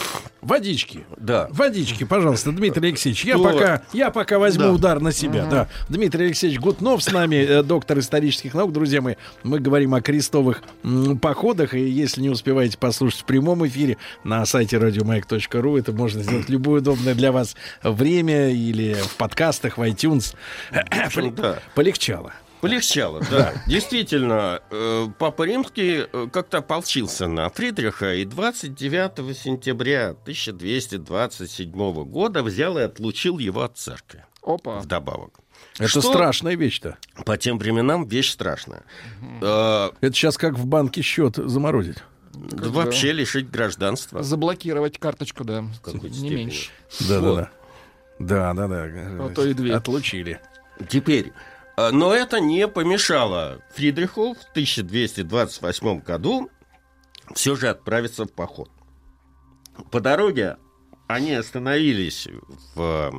Speaker 2: Водички.
Speaker 16: Да.
Speaker 2: Водички, пожалуйста, Дмитрий Алексеевич. Я,
Speaker 16: То-
Speaker 2: пока, я пока возьму
Speaker 16: Да.
Speaker 2: удар на себя.
Speaker 16: Мгм.
Speaker 2: Да. Дмитрий Алексеевич Гутнов с нами, э, доктор исторических наук. Друзья мои, мы говорим о крестовых м, походах. И если не успеваете послушать в прямом эфире на сайте радиомаяк.ру, это можно сделать любое удобное для вас время или в подкастах, в iTunes.
Speaker 16: общем, да.
Speaker 2: Полегчало.
Speaker 16: Полегчало, да. Действительно, э, Папа Римский э, как-то ополчился на Фридриха и 29 сентября 1227 года взял и отлучил его от церкви.
Speaker 4: Опа.
Speaker 16: Вдобавок.
Speaker 2: Это
Speaker 16: Что
Speaker 2: страшная вещь-то.
Speaker 16: По тем временам вещь страшная. Э,
Speaker 2: Это сейчас как в банке счет заморозить.
Speaker 16: да вообще лишить гражданства.
Speaker 4: Заблокировать карточку, да. Не
Speaker 16: степени.
Speaker 4: меньше.
Speaker 2: Да-да-да. Да-да-да.
Speaker 4: А то и две.
Speaker 2: Отлучили.
Speaker 16: Теперь, но это не помешало Фридриху в 1228 году все же отправиться в поход. По дороге они остановились в, э,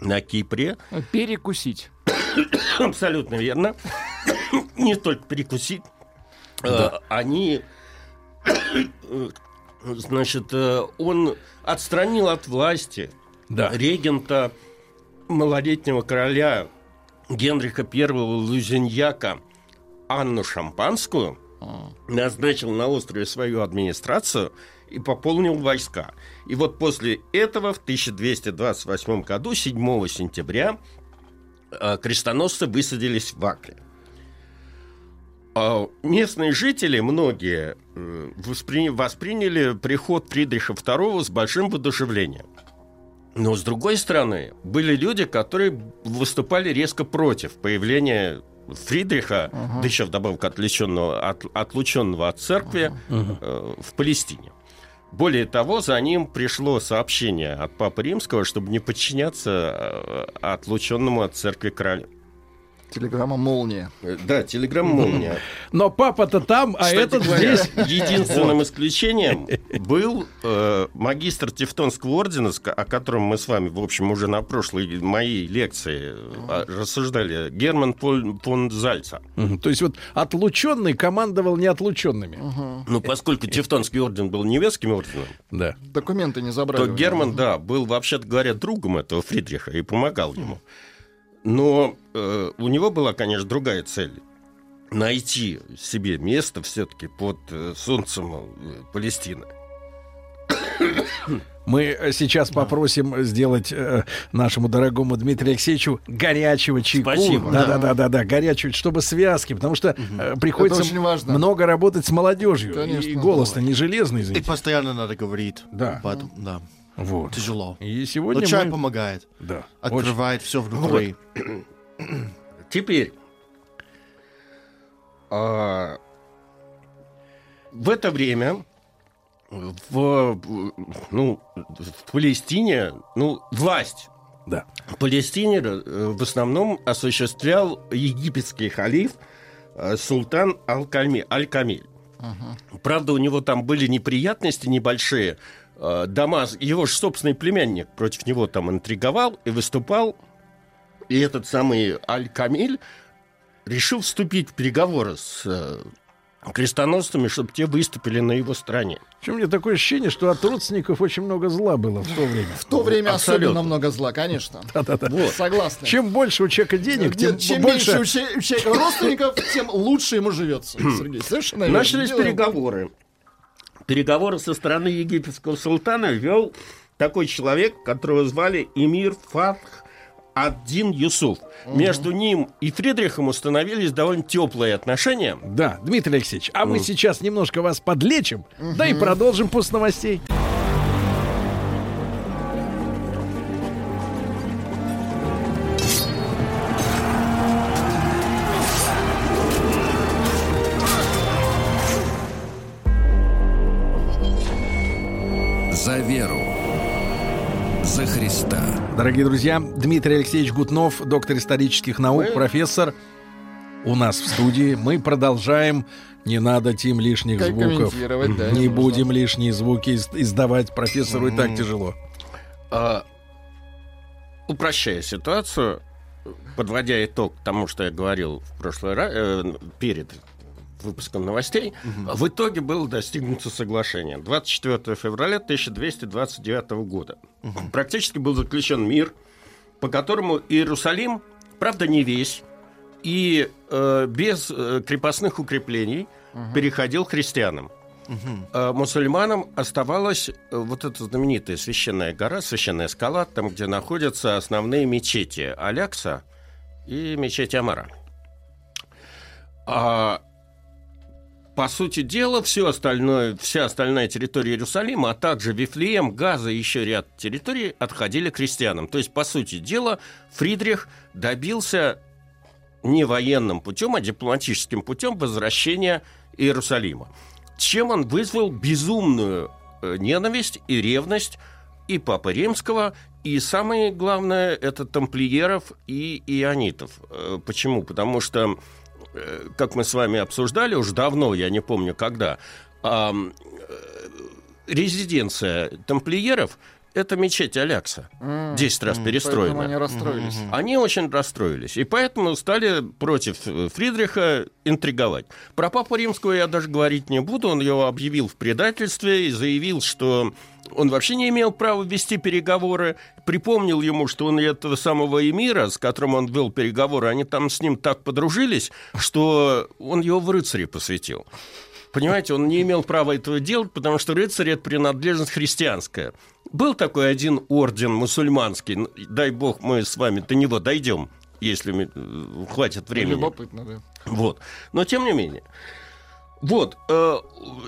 Speaker 16: на Кипре.
Speaker 4: Перекусить.
Speaker 16: Абсолютно верно. Не только перекусить. Э, Они, э, значит, э, он отстранил от власти регента малолетнего короля Генриха I Лузиньяка Анну Шампанскую, назначил на острове свою администрацию и пополнил войска. И вот после этого в 1228 году, 7 сентября, э, крестоносцы высадились в Акле. А Местные жители, многие, э, воспри- восприняли приход Фридриха II с большим воодушевлением. Но, с другой стороны, были люди, которые выступали резко против появления Фридриха,
Speaker 4: Ага.
Speaker 16: да еще вдобавок отлученного, от- отлученного от церкви э, в Палестине. Более того, за ним пришло сообщение от Папы Римского, чтобы не подчиняться э, отлученному от церкви королю.
Speaker 4: Телеграмма «Молния».
Speaker 16: Да, телеграмма «Молния».
Speaker 2: Но папа-то там, а
Speaker 16: Кстати
Speaker 2: этот
Speaker 16: говоря,
Speaker 2: здесь.
Speaker 16: Единственным исключением был э, магистр Тевтонского ордена, о котором мы с вами, в общем, уже на прошлой моей лекции э, рассуждали, Герман фон Зальца.
Speaker 2: То есть вот отлученный командовал неотлученными.
Speaker 16: Ну, поскольку Тевтонский орден был немецким орденом,
Speaker 2: Да.
Speaker 4: Документы не забрали.
Speaker 16: то Герман, да, был, вообще-то говоря, другом этого Фридриха и помогал ему. Но э, у него была, конечно, другая цель. Найти себе место все-таки под э, солнцем э, Палестины.
Speaker 2: Мы э, сейчас попросим сделать э, нашему дорогому Дмитрию Алексеевичу горячего чайку.
Speaker 16: Спасибо.
Speaker 2: Да, да, да, да, да, горячего, чтобы связки, потому что э, приходится
Speaker 4: Это очень важно.
Speaker 2: много работать с молодежью.
Speaker 4: Конечно.
Speaker 2: И голос-то не железный,
Speaker 3: И
Speaker 2: извините.
Speaker 3: постоянно надо говорить.
Speaker 2: Да.
Speaker 3: Поэтому, да.
Speaker 2: Вот.
Speaker 3: Тяжело.
Speaker 2: И сегодня
Speaker 3: Но чай
Speaker 2: мы-
Speaker 3: помогает.
Speaker 2: Да.
Speaker 3: Открывает все внутри.
Speaker 16: Теперь а, в это время в, ну, в Палестине, ну, власть
Speaker 2: Да.
Speaker 16: в Палестине э, в основном осуществлял египетский халиф э, султан Аль-Ками- Аль-Камиль. Правда, у него там были неприятности небольшие. Э, Дамас, его же собственный племянник против него там интриговал и выступал. И этот самый Аль-Камиль решил вступить в переговоры с э, крестоносцами, чтобы те выступили на его стороне.
Speaker 2: Причем у меня такое ощущение, что от родственников очень много зла было в то время.
Speaker 4: В то время
Speaker 16: Абсолютно.
Speaker 4: особенно много зла, конечно.
Speaker 2: Да-да-да.
Speaker 4: Вот. Согласна.
Speaker 2: Чем больше у человека денег, тем,
Speaker 4: чем
Speaker 2: больше...
Speaker 4: меньше у че- у человека родственников, тем лучше ему живется. Сергей, совершенно.
Speaker 16: Начались
Speaker 4: Делаем.
Speaker 16: переговоры. Переговоры со стороны египетского султана вел такой человек, которого звали Эмир Фатх Аддин Юсуф. Между ним и Фридрихом установились довольно теплые отношения.
Speaker 2: Да, Дмитрий Алексеевич, а мы
Speaker 16: Мгм.
Speaker 2: сейчас немножко вас подлечим, да и продолжим после новостей. Дорогие друзья, Дмитрий Алексеевич Гутнов, доктор исторических наук, профессор, у нас в студии. Мы продолжаем. Не надо, Тим, лишних
Speaker 4: Как
Speaker 2: звуков.
Speaker 4: да,
Speaker 2: не
Speaker 4: не нужно.
Speaker 2: будем лишние звуки из- издавать. Профессору и так тяжело.
Speaker 16: А, упрощая ситуацию, подводя итог тому, что я говорил в прошлый раз, э, перед выпуском новостей, в итоге было достигнуто соглашение 24 февраля 1229 года. Практически был заключен мир, по которому Иерусалим, правда, не весь, и э, без э, крепостных укреплений переходил к христианам. Э, мусульманам оставалась э, вот эта знаменитая священная гора, священная скала, там, где находятся основные мечети Алякса и мечеть Амара. А, по сути дела, все остальное, вся остальная территория Иерусалима, а также Вифлеем, Газа и еще ряд территорий отходили крестьянам. То есть, по сути дела, Фридрих добился не военным путем, а дипломатическим путем возвращения Иерусалима. Чем он вызвал безумную э, ненависть и ревность и Папы Римского, и самое главное, это тамплиеров и ионитов. Э, Почему? Потому что, как мы с вами обсуждали уже давно, я не помню когда, э, резиденция тамплиеров это мечеть Алякса. Десять раз
Speaker 4: м,
Speaker 16: перестроена.
Speaker 4: поэтому они расстроились.
Speaker 16: Они очень расстроились. И поэтому стали против э, Фридриха интриговать. Про Папу Римского я даже говорить не буду. Он его объявил в предательстве и заявил, что он вообще не имел права вести переговоры. Припомнил ему, что он этого самого эмира, с которым он вел переговоры, они там с ним так подружились, что он его в рыцари посвятил. Понимаете, он не имел права этого делать, потому что рыцарь – это принадлежность христианская. Был такой один орден мусульманский, н- дай бог мы с вами до него дойдем, если э, хватит времени.
Speaker 4: Любопытно, да.
Speaker 16: Вот. Но тем не менее. Вот, э,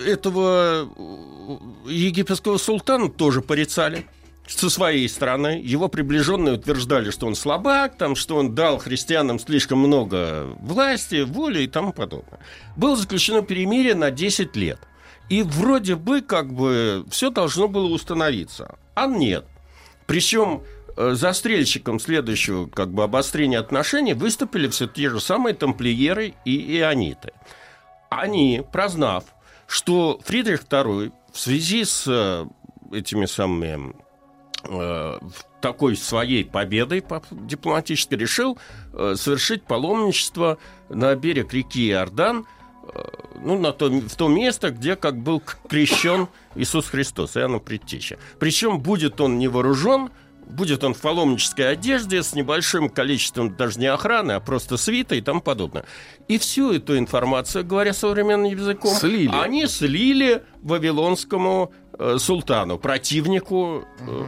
Speaker 16: этого э, египетского султана тоже порицали со своей стороны. Его приближенные утверждали, что он слабак, там, что он дал христианам слишком много власти, воли и тому подобное. Было заключено перемирие на 10 лет. И вроде бы как бы все должно было установиться. А нет. Причем э, застрельщиком следующего как бы обострения отношений выступили все те же самые тамплиеры и иониты. Они, прознав, что Фридрих II в связи с э, этими самыми э, такой своей победой по- дипломатически решил совершить паломничество на берег реки Иордан, ну, на то, в то место, где как был крещен Иисус Христос, Иоанна Предтеча. Причем будет он не вооружен, будет он в паломнической одежде с небольшим количеством даже не охраны, а просто свита и тому подобное. И всю эту информацию, говоря современным языком,
Speaker 2: Слили.
Speaker 16: они слили вавилонскому э, султану, противнику э,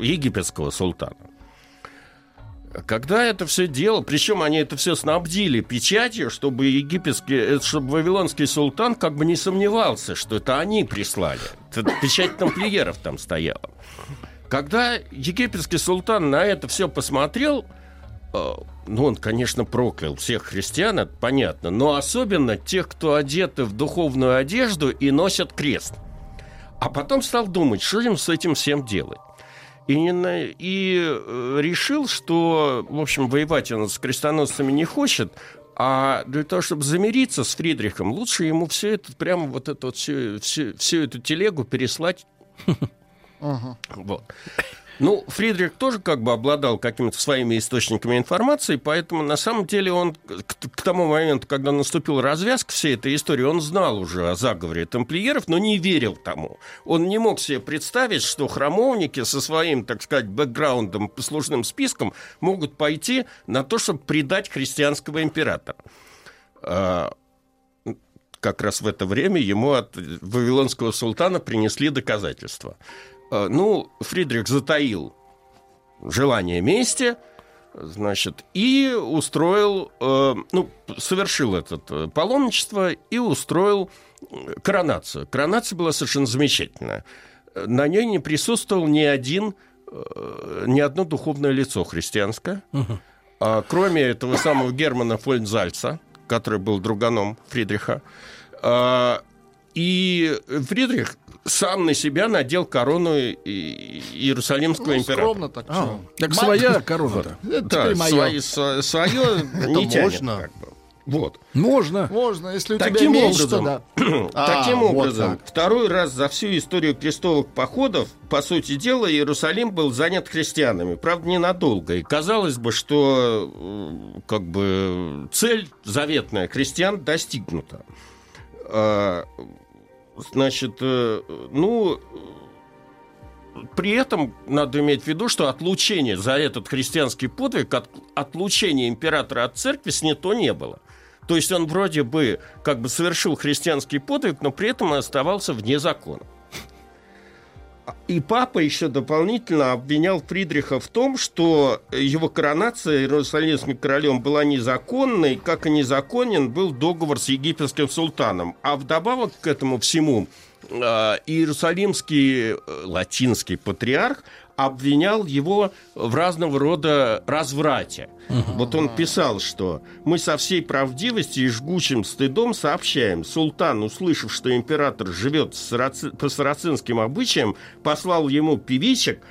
Speaker 16: египетского султана. Когда это все дело, причем они это все снабдили печатью, чтобы египетский, э, чтобы вавилонский султан как бы не сомневался, что это они прислали. Печать тамплиеров там стояла. Когда египетский султан на это все посмотрел, э, ну, он, конечно, проклял всех христиан, это понятно, но особенно тех, кто одеты в духовную одежду и носят крест. А потом стал думать, что им с этим всем делать. И, не на- и решил, что, в общем, воевать он с крестоносцами не хочет, а для того, чтобы замириться с Фридрихом, лучше ему все это, прямо вот эту вот всю, всю, всю эту телегу переслать Вот. Ну, Фридрих тоже как бы обладал какими-то своими источниками информации, поэтому на самом деле он к, к тому моменту, когда наступила развязка всей этой истории, он знал уже о заговоре тамплиеров, но не верил тому. Он не мог себе представить, что храмовники со своим, так сказать, бэкграундом, послужным списком могут пойти на то, чтобы предать христианского императора. А, как раз в это время ему от вавилонского султана принесли доказательства. А, ну, Фридрих затаил желание мести, значит, и устроил, э, ну, совершил это э, паломничество и устроил коронацию. Коронация была совершенно замечательная. На ней не присутствовал ни один, э, ни одно духовное лицо христианское, угу. кроме этого самого Германа Фольнзальца, который был друганом Фридриха. И Фридрих сам на себя надел корону Иерусалимского ну, императора.
Speaker 2: Скромно так. А, так своя корона-то.
Speaker 16: Да, свое, свое не тянет. Бы. Вот.
Speaker 2: Можно.
Speaker 4: Можно, если у
Speaker 16: таким
Speaker 4: тебя
Speaker 16: образом,
Speaker 4: да.
Speaker 16: Таким а, образом, вот второй раз за всю историю крестовых походов, по сути дела, Иерусалим был занят христианами. Правда, ненадолго. И казалось бы, что э, как бы цель заветная христиан достигнута. Значит, э, ну, при этом надо иметь в виду, что отлучение за этот христианский подвиг, от, отлучение императора от церкви снято не было. То есть он вроде бы как бы совершил христианский подвиг, но при этом оставался вне закона. И папа еще дополнительно обвинял Фридриха в том, что его коронация иерусалимским королем была незаконной, как и незаконен был договор с египетским султаном. А вдобавок к этому всему э, иерусалимский э, латинский патриарх обвинял его в разного рода разврате. Угу. Вот он писал, что мы со всей правдивостью и жгучим стыдом сообщаем, султан, услышав, что император живет по сарацинским обычаям, послал ему певичек,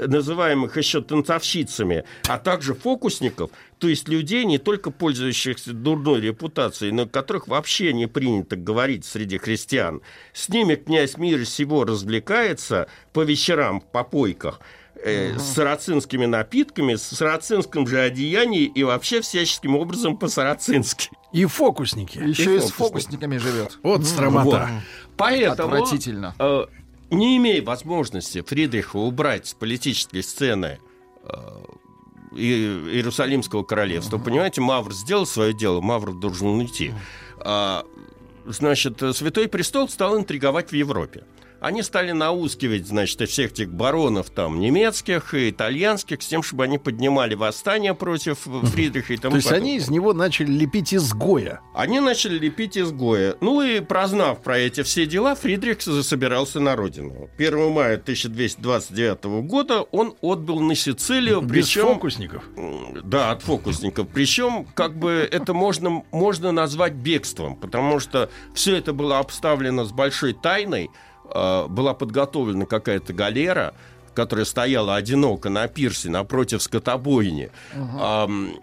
Speaker 16: называемых еще танцовщицами, а также фокусников, то есть людей, не только пользующихся дурной репутацией, но которых вообще не принято говорить среди христиан. С ними князь мира сего развлекается по вечерам в попойках, э, с сарацинскими напитками, с сарацинским же одеянием и вообще всяческим образом по-сарацински.
Speaker 2: И фокусники.
Speaker 4: Еще и, и с фокусниками живет.
Speaker 2: Вот стромота.
Speaker 16: Вот. Поэтому... Отвратительно. Э, не имея возможности Фридриха убрать с политической сцены э, Иерусалимского королевства, понимаете, Мавр сделал свое дело, Мавр должен уйти. А, значит, Святой Престол стал интриговать в Европе они стали наускивать, значит, всех этих баронов там немецких и итальянских с тем, чтобы они поднимали восстание против Фридриха и тому
Speaker 2: То есть потом. они из него начали лепить изгоя?
Speaker 16: Они начали лепить изгоя. Ну и прознав про эти все дела, Фридрих засобирался на родину. 1 мая 1229 года он отбыл на Сицилию.
Speaker 2: Без причем, фокусников?
Speaker 16: Да, от фокусников. Причем, как бы это можно, можно назвать бегством, потому что все это было обставлено с большой тайной. Э, была подготовлена какая-то галера, которая стояла одиноко на пирсе напротив скотобойни. Uh-huh.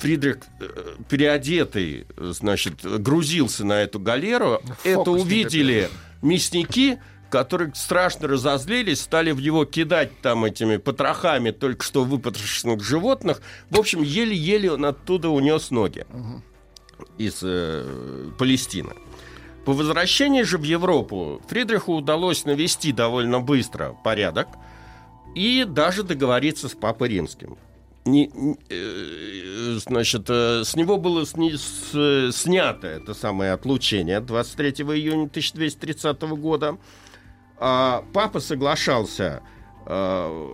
Speaker 16: Фридрих, э, переодетый, значит, грузился на эту галеру. Фокус Это увидели мясники, которые страшно разозлились, стали в него кидать там этими потрохами только что выпотрошенных животных. В общем, еле-еле он оттуда унес ноги uh-huh. из э, Палестины. По возвращении же в Европу Фридриху удалось навести довольно быстро порядок и даже договориться с Папой Римским. Не, э, значит, э, с него было сни, с, снято это самое отлучение 23 июня 1230 года. А папа соглашался э,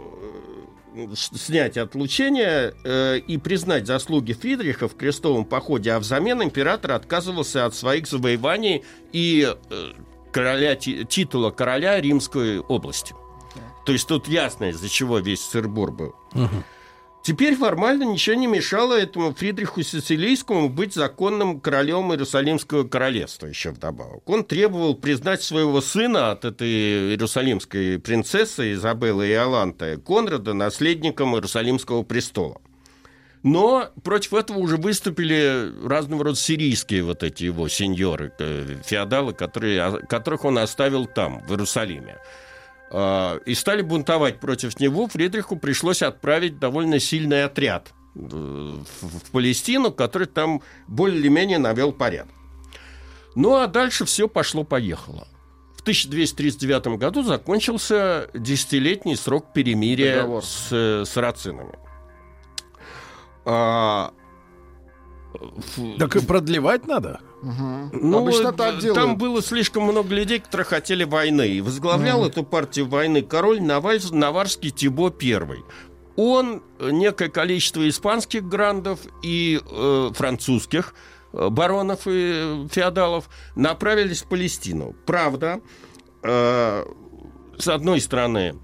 Speaker 16: снять отлучение э, и признать заслуги Фридриха в крестовом походе, а взамен император отказывался от своих завоеваний и э, короля, титула короля Римской области. То есть тут ясно, из-за чего весь сырбур был. Угу. Теперь формально ничего не мешало этому Фридриху Сицилийскому быть законным королем Иерусалимского королевства еще вдобавок. Он требовал признать своего сына от этой иерусалимской принцессы Изабеллы и Аланта Конрада наследником Иерусалимского престола. Но против этого уже выступили разного рода сирийские вот эти его сеньоры, э, феодалы, которые, которых он оставил там, в Иерусалиме. Э, и стали бунтовать против него, Фридриху пришлось отправить довольно сильный отряд э, в, в Палестину, который там более-менее навел порядок. Ну а дальше все пошло-поехало. В 1239 году закончился десятилетний срок перемирия
Speaker 4: Договор.
Speaker 16: с э, сарацинами. А,
Speaker 2: Так и продлевать надо?
Speaker 16: ну,
Speaker 4: Обычно так
Speaker 16: д-
Speaker 4: делают.
Speaker 16: Там было слишком много людей, которые хотели войны. И возглавлял эту партию войны король Наваль- Наварский Тибо I. Он э, некое количество испанских грандов и э, французских э, баронов и э, феодалов направились в Палестину. Правда, э, с одной стороны, э,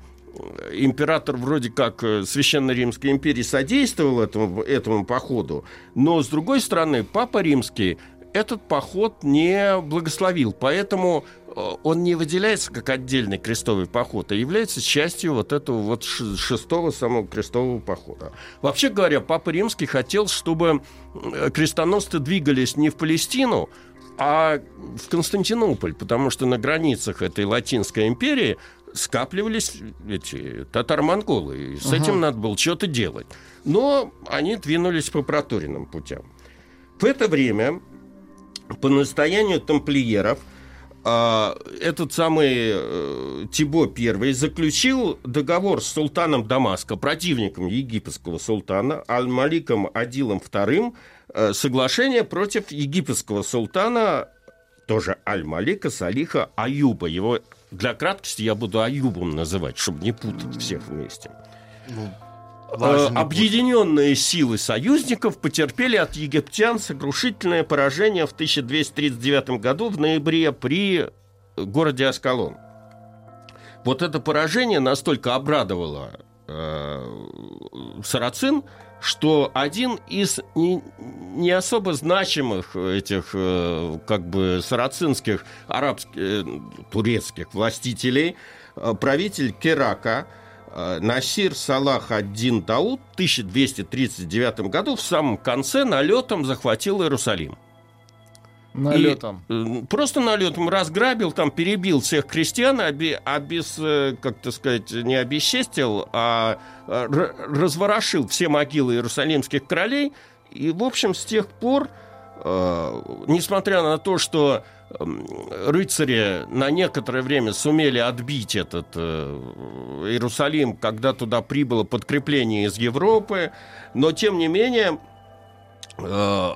Speaker 16: император вроде как э, Священной Римской империи содействовал этому, этому походу, но с другой стороны, Папа Римский этот поход не благословил, поэтому э, он не выделяется как отдельный крестовый поход, а является частью вот этого вот шестого самого крестового похода. Вообще говоря, Папа Римский хотел, чтобы э, крестоносцы двигались не в Палестину, а в Константинополь, потому что на границах этой Латинской империи скапливались эти татаро-монголы, и с
Speaker 4: Ага.
Speaker 16: этим надо было что-то делать. Но они двинулись по проторенным путям. В это время, по настоянию тамплиеров, а, этот самый э, Тибо I заключил договор с султаном Дамаска, противником египетского султана, Аль-Маликом Адилом II, э, соглашение против египетского султана, тоже Аль-Малика Салиха Аюба. Его для краткости я буду Аюбом называть, чтобы не путать всех вместе. Э,
Speaker 3: важно не
Speaker 16: Объединенные силы союзников потерпели от египтян сокрушительное поражение в 1239 году в ноябре при городе Аскалон. Вот это поражение настолько обрадовало э, сарацин, что один из не, не особо значимых этих э, как бы сарацинских арабских, э, турецких властителей, э, правитель Керака, Насир Салах ад-Дин Дауд в 1239 году в самом конце налетом захватил Иерусалим.
Speaker 4: Налетом.
Speaker 16: И, э, просто налетом разграбил, там перебил всех крестьян, оби- без, э, как то сказать, не обесчестил, а э, р- разворошил все могилы иерусалимских королей. И, в общем, с тех пор, э, несмотря на то, что эм, рыцари на некоторое время сумели отбить этот э, Иерусалим, когда туда прибыло подкрепление из Европы, но, тем не менее, э,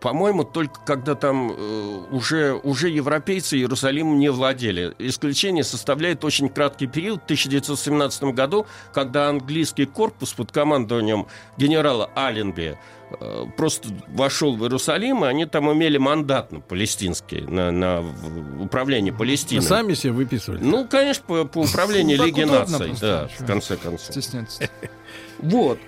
Speaker 16: по-моему, только когда там э, уже, уже европейцы Иерусалимом не владели. Исключение составляет очень краткий период в 1917 году, когда английский корпус под командованием генерала Алленби э, просто вошел в Иерусалим, и они там имели мандат на палестинский, на, на управление Палестиной.
Speaker 2: Сами себе выписывали.
Speaker 16: Ну, конечно, по, по управлению
Speaker 4: Ну, так
Speaker 16: Лиги наций, да, в конце концов.
Speaker 4: Стесняться.
Speaker 16: Вот.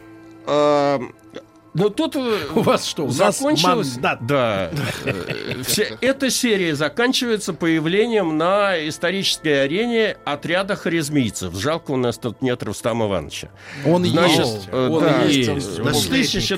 Speaker 16: Но тут э,
Speaker 2: У вас что, у нас
Speaker 16: закончилось...
Speaker 2: мандат?
Speaker 16: Да. Э, вся эта серия заканчивается появлением на исторической арене отряда харизмийцев. Жалко, у нас тут нет Рустама Ивановича.
Speaker 2: Он
Speaker 16: Значит,
Speaker 2: есть.
Speaker 16: э,
Speaker 2: Он
Speaker 16: да,
Speaker 2: есть.
Speaker 16: в
Speaker 3: Наследник.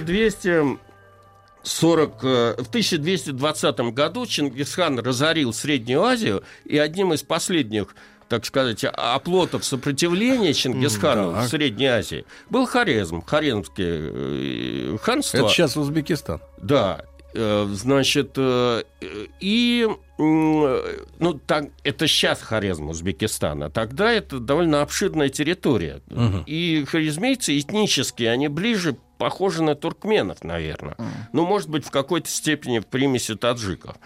Speaker 16: 1240, э, в 1220 году Чингисхан разорил Среднюю Азию, и одним из последних так сказать, оплотов сопротивления Чингисхану в Средней Азии был Хорезм, Хорезмское э, ханство.
Speaker 2: Это сейчас Узбекистан.
Speaker 16: Да, э, значит, э, и ну так это сейчас Хорезм Узбекистана, тогда это довольно обширная территория,
Speaker 2: Мгм.
Speaker 16: и хорезмейцы этнически они ближе похожи на туркменов, наверное, ну может быть в какой-то степени в примеси таджиков.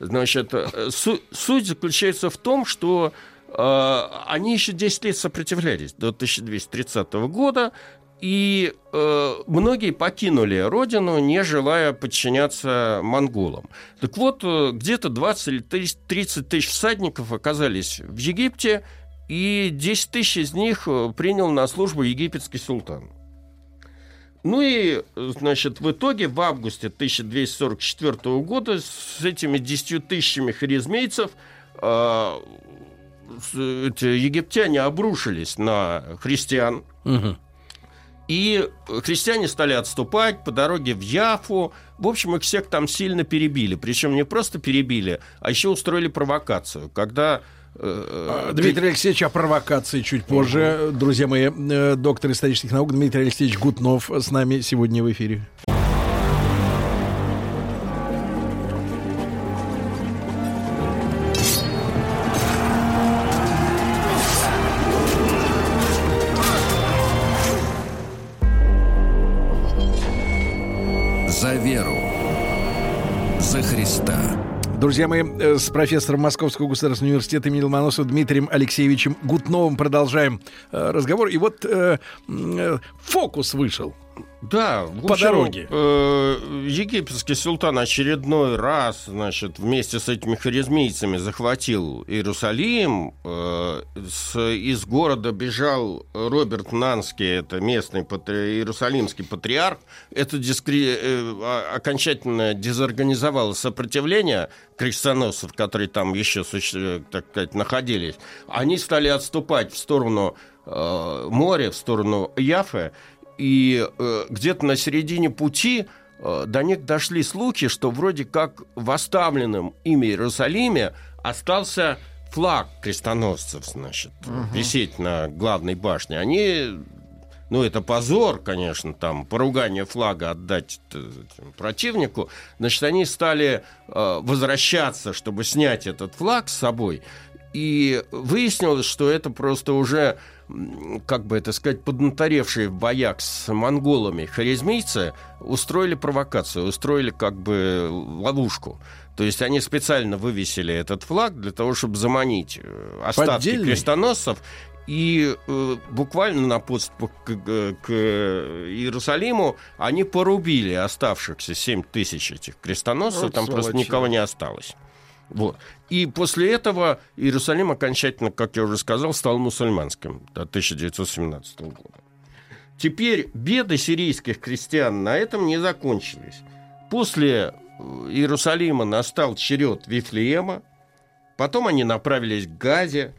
Speaker 16: Значит, су- суть заключается в том, что они еще 10 лет сопротивлялись до 1230 года, и э, многие покинули родину, не желая подчиняться монголам. Так вот, э, где-то 20 или 30 тысяч всадников оказались в Египте, и 10 тысяч из них э, принял на службу египетский султан. Ну и, э, значит, в итоге в августе 1244 года с этими 10 тысячами харизмейцев э, египтяне обрушились на христиан, и христиане стали отступать по дороге в Яфу. В общем, их всех там сильно перебили. Причем не просто перебили, а еще устроили провокацию. Когда э,
Speaker 2: Дмитрий Алексеевич о провокации чуть позже. Друзья мои, э, доктор исторических наук Дмитрий Алексеевич Гутнов с нами сегодня в эфире. Друзья мои, э, с профессором Московского государственного университета имени Ломоносова Дмитрием Алексеевичем Гутновым продолжаем э, разговор. И вот э, э, фокус вышел.
Speaker 16: Да, в
Speaker 2: По
Speaker 16: общем,
Speaker 2: дороге.
Speaker 16: э, египетский султан очередной раз, значит, вместе с этими харизмийцами захватил Иерусалим. Э, с- из города бежал Роберт Нанский, это местный патри- иерусалимский патриарх. Это дискре- э, окончательно дезорганизовало сопротивление крестоносцев, которые там еще, суще- так сказать, находились. Они стали отступать в сторону э, моря, в сторону Яфы. И э, где-то на середине пути э, до них дошли слухи, что вроде как в оставленном ими Иерусалиме остался флаг крестоносцев, значит,
Speaker 17: Мгм.
Speaker 16: висеть на главной башне. Они, ну это позор, конечно, там поругание флага отдать э, противнику. Значит, они стали э, возвращаться, чтобы снять этот флаг с собой. И выяснилось, что это просто уже, как бы это сказать, поднаторевшие в боях с монголами харизмийцы устроили провокацию, устроили как бы ловушку. То есть они специально вывесили этот флаг для того, чтобы заманить э, остатки
Speaker 2: Поддельный?
Speaker 16: крестоносцев и э, буквально на подступах к, к- к Иерусалиму они порубили оставшихся 7 тысяч этих крестоносцев,
Speaker 4: Вот
Speaker 16: там просто
Speaker 4: сволочи.
Speaker 16: никого не осталось. Вот. И после этого Иерусалим окончательно, как я уже сказал, стал мусульманским до 1917 года. Теперь беды сирийских крестьян на этом не закончились. После э, Иерусалима настал черед Вифлеема, потом они направились к Газе,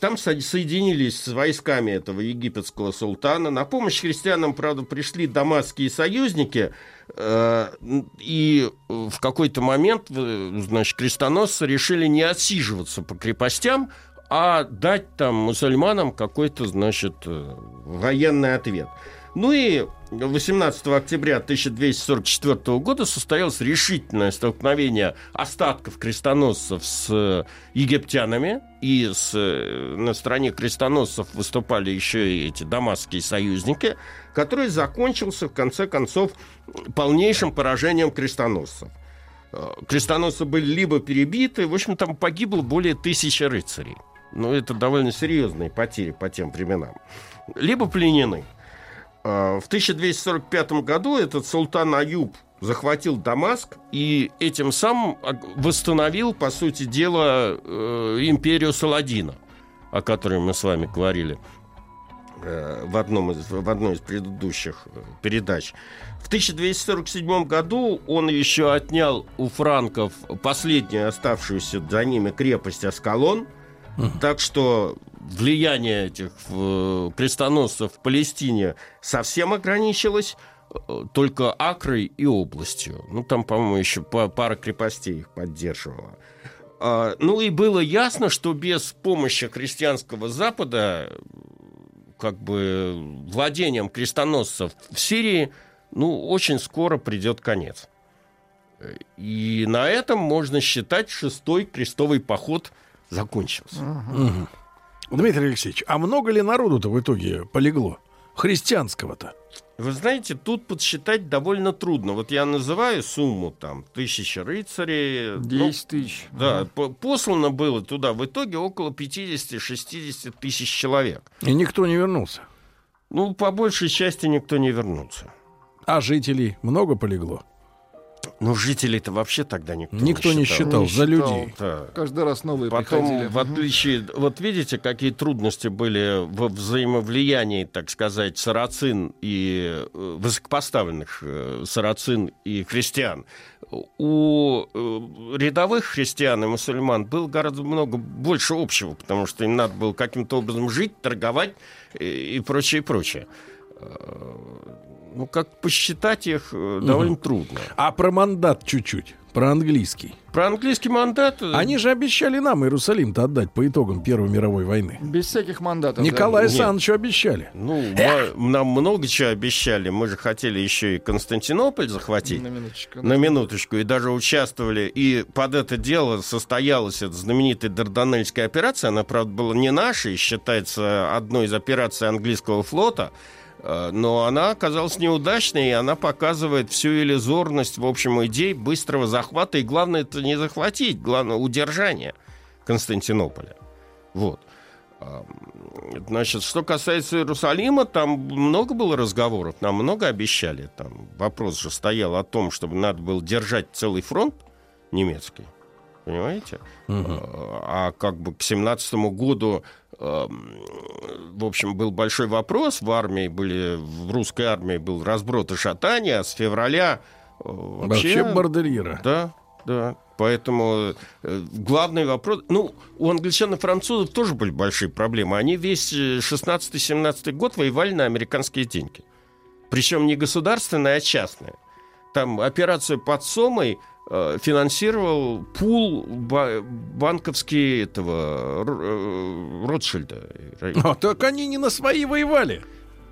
Speaker 16: там со- соединились с войсками этого египетского султана. На помощь христианам, правда, пришли дамасские союзники, и э, в какой-то момент, э, значит, крестоносцы решили не отсиживаться по крепостям, а дать там мусульманам какой-то, значит, э, военный ответ. Ну и 18 октября 1244 года состоялось решительное столкновение остатков крестоносцев с э, египтянами, и с, э, на стороне крестоносцев выступали еще и эти дамасские союзники, который закончился, в конце концов, полнейшим поражением крестоносцев. Э, Крестоносцы были либо перебиты, в общем, там погибло более тысячи рыцарей. Ну, это довольно серьезные потери по тем временам. Либо пленены. А, В 1245 году этот султан Аюб захватил Дамаск и этим самым восстановил, по сути дела, э, империю Саладина, о которой мы с вами говорили э, в, одном из, в одной из предыдущих э, передач. В 1247 году он еще отнял у франков последнюю оставшуюся за ними крепость Аскалон, так что влияние этих э, крестоносцев в Палестине совсем ограничилось э, только Акрой и областью. Ну, там, по-моему, еще па- пара крепостей их поддерживала. А, Ну и было ясно, что без помощи христианского Запада как бы владением крестоносцев в Сирии ну, очень скоро придет конец. И на этом можно считать шестой крестовый поход закончился.
Speaker 2: Мгм. Дмитрий Алексеевич, а много ли народу-то в итоге полегло? Христианского-то?
Speaker 16: Вы знаете, тут подсчитать довольно трудно. Вот я называю сумму там тысячи рыцарей.
Speaker 4: 10 тысяч.
Speaker 16: Да, по- послано было туда в итоге около 50-60 тысяч человек.
Speaker 2: И никто не вернулся.
Speaker 16: Ну, по большей части никто не вернулся.
Speaker 2: А жителей много полегло?
Speaker 16: Ну, жителей-то вообще тогда никто,
Speaker 2: Никто не считал, за людей.
Speaker 16: Да.
Speaker 4: Каждый раз новые
Speaker 16: Потом,
Speaker 4: приходили.
Speaker 16: в отличие, вот видите, какие трудности были во взаимовлиянии, так сказать, сарацин и э, высокопоставленных э, сарацин и христиан. У э, рядовых христиан и мусульман было гораздо много больше общего, потому что им надо было каким-то образом жить, торговать и прочее, и прочее. Ну, как посчитать их э, довольно трудно.
Speaker 2: А про мандат чуть-чуть. Про английский.
Speaker 16: Про английский мандат... э,
Speaker 2: Они же обещали нам Иерусалим-то отдать по итогам Первой мировой войны.
Speaker 4: Без всяких мандатов.
Speaker 2: Николаю
Speaker 16: Нет.
Speaker 2: Александровичу обещали.
Speaker 16: Ну, ма- нам много чего обещали. Мы же хотели еще и Константинополь захватить.
Speaker 4: На минуточку.
Speaker 16: На минуточку. И даже участвовали. И под это дело состоялась эта знаменитая Дарданельская операция. Она, правда, была не наша и считается одной из операций английского флота. Э, Но она оказалась неудачной, и она показывает всю иллюзорность, в общем, идей быстрого захвата. И главное, это не захватить, главное, удержание Константинополя. Вот. А, Значит, что касается Иерусалима, там много было разговоров, нам много обещали. Там вопрос же стоял о том, чтобы надо было держать целый фронт немецкий. Понимаете? А как бы к 17 году, в общем, был большой вопрос. В армии были, в русской армии был разброд и шатание, а с февраля э,
Speaker 2: Вообще
Speaker 16: вообще...
Speaker 2: бордельера.
Speaker 16: Да, да. Поэтому э, главный вопрос... Ну, у англичан и французов тоже были большие проблемы. Они весь э, 16-17 год воевали на американские деньги. Причем не государственные, а частные. Там операцию под Сомой э, финансировал пул ба- банковский этого э, Ротшильда.
Speaker 2: А, так они не на свои воевали.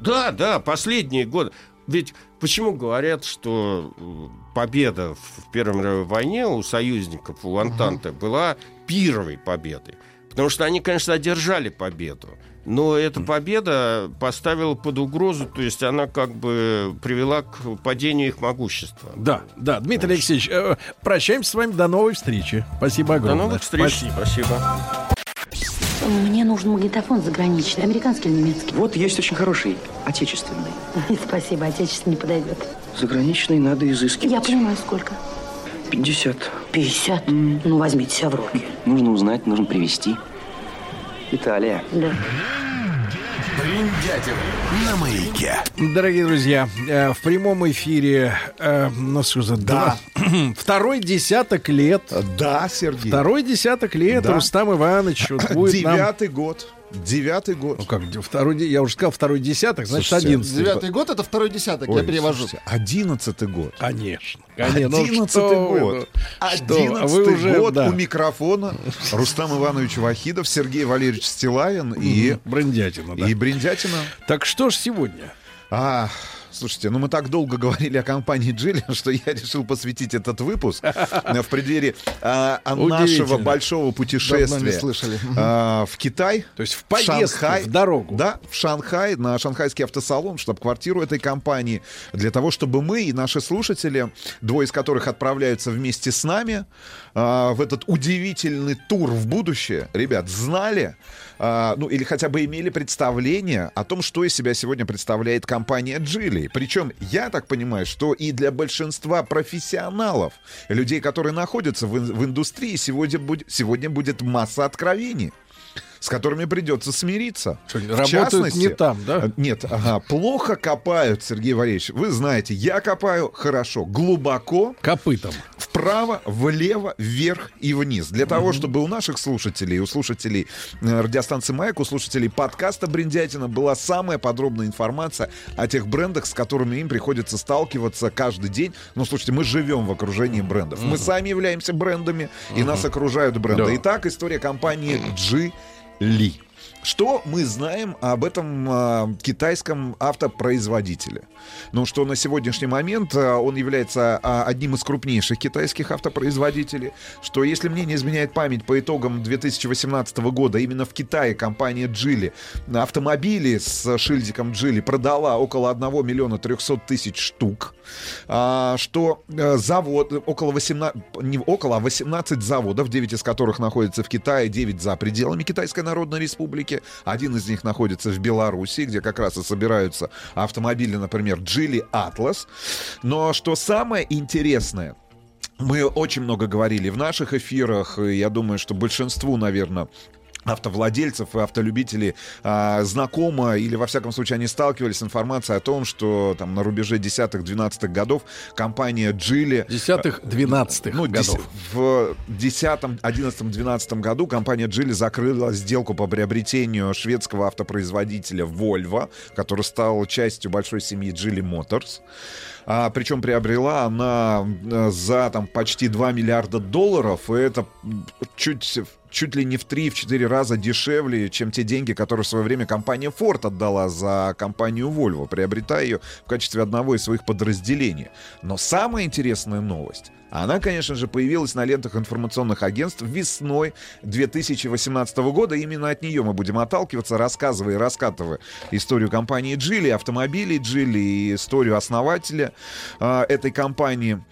Speaker 16: Да, да, последние годы. Ведь почему говорят, что э, победа в Первой мировой войне у союзников, у Антанты, была первой победой? Потому что они, конечно, одержали победу. Но эта победа поставила под угрозу, то есть она как бы привела к падению их могущества.
Speaker 2: Да, да, Дмитрий Алексеевич, э, прощаемся с вами. До новой встречи. Спасибо
Speaker 16: До
Speaker 2: огромное.
Speaker 16: новых встреч.
Speaker 2: Спасибо.
Speaker 16: Спасибо.
Speaker 17: Мне нужен магнитофон заграничный, американский или немецкий?
Speaker 18: Вот есть очень хороший, отечественный.
Speaker 17: Спасибо, отечественный не подойдет.
Speaker 18: Заграничный надо изыскивать.
Speaker 17: Я понимаю, сколько.
Speaker 18: 50.
Speaker 17: 50? Ну, возьмите себя в руки.
Speaker 18: Нужно узнать, нужно привезти. Италия.
Speaker 17: Да.
Speaker 1: Бриндятин на маяке.
Speaker 2: Дорогие друзья, э, в прямом эфире, э, ну что за
Speaker 8: Да.
Speaker 2: два- второй десяток лет.
Speaker 8: Да, Сергей.
Speaker 2: Второй десяток лет
Speaker 8: Да.
Speaker 2: Рустам Иванович будет нам-
Speaker 8: Девятый год. Девятый год.
Speaker 2: Ну как, второй, я уже сказал второй десяток, значит
Speaker 8: Слушайте,
Speaker 2: одиннадцатый.
Speaker 3: Девятый год это второй десяток,
Speaker 8: Ой,
Speaker 3: я перевожу.
Speaker 8: слушайте, Одиннадцатый год.
Speaker 2: Конечно. Конечно. Ну,
Speaker 8: Одиннадцатый
Speaker 2: что вы,
Speaker 8: год.
Speaker 2: ну, а
Speaker 8: Одиннадцатый
Speaker 2: уже,
Speaker 8: год
Speaker 2: да.
Speaker 8: у микрофона Рустам Иванович Вахидов, Сергей Валерьевич Стилавин и...
Speaker 2: Бриндятина, да.
Speaker 8: И Бриндятина.
Speaker 2: Так что ж сегодня?
Speaker 8: А, слушайте, ну мы так долго говорили о компании Джили, что я решил посвятить этот выпуск э, в преддверии а, а, нашего большого путешествия
Speaker 3: слышали.
Speaker 8: а, в Китай.
Speaker 2: То есть в поездку,
Speaker 8: Шанхай.
Speaker 2: в дорогу.
Speaker 8: Да, в Шанхай, на шанхайский автосалон, штаб-квартиру этой компании, для того, чтобы мы и наши слушатели, двое из которых отправляются вместе с нами а, в этот удивительный тур в будущее, ребят, знали, а, ну или хотя бы имели представление о том, что из себя сегодня представляет компания Джили. Причем я так понимаю, что и для большинства профессионалов, людей, которые находятся в, в индустрии, сегодня будет, сегодня будет масса откровений с которыми придется смириться.
Speaker 2: Что,
Speaker 8: В
Speaker 2: работают
Speaker 8: частности-
Speaker 2: не там, да?
Speaker 8: Э, Нет, ага, плохо копают, Сергей Валерьевич. Вы знаете, я копаю хорошо, глубоко,
Speaker 2: Копытом.
Speaker 8: вправо, влево, вверх и вниз. Для того, чтобы у наших слушателей, у слушателей э, радиостанции «Маяк», у слушателей подкаста «Бриндятина» была самая подробная информация о тех брендах, с которыми им приходится сталкиваться каждый день. Ну, слушайте, мы живем в окружении брендов. Мы сами являемся брендами, и нас окружают бренды.
Speaker 2: Да.
Speaker 8: Итак, история компании G Ли. Что мы знаем об этом а, китайском автопроизводителе? Ну, что на сегодняшний момент а, он является а, одним из крупнейших китайских автопроизводителей, что, если мне не изменяет память, по итогам 2018 года именно в Китае компания Джили автомобили с шильдиком Джили продала около 1 миллиона 300 тысяч штук, а, что э, завод, около 18, не около, а 18 заводов, 9 из которых находятся в Китае, 9 за пределами Китайской Народной Республики, один из них находится в Беларуси, где как раз и собираются автомобили, например, Джили Атлас. Но что самое интересное, мы очень много говорили в наших эфирах, я думаю, что большинству, наверное, автовладельцев и автолюбителей а, знакомо или во всяком случае они сталкивались с информацией о том, что там на рубеже 10-12 годов компания Джили...
Speaker 2: 10-12
Speaker 8: ну,
Speaker 2: годов.
Speaker 8: в 10, 11, 12 году компания Джили закрыла сделку по приобретению шведского автопроизводителя Volvo, который стал частью большой семьи Джили Motors. А, причем приобрела она за там почти 2 миллиарда долларов, и это чуть чуть ли не в 3-4 раза дешевле, чем те деньги, которые в свое время компания Ford отдала за компанию Volvo, приобретая ее в качестве одного из своих подразделений. Но самая интересная новость, она, конечно же, появилась на лентах информационных агентств весной 2018 года. Именно от нее мы будем отталкиваться, рассказывая и раскатывая историю компании Джили, автомобилей Джили и историю основателя а, этой компании.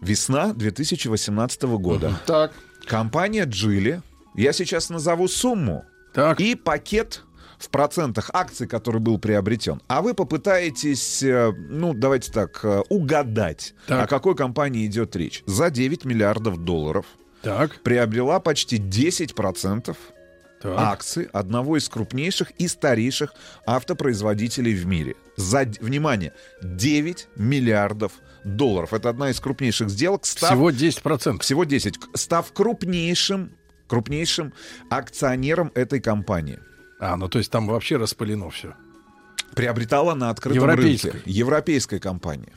Speaker 8: Весна 2018 года.
Speaker 4: Так.
Speaker 8: Компания Джили, я сейчас назову сумму и пакет в процентах акций, который был приобретен. А вы попытаетесь, э, ну, давайте так, э, угадать, о какой компании идет речь. За 9 миллиардов долларов
Speaker 2: так.
Speaker 8: приобрела почти 10% акций одного из крупнейших и старейших автопроизводителей в мире. За, внимание, 9 миллиардов долларов. Это одна из крупнейших сделок. Став,
Speaker 2: Всего 10%.
Speaker 8: Всего 10. К- Став крупнейшим, крупнейшим акционером этой компании.
Speaker 2: А, ну то есть там вообще распылено все.
Speaker 8: Приобретала на открытом
Speaker 2: Европейской.
Speaker 8: рынке. Европейской компании.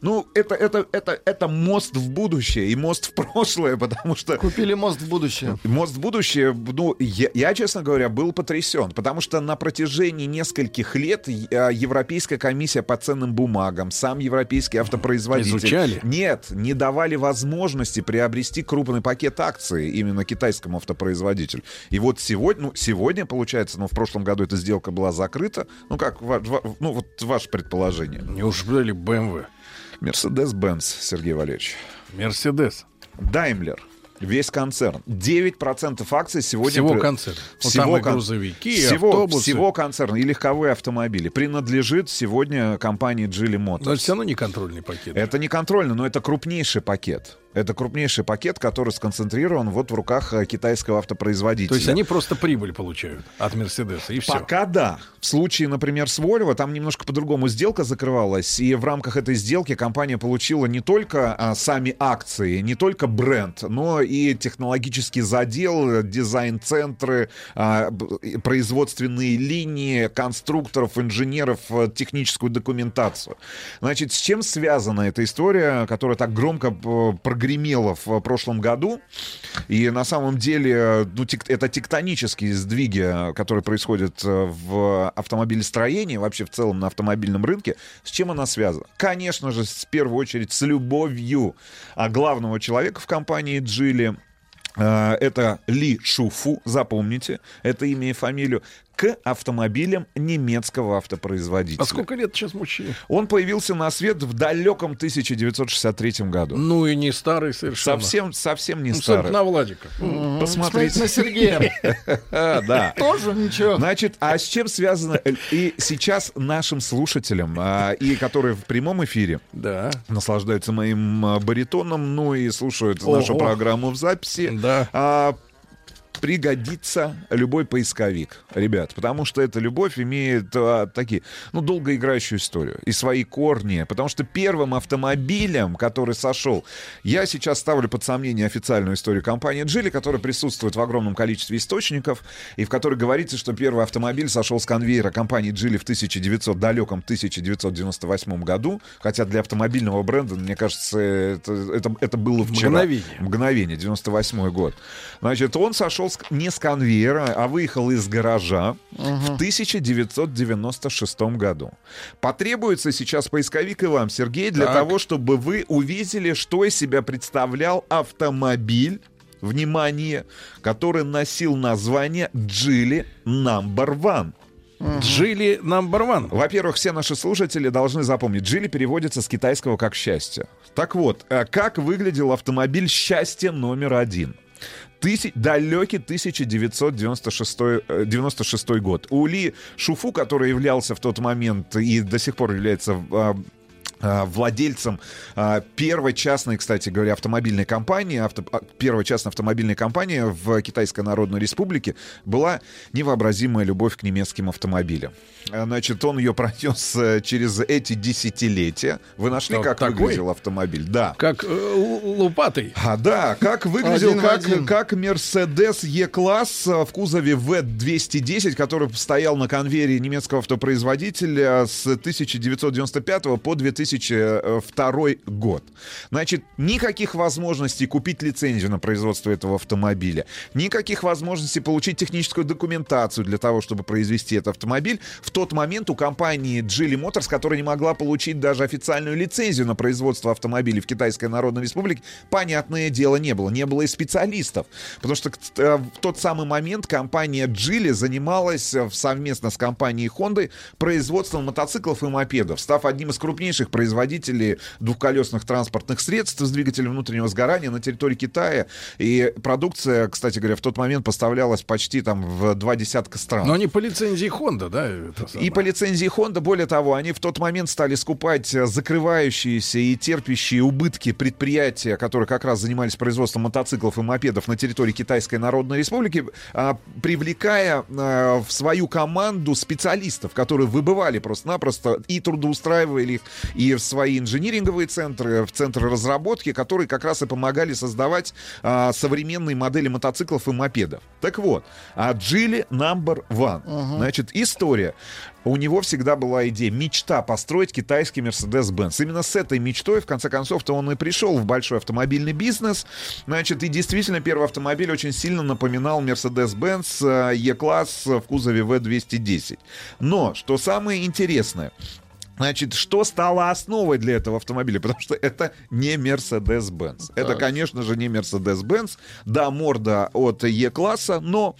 Speaker 8: Ну, это, это, это, это мост в будущее и мост в прошлое, потому что...
Speaker 19: Купили мост в будущее.
Speaker 8: Мост в будущее, ну, я, я, честно говоря, был потрясен, потому что на протяжении нескольких лет э, Европейская комиссия по ценным бумагам, сам европейский автопроизводитель...
Speaker 2: Изучали?
Speaker 8: Нет, не давали возможности приобрести крупный пакет акций именно китайскому автопроизводителю. И вот сегодня, ну, сегодня, получается, ну, в прошлом году эта сделка была закрыта. Ну, как, ну, вот ваше предположение.
Speaker 2: Неужели BMW?
Speaker 8: Mercedes-Benz, Сергей Валерьевич.
Speaker 2: Мерседес.
Speaker 8: Даймлер. Весь концерн. 9% акций сегодня...
Speaker 2: Всего
Speaker 8: при-
Speaker 2: концерна. Ну,
Speaker 8: Всего
Speaker 2: и
Speaker 8: кон-
Speaker 2: грузовики,
Speaker 8: всего,
Speaker 2: автобусы.
Speaker 8: Всего концерна и легковые автомобили принадлежит сегодня компании Geely Motors.
Speaker 2: Но это все равно не контрольный пакет.
Speaker 8: Это не контрольно, но это крупнейший пакет. Это крупнейший пакет, который сконцентрирован вот в руках э, китайского автопроизводителя.
Speaker 2: То есть они просто прибыль получают от Мерседеса, и все.
Speaker 8: Пока да. В случае, например, с Volvo, там немножко по-другому сделка закрывалась, и в рамках этой сделки компания получила не только а, сами акции, не только бренд, но и технологический задел, дизайн-центры, а, производственные линии, конструкторов, инженеров, э, техническую документацию. Значит, с чем связана эта история, которая так громко э, прогремела в э, прошлом году? И на самом деле э, ну, тек- это тектонические сдвиги, э, которые происходят в автомобилестроении, вообще в целом на автомобильном рынке. С чем она связана? Конечно же, в первую очередь с любовью а, главного человека в компании Джили. Это Ли Шуфу, запомните это имя и фамилию, к автомобилям немецкого автопроизводителя.
Speaker 2: А сколько лет сейчас мужчине?
Speaker 8: Он появился на свет в далеком 1963 году.
Speaker 2: Ну и не старый совершенно.
Speaker 8: Совсем, совсем не
Speaker 2: Ну,
Speaker 8: старый.
Speaker 2: на Владика.
Speaker 8: Посмотрите.
Speaker 19: На Сергея.
Speaker 8: Да.
Speaker 19: Тоже ничего.
Speaker 8: Значит, а с чем связано и сейчас нашим слушателям, а, и которые в прямом эфире
Speaker 2: да.
Speaker 8: наслаждаются моим а, баритоном, ну и слушают нашу программу в записи,
Speaker 2: Да.
Speaker 8: а, пригодится любой поисковик, ребят, потому что эта любовь имеет а, такие, ну, долгоиграющую историю и свои корни, потому что первым автомобилем, который сошел, я сейчас ставлю под сомнение официальную историю компании Джили, которая присутствует в огромном количестве источников, и в которой говорится, что первый автомобиль сошел с конвейера компании Джили в 1900, далеком 1998 году, хотя для автомобильного бренда, мне кажется, это, это, это было вчера.
Speaker 2: Мгновение.
Speaker 8: Мгновение, 98 год. Значит, он сошел с- не с конвейера, а выехал из гаража в 1996 году. Потребуется сейчас поисковик и вам, Сергей, для
Speaker 2: Так.
Speaker 8: того, чтобы вы увидели, что из себя представлял автомобиль, внимание, который носил название Джили Number One.
Speaker 2: Джили number one.
Speaker 8: Во-первых, все наши слушатели должны запомнить, Джили переводится с китайского как «счастье». Так вот, э, как выглядел автомобиль «Счастье номер один»? Тыси- далекий 1996 э, 96 год. У Ли Шуфу, который являлся в тот момент и до сих пор является а, владельцем а, первой частной, кстати говоря, автомобильной компании, авто, а, первой частной автомобильной компании в Китайской Народной Республике была невообразимая любовь к немецким автомобилям. А, Значит, он ее пронес э, через эти десятилетия. Вы нашли, как
Speaker 2: такой?
Speaker 8: выглядел автомобиль? Да.
Speaker 2: Как э, л- лопатой.
Speaker 8: А, да, как выглядел,
Speaker 19: Один
Speaker 8: как,
Speaker 19: один.
Speaker 8: как Mercedes E-класс а, в кузове V210, который стоял на конвейере немецкого автопроизводителя с 1995 по 2002 год. Значит, никаких возможностей купить лицензию на производство этого автомобиля, никаких возможностей получить техническую документацию для того, чтобы произвести этот автомобиль. В тот момент у компании Geely Motors, которая не могла получить даже официальную лицензию на производство автомобилей в Китайской Народной Республике, понятное дело, не было. Не было и специалистов. Потому что э, в тот самый момент компания Geely занималась э, совместно с компанией Honda производством мотоциклов и мопедов, став одним из крупнейших производителей двухколесных транспортных средств с двигателем внутреннего сгорания на территории Китая. И продукция, кстати говоря, в тот момент поставлялась почти там в два десятка стран.
Speaker 2: Но не по лицензии Honda, да?
Speaker 8: И по лицензии Honda, более того, они в тот момент стали скупать э, закрывающиеся и терпящие убытки предприятия, которые как раз занимались производством мотоциклов и мопедов на территории Китайской Народной Республики, а, привлекая э, в свою команду специалистов, которые выбывали просто-напросто и трудоустраивали их и в свои инжиниринговые центры, в центры разработки, которые как раз и помогали создавать а, современные модели мотоциклов и мопедов. Так вот, а Geely number one. Значит, история. У него всегда была идея, мечта построить китайский Mercedes-Benz. Именно с этой мечтой, в конце концов-то, он и пришел в большой автомобильный бизнес. Значит, и действительно, первый автомобиль очень сильно напоминал Mercedes-Benz э, E-класс в кузове V210. Но, что самое интересное, Значит, что стало основой для этого автомобиля? Потому что это не Mercedes-Benz. Это, конечно же, не Mercedes-Benz. Да, морда от E-класса, но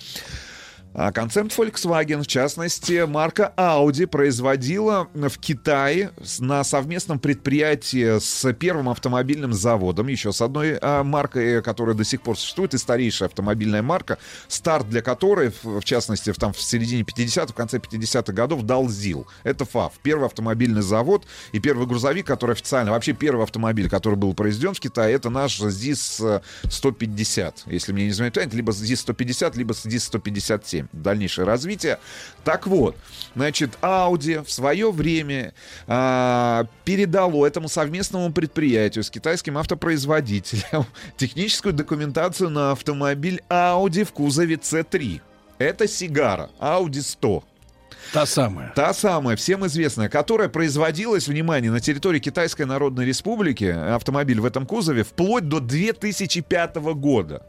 Speaker 8: а концерн Volkswagen, в частности, марка Audi производила в Китае на совместном предприятии с первым автомобильным заводом, еще с одной а, маркой, э, которая до сих пор существует, и старейшая автомобильная марка, старт для которой, в, частности, в, там, в середине 50-х, в конце 50-х годов дал ЗИЛ. Это ФАВ, первый автомобильный завод и первый грузовик, который официально, вообще первый автомобиль, который был произведен в Китае, это наш ЗИС-150, если мне не изменяет память, либо ЗИС-150, либо ЗИС-157 дальнейшее развитие. Так вот, значит, Audi в свое время а, передало этому совместному предприятию с китайским автопроизводителем техническую документацию на автомобиль Audi в кузове C3. Это сигара Audi 100.
Speaker 2: Та самая.
Speaker 8: Та самая, всем известная, которая производилась, внимание, на территории Китайской Народной Республики, автомобиль в этом кузове, вплоть до 2005 года.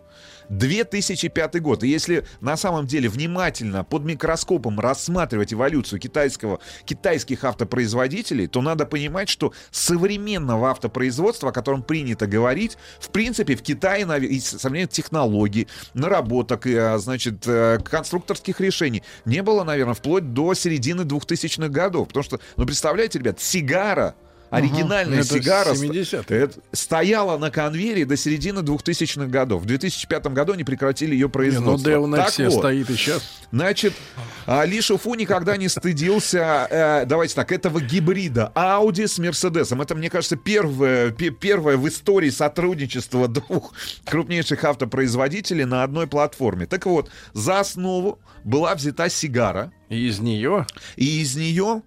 Speaker 8: 2005 год. И если на самом деле внимательно под микроскопом рассматривать эволюцию китайского, китайских автопроизводителей, то надо понимать, что современного автопроизводства, о котором принято говорить, в принципе, в Китае современных технологий, наработок, а, значит, э, конструкторских решений не было, наверное, вплоть до середины 2000-х годов. Потому что, ну, представляете, ребят, сигара Оригинальная
Speaker 2: Это
Speaker 8: сигара
Speaker 2: 70-е.
Speaker 8: это стояла на конвейере до середины 2000-х годов. В 2005 году они прекратили ее
Speaker 2: Не, ну
Speaker 8: производство. Так вот,
Speaker 2: стоит и сейчас.
Speaker 8: Значит, а, Ли Шуфу никогда не стыдился, э, давайте так, этого гибрида Audi с Мерседесом. Это, мне кажется, первое, пе- первое в истории сотрудничества двух крупнейших автопроизводителей на одной платформе. Так вот, за основу была взята сигара.
Speaker 2: И из нее?
Speaker 8: И из нее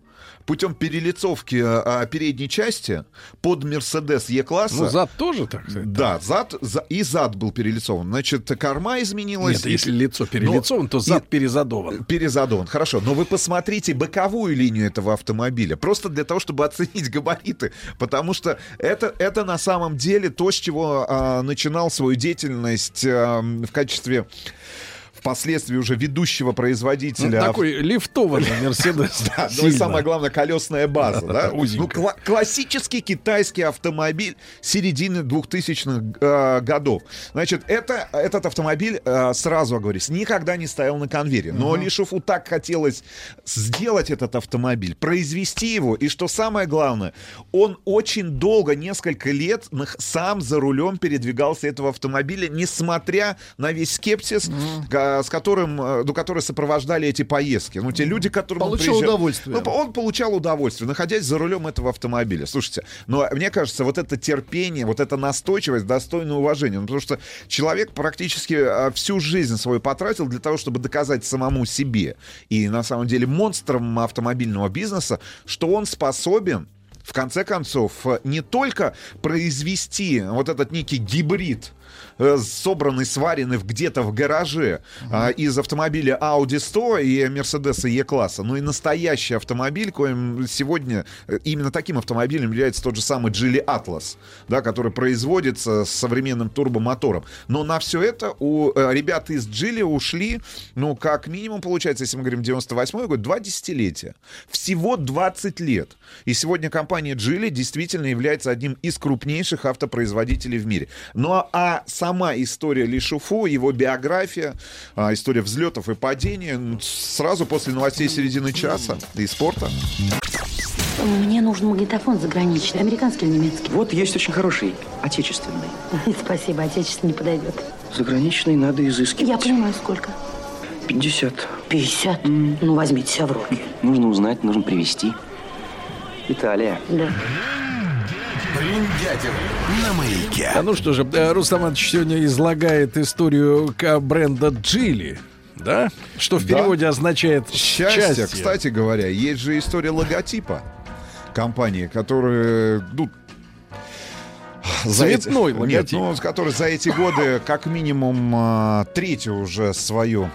Speaker 8: путем перелицовки а, передней части под Мерседес Е-класса.
Speaker 2: Ну, зад тоже, так сказать.
Speaker 8: Да, зад, за- и зад был перелицован. Значит, корма изменилась.
Speaker 2: Нет,
Speaker 8: и-
Speaker 2: если лицо перелицовано,
Speaker 8: Но-
Speaker 2: то зад
Speaker 8: и-
Speaker 2: перезадован.
Speaker 8: Перезадован, хорошо. Но вы посмотрите боковую линию этого автомобиля. Просто для того, чтобы оценить габариты. Потому что это, это на самом деле то, с чего а, начинал свою деятельность а, в качестве впоследствии уже ведущего
Speaker 2: Ну,
Speaker 8: производителя.
Speaker 2: такой лифтованный Мерседес.
Speaker 8: Да, ну и самое главное, колесная база. да? Ну, классический китайский автомобиль середины 2000-х э, годов. Значит, это, этот автомобиль, э, сразу оговорюсь, никогда не стоял на конвейере. Но. Лишеву так хотелось сделать этот автомобиль, произвести его. И что самое главное, он очень долго, несколько лет сам за рулем передвигался этого автомобиля, несмотря на весь скепсис, с которым, а, ну, которые сопровождали эти поездки. Ну, те люди, которые
Speaker 19: Получил удовольствие.
Speaker 8: Ну, он получал удовольствие, находясь за рулем этого автомобиля. Слушайте, но мне кажется, вот это терпение, вот эта настойчивость достойна уважения. Ну, потому что человек практически а, всю жизнь свою потратил для того, чтобы доказать самому себе и на самом деле монстрам автомобильного бизнеса, что он способен в конце концов, э, не только произвести вот этот некий гибрид э, собранный, сваренный в- где-то в гараже а, из автомобиля Audi 100 и Mercedes E-класса, но и настоящий автомобиль, коим сегодня э, именно таким автомобилем является тот же самый Geely Atlas, да, который производится с современным турбомотором. Но на все это у ребят из Geely ушли, ну, как минимум, получается, если мы говорим 98 год, два десятилетия. Всего 20 лет. И сегодня компания Geely действительно является одним из крупнейших автопроизводителей в мире. Ну а- а сама история Ли Шуфу, его биография, а, история взлетов и падений м, сразу после новостей середины часа и спорта.
Speaker 17: Мне нужен магнитофон заграничный, американский или немецкий.
Speaker 18: Вот есть очень хороший, отечественный.
Speaker 17: Спасибо, отечественный не подойдет.
Speaker 18: Заграничный надо изыскивать.
Speaker 17: Я понимаю, сколько.
Speaker 18: 50.
Speaker 17: 50? Ну, возьмите себя в руки.
Speaker 18: Нужно узнать, нужно привезти. Италия.
Speaker 17: Да.
Speaker 1: Бриндятин на маяке.
Speaker 2: А ну что же, э, Рустам Иванович сегодня излагает историю к- бренда Джили. Да? Что в
Speaker 8: Да.
Speaker 2: переводе означает
Speaker 8: Счастье.
Speaker 2: счастье.
Speaker 8: Кстати говоря, есть же история логотипа компании, которая, ну, за эти-
Speaker 2: Цветной
Speaker 8: Нет,
Speaker 2: логотип.
Speaker 8: ну, который за эти годы как минимум а, третью уже свою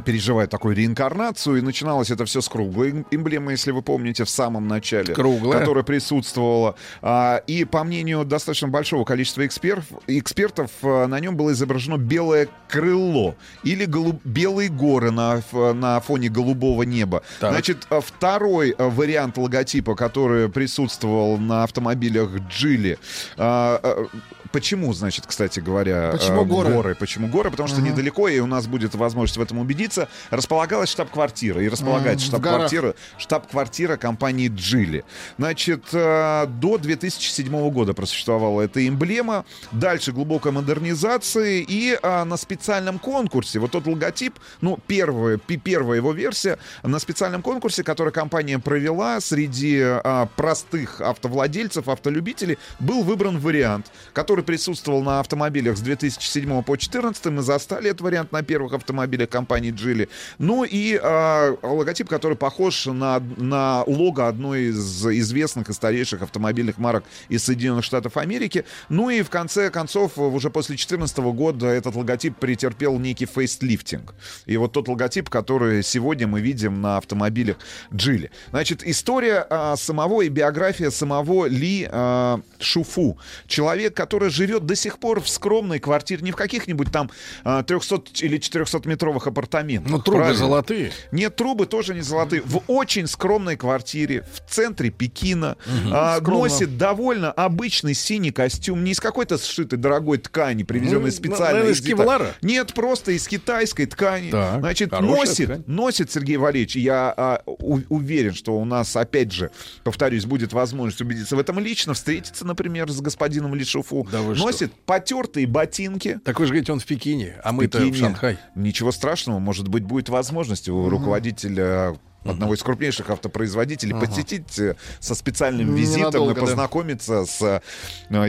Speaker 8: переживает такую реинкарнацию, и начиналось это все с круглой эм- эмблемы, если вы помните, в самом начале.
Speaker 2: Круглая.
Speaker 8: Которая присутствовала. А, И, по мнению достаточно большого количества экспертов, экспертов а, на нем было изображено белое крыло или голуб- белые горы на, на фоне голубого неба.
Speaker 2: Так.
Speaker 8: Значит, а, второй а, вариант логотипа, который присутствовал на автомобилях Джили, а, а, Почему, значит, кстати говоря,
Speaker 19: Почему
Speaker 8: э,
Speaker 19: горы?
Speaker 8: Почему горы? Потому что
Speaker 19: Ага.
Speaker 8: недалеко, и у нас будет возможность в этом убедиться, располагалась штаб-квартира. И располагается штаб-квартира, штаб-квартира компании Джили. Значит, э, до 2007 года просуществовала эта эмблема. Дальше глубокая модернизация. И э, на специальном конкурсе, вот тот логотип, ну, первая, первая его версия, на специальном конкурсе, который компания провела среди э, простых автовладельцев, автолюбителей, был выбран вариант, который присутствовал на автомобилях с 2007 по 2014. Мы застали этот вариант на первых автомобилях компании Geely. Ну и э, логотип, который похож на, на лого одной из известных и старейших автомобильных марок из Соединенных Штатов Америки. Ну и в конце концов, уже после 2014 года этот логотип претерпел некий фейслифтинг. И вот тот логотип, который сегодня мы видим на автомобилях Geely. Значит, история а, самого и биография самого Ли а, Шуфу. Человек, который живет до сих пор в скромной квартире, не в каких-нибудь там а, 300 или 400-метровых апартаментах.
Speaker 2: Ну, трубы
Speaker 8: правильно?
Speaker 2: золотые.
Speaker 8: Нет, трубы тоже не золотые. В очень скромной квартире в центре Пекина. А,
Speaker 19: Скромно.
Speaker 8: носит довольно обычный синий костюм. Не из какой-то сшитой дорогой ткани, привезенной
Speaker 2: Ну,
Speaker 8: специально.
Speaker 2: наверное,
Speaker 8: из
Speaker 2: кевлара?
Speaker 8: Нет, просто из китайской ткани.
Speaker 2: Так,
Speaker 8: Значит, носит,
Speaker 2: ткань.
Speaker 8: носит Сергей Валерьевич. Я а, у- уверен, что у нас, опять же, повторюсь, будет возможность убедиться в этом лично, встретиться, например, с господином Лишуфу.
Speaker 2: Да вы что?
Speaker 8: носит потертые ботинки.
Speaker 2: Так вы же говорите, он в Пекине, а мы-то в. Шанхай.
Speaker 8: Ничего страшного, может быть, будет возможность у руководителя одного из крупнейших автопроизводителей посетить э, со специальным визитом
Speaker 19: Ненадолго,
Speaker 8: и
Speaker 19: да.
Speaker 8: познакомиться с э,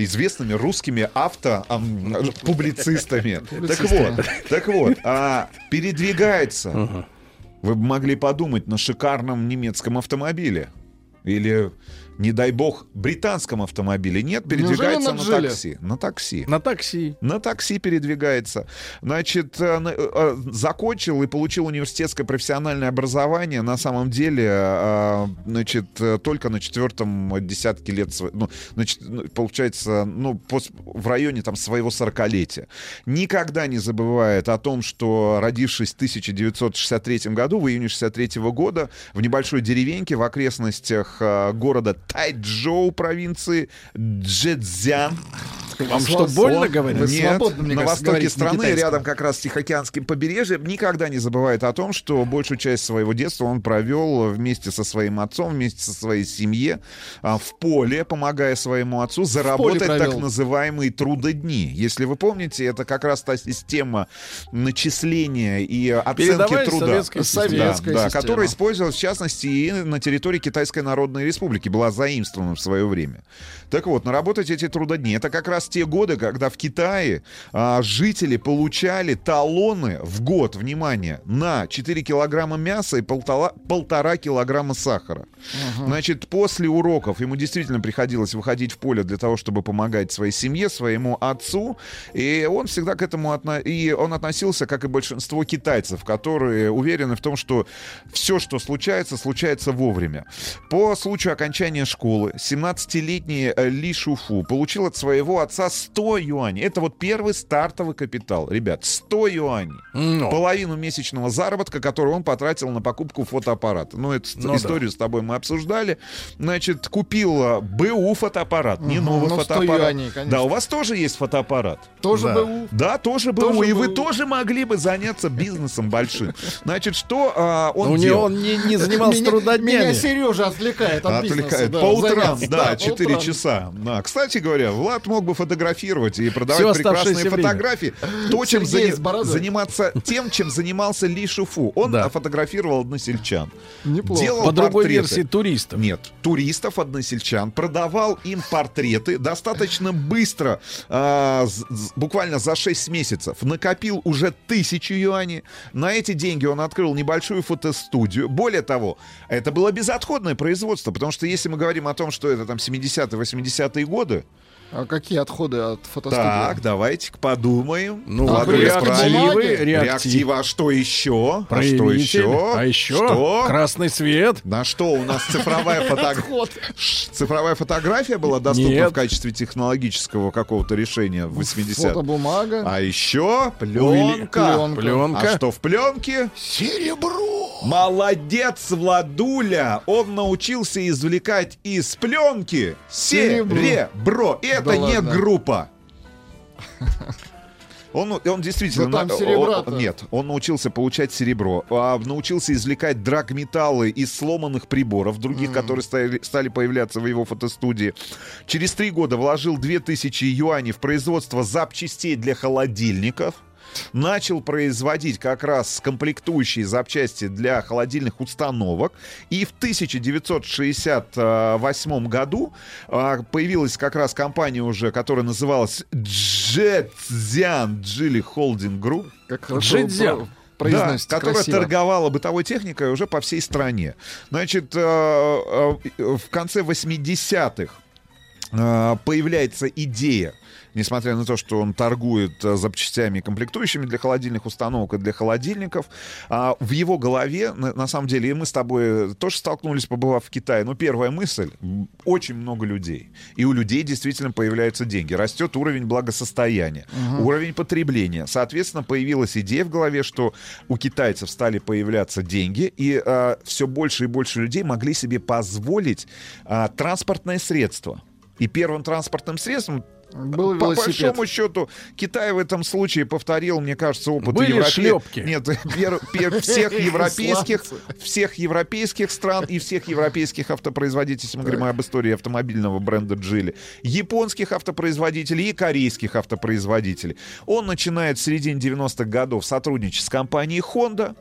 Speaker 8: известными русскими автопублицистами. Так вот, так вот, а, передвигается, вы бы могли подумать, на шикарном немецком автомобиле. Или, не дай бог, британском автомобиле. Нет, передвигается
Speaker 19: на
Speaker 8: на такси. На такси.
Speaker 2: На такси.
Speaker 8: На такси передвигается. Значит, э, на- э, закончил и получил университетское профессиональное образование на самом деле, э, значит, э, только на четвертом десятке лет, ну, значит, ну, получается, ну, в районе там своего сорокалетия. Никогда не забывает о том, что родившись в 1963 году, в июне 63 года, в небольшой деревеньке в окрестностях э, города Тайчжоу провинции Джэцзян,
Speaker 2: Вам что, больно говорят?
Speaker 8: Нет, на востоке страны, рядом как раз с Тихоокеанским побережьем, никогда не забывает о том, что большую часть своего детства он провел вместе со своим отцом, вместе со своей семьей а, в поле, помогая своему отцу заработать так называемые трудодни. Если вы помните, это как раз та система начисления и оценки
Speaker 2: Передовая
Speaker 8: труда.
Speaker 2: советская система.
Speaker 19: Советская
Speaker 8: да, которая использовалась в частности и на территории Китайской Народной Республики, была заимствована в свое время. Так вот, наработать эти трудодни, это как раз те годы, когда в Китае а, жители получали талоны в год, внимание, на 4 килограмма мяса и полтора, полтора килограмма сахара. Значит, после уроков ему действительно приходилось выходить в поле для того, чтобы помогать своей семье, своему отцу, и он всегда к этому отно... и он относился, как и большинство китайцев, которые уверены в том, что все, что случается, случается вовремя. По случаю окончания школы 17-летний э, Ли Шуфу получил от своего отца 100 юаней. Это вот первый стартовый капитал. Ребят, 100 юаней.
Speaker 2: Ну.
Speaker 8: Половину месячного заработка, который он потратил на покупку фотоаппарата. Ну, эту
Speaker 2: Ну
Speaker 8: историю с тобой мы обсуждали. Значит, купил э, БУ фотоаппарат, не
Speaker 19: Мгм,
Speaker 8: новый
Speaker 19: ну, 100
Speaker 8: фотоаппарат.
Speaker 19: юаней, конечно.
Speaker 8: да, у вас тоже есть фотоаппарат.
Speaker 19: Тоже
Speaker 8: да.
Speaker 19: БУ?
Speaker 8: Да, тоже БУ.
Speaker 19: Тоже
Speaker 8: и вы
Speaker 19: БУ.
Speaker 8: тоже могли бы заняться бизнесом большим. Значит, что а, он
Speaker 2: У
Speaker 8: делал?
Speaker 2: него он не, не занимался
Speaker 19: Меня-
Speaker 2: трудоднями.
Speaker 19: Меня Сережа отвлекает от бизнеса.
Speaker 8: Отвлекает.
Speaker 19: да,
Speaker 8: по утрам, да,
Speaker 19: по
Speaker 8: 4
Speaker 19: утрам.
Speaker 8: часа. Да. Кстати говоря, Влад мог бы фотографировать и продавать прекрасные
Speaker 2: оставшееся время.
Speaker 8: фотографии. То, чем
Speaker 19: Сергей
Speaker 8: зани- заниматься тем, чем занимался Ли Шуфу. Он
Speaker 2: Да.
Speaker 8: фотографировал односельчан.
Speaker 19: Неплохо.
Speaker 8: Делал
Speaker 2: По другой
Speaker 8: портреты.
Speaker 2: версии туристов.
Speaker 8: Нет, туристов, односельчан, продавал им портреты достаточно быстро, а, з- з- буквально за 6 месяцев. Накопил уже тысячу юаней. На эти деньги он открыл небольшую фотостудию. Более того, это было безотходное производство, потому что если мы говорим о том, что это там 70-80-е годы,
Speaker 19: А какие отходы от фотостудии?
Speaker 8: так, давайте-ка подумаем.
Speaker 2: Ну,
Speaker 8: Владимир
Speaker 2: реактивы,
Speaker 8: правильно.
Speaker 2: реактив.
Speaker 8: Реактивы, а что еще? А что еще?
Speaker 2: А еще
Speaker 8: Что?
Speaker 2: красный свет.
Speaker 8: На что у нас цифровая фотография? Цифровая фотография была доступна
Speaker 2: Нет.
Speaker 8: в качестве технологического какого-то решения в 80
Speaker 19: Фотобумага.
Speaker 8: А еще пленка.
Speaker 19: Пленка.
Speaker 2: Пленка.
Speaker 8: А что в пленке?
Speaker 19: Серебро.
Speaker 8: Молодец, Владуля! Он научился извлекать из пленки
Speaker 19: Серебро.
Speaker 8: серебро. Это
Speaker 19: Да
Speaker 8: не
Speaker 19: ладно.
Speaker 8: группа. Он, он действительно...
Speaker 19: Да там
Speaker 8: он- нет, он научился получать серебро. а, научился извлекать драгметаллы из сломанных приборов, других, которые стали, стали появляться в его фотостудии. Через три года вложил 2000 юаней в производство запчастей для холодильников. Начал производить как раз комплектующие запчасти для холодильных установок. И в 1968 году а, появилась как раз компания уже, которая называлась Zhejiang Geely Holding Group.
Speaker 19: Как хорошо
Speaker 8: Да, которая
Speaker 19: красиво.
Speaker 8: торговала бытовой техникой уже по всей стране. Значит, э, э, в конце 80-х э, появляется идея, несмотря на то, что он торгует э, запчастями и комплектующими для холодильных установок и для холодильников, а в его голове, на, самом деле, и мы с тобой тоже столкнулись, побывав в Китае, но первая мысль — очень много людей. И у людей действительно появляются деньги. Растет уровень благосостояния, уровень потребления. Соответственно, появилась идея в голове, что у китайцев стали появляться деньги, и все больше и больше людей могли себе позволить а, транспортное средство. И первым транспортным средством
Speaker 19: Был
Speaker 8: по
Speaker 19: велосипед.
Speaker 8: большому счету, Китай в этом случае повторил, мне кажется, опыт
Speaker 2: Были
Speaker 8: европе-
Speaker 2: шлепки.
Speaker 8: Нет, пер- пер- всех европейских, всех европейских стран и всех европейских автопроизводителей, если мы говорим об истории автомобильного бренда Джили, японских автопроизводителей и корейских автопроизводителей. Он начинает в середине 90-х годов сотрудничать с компанией Honda,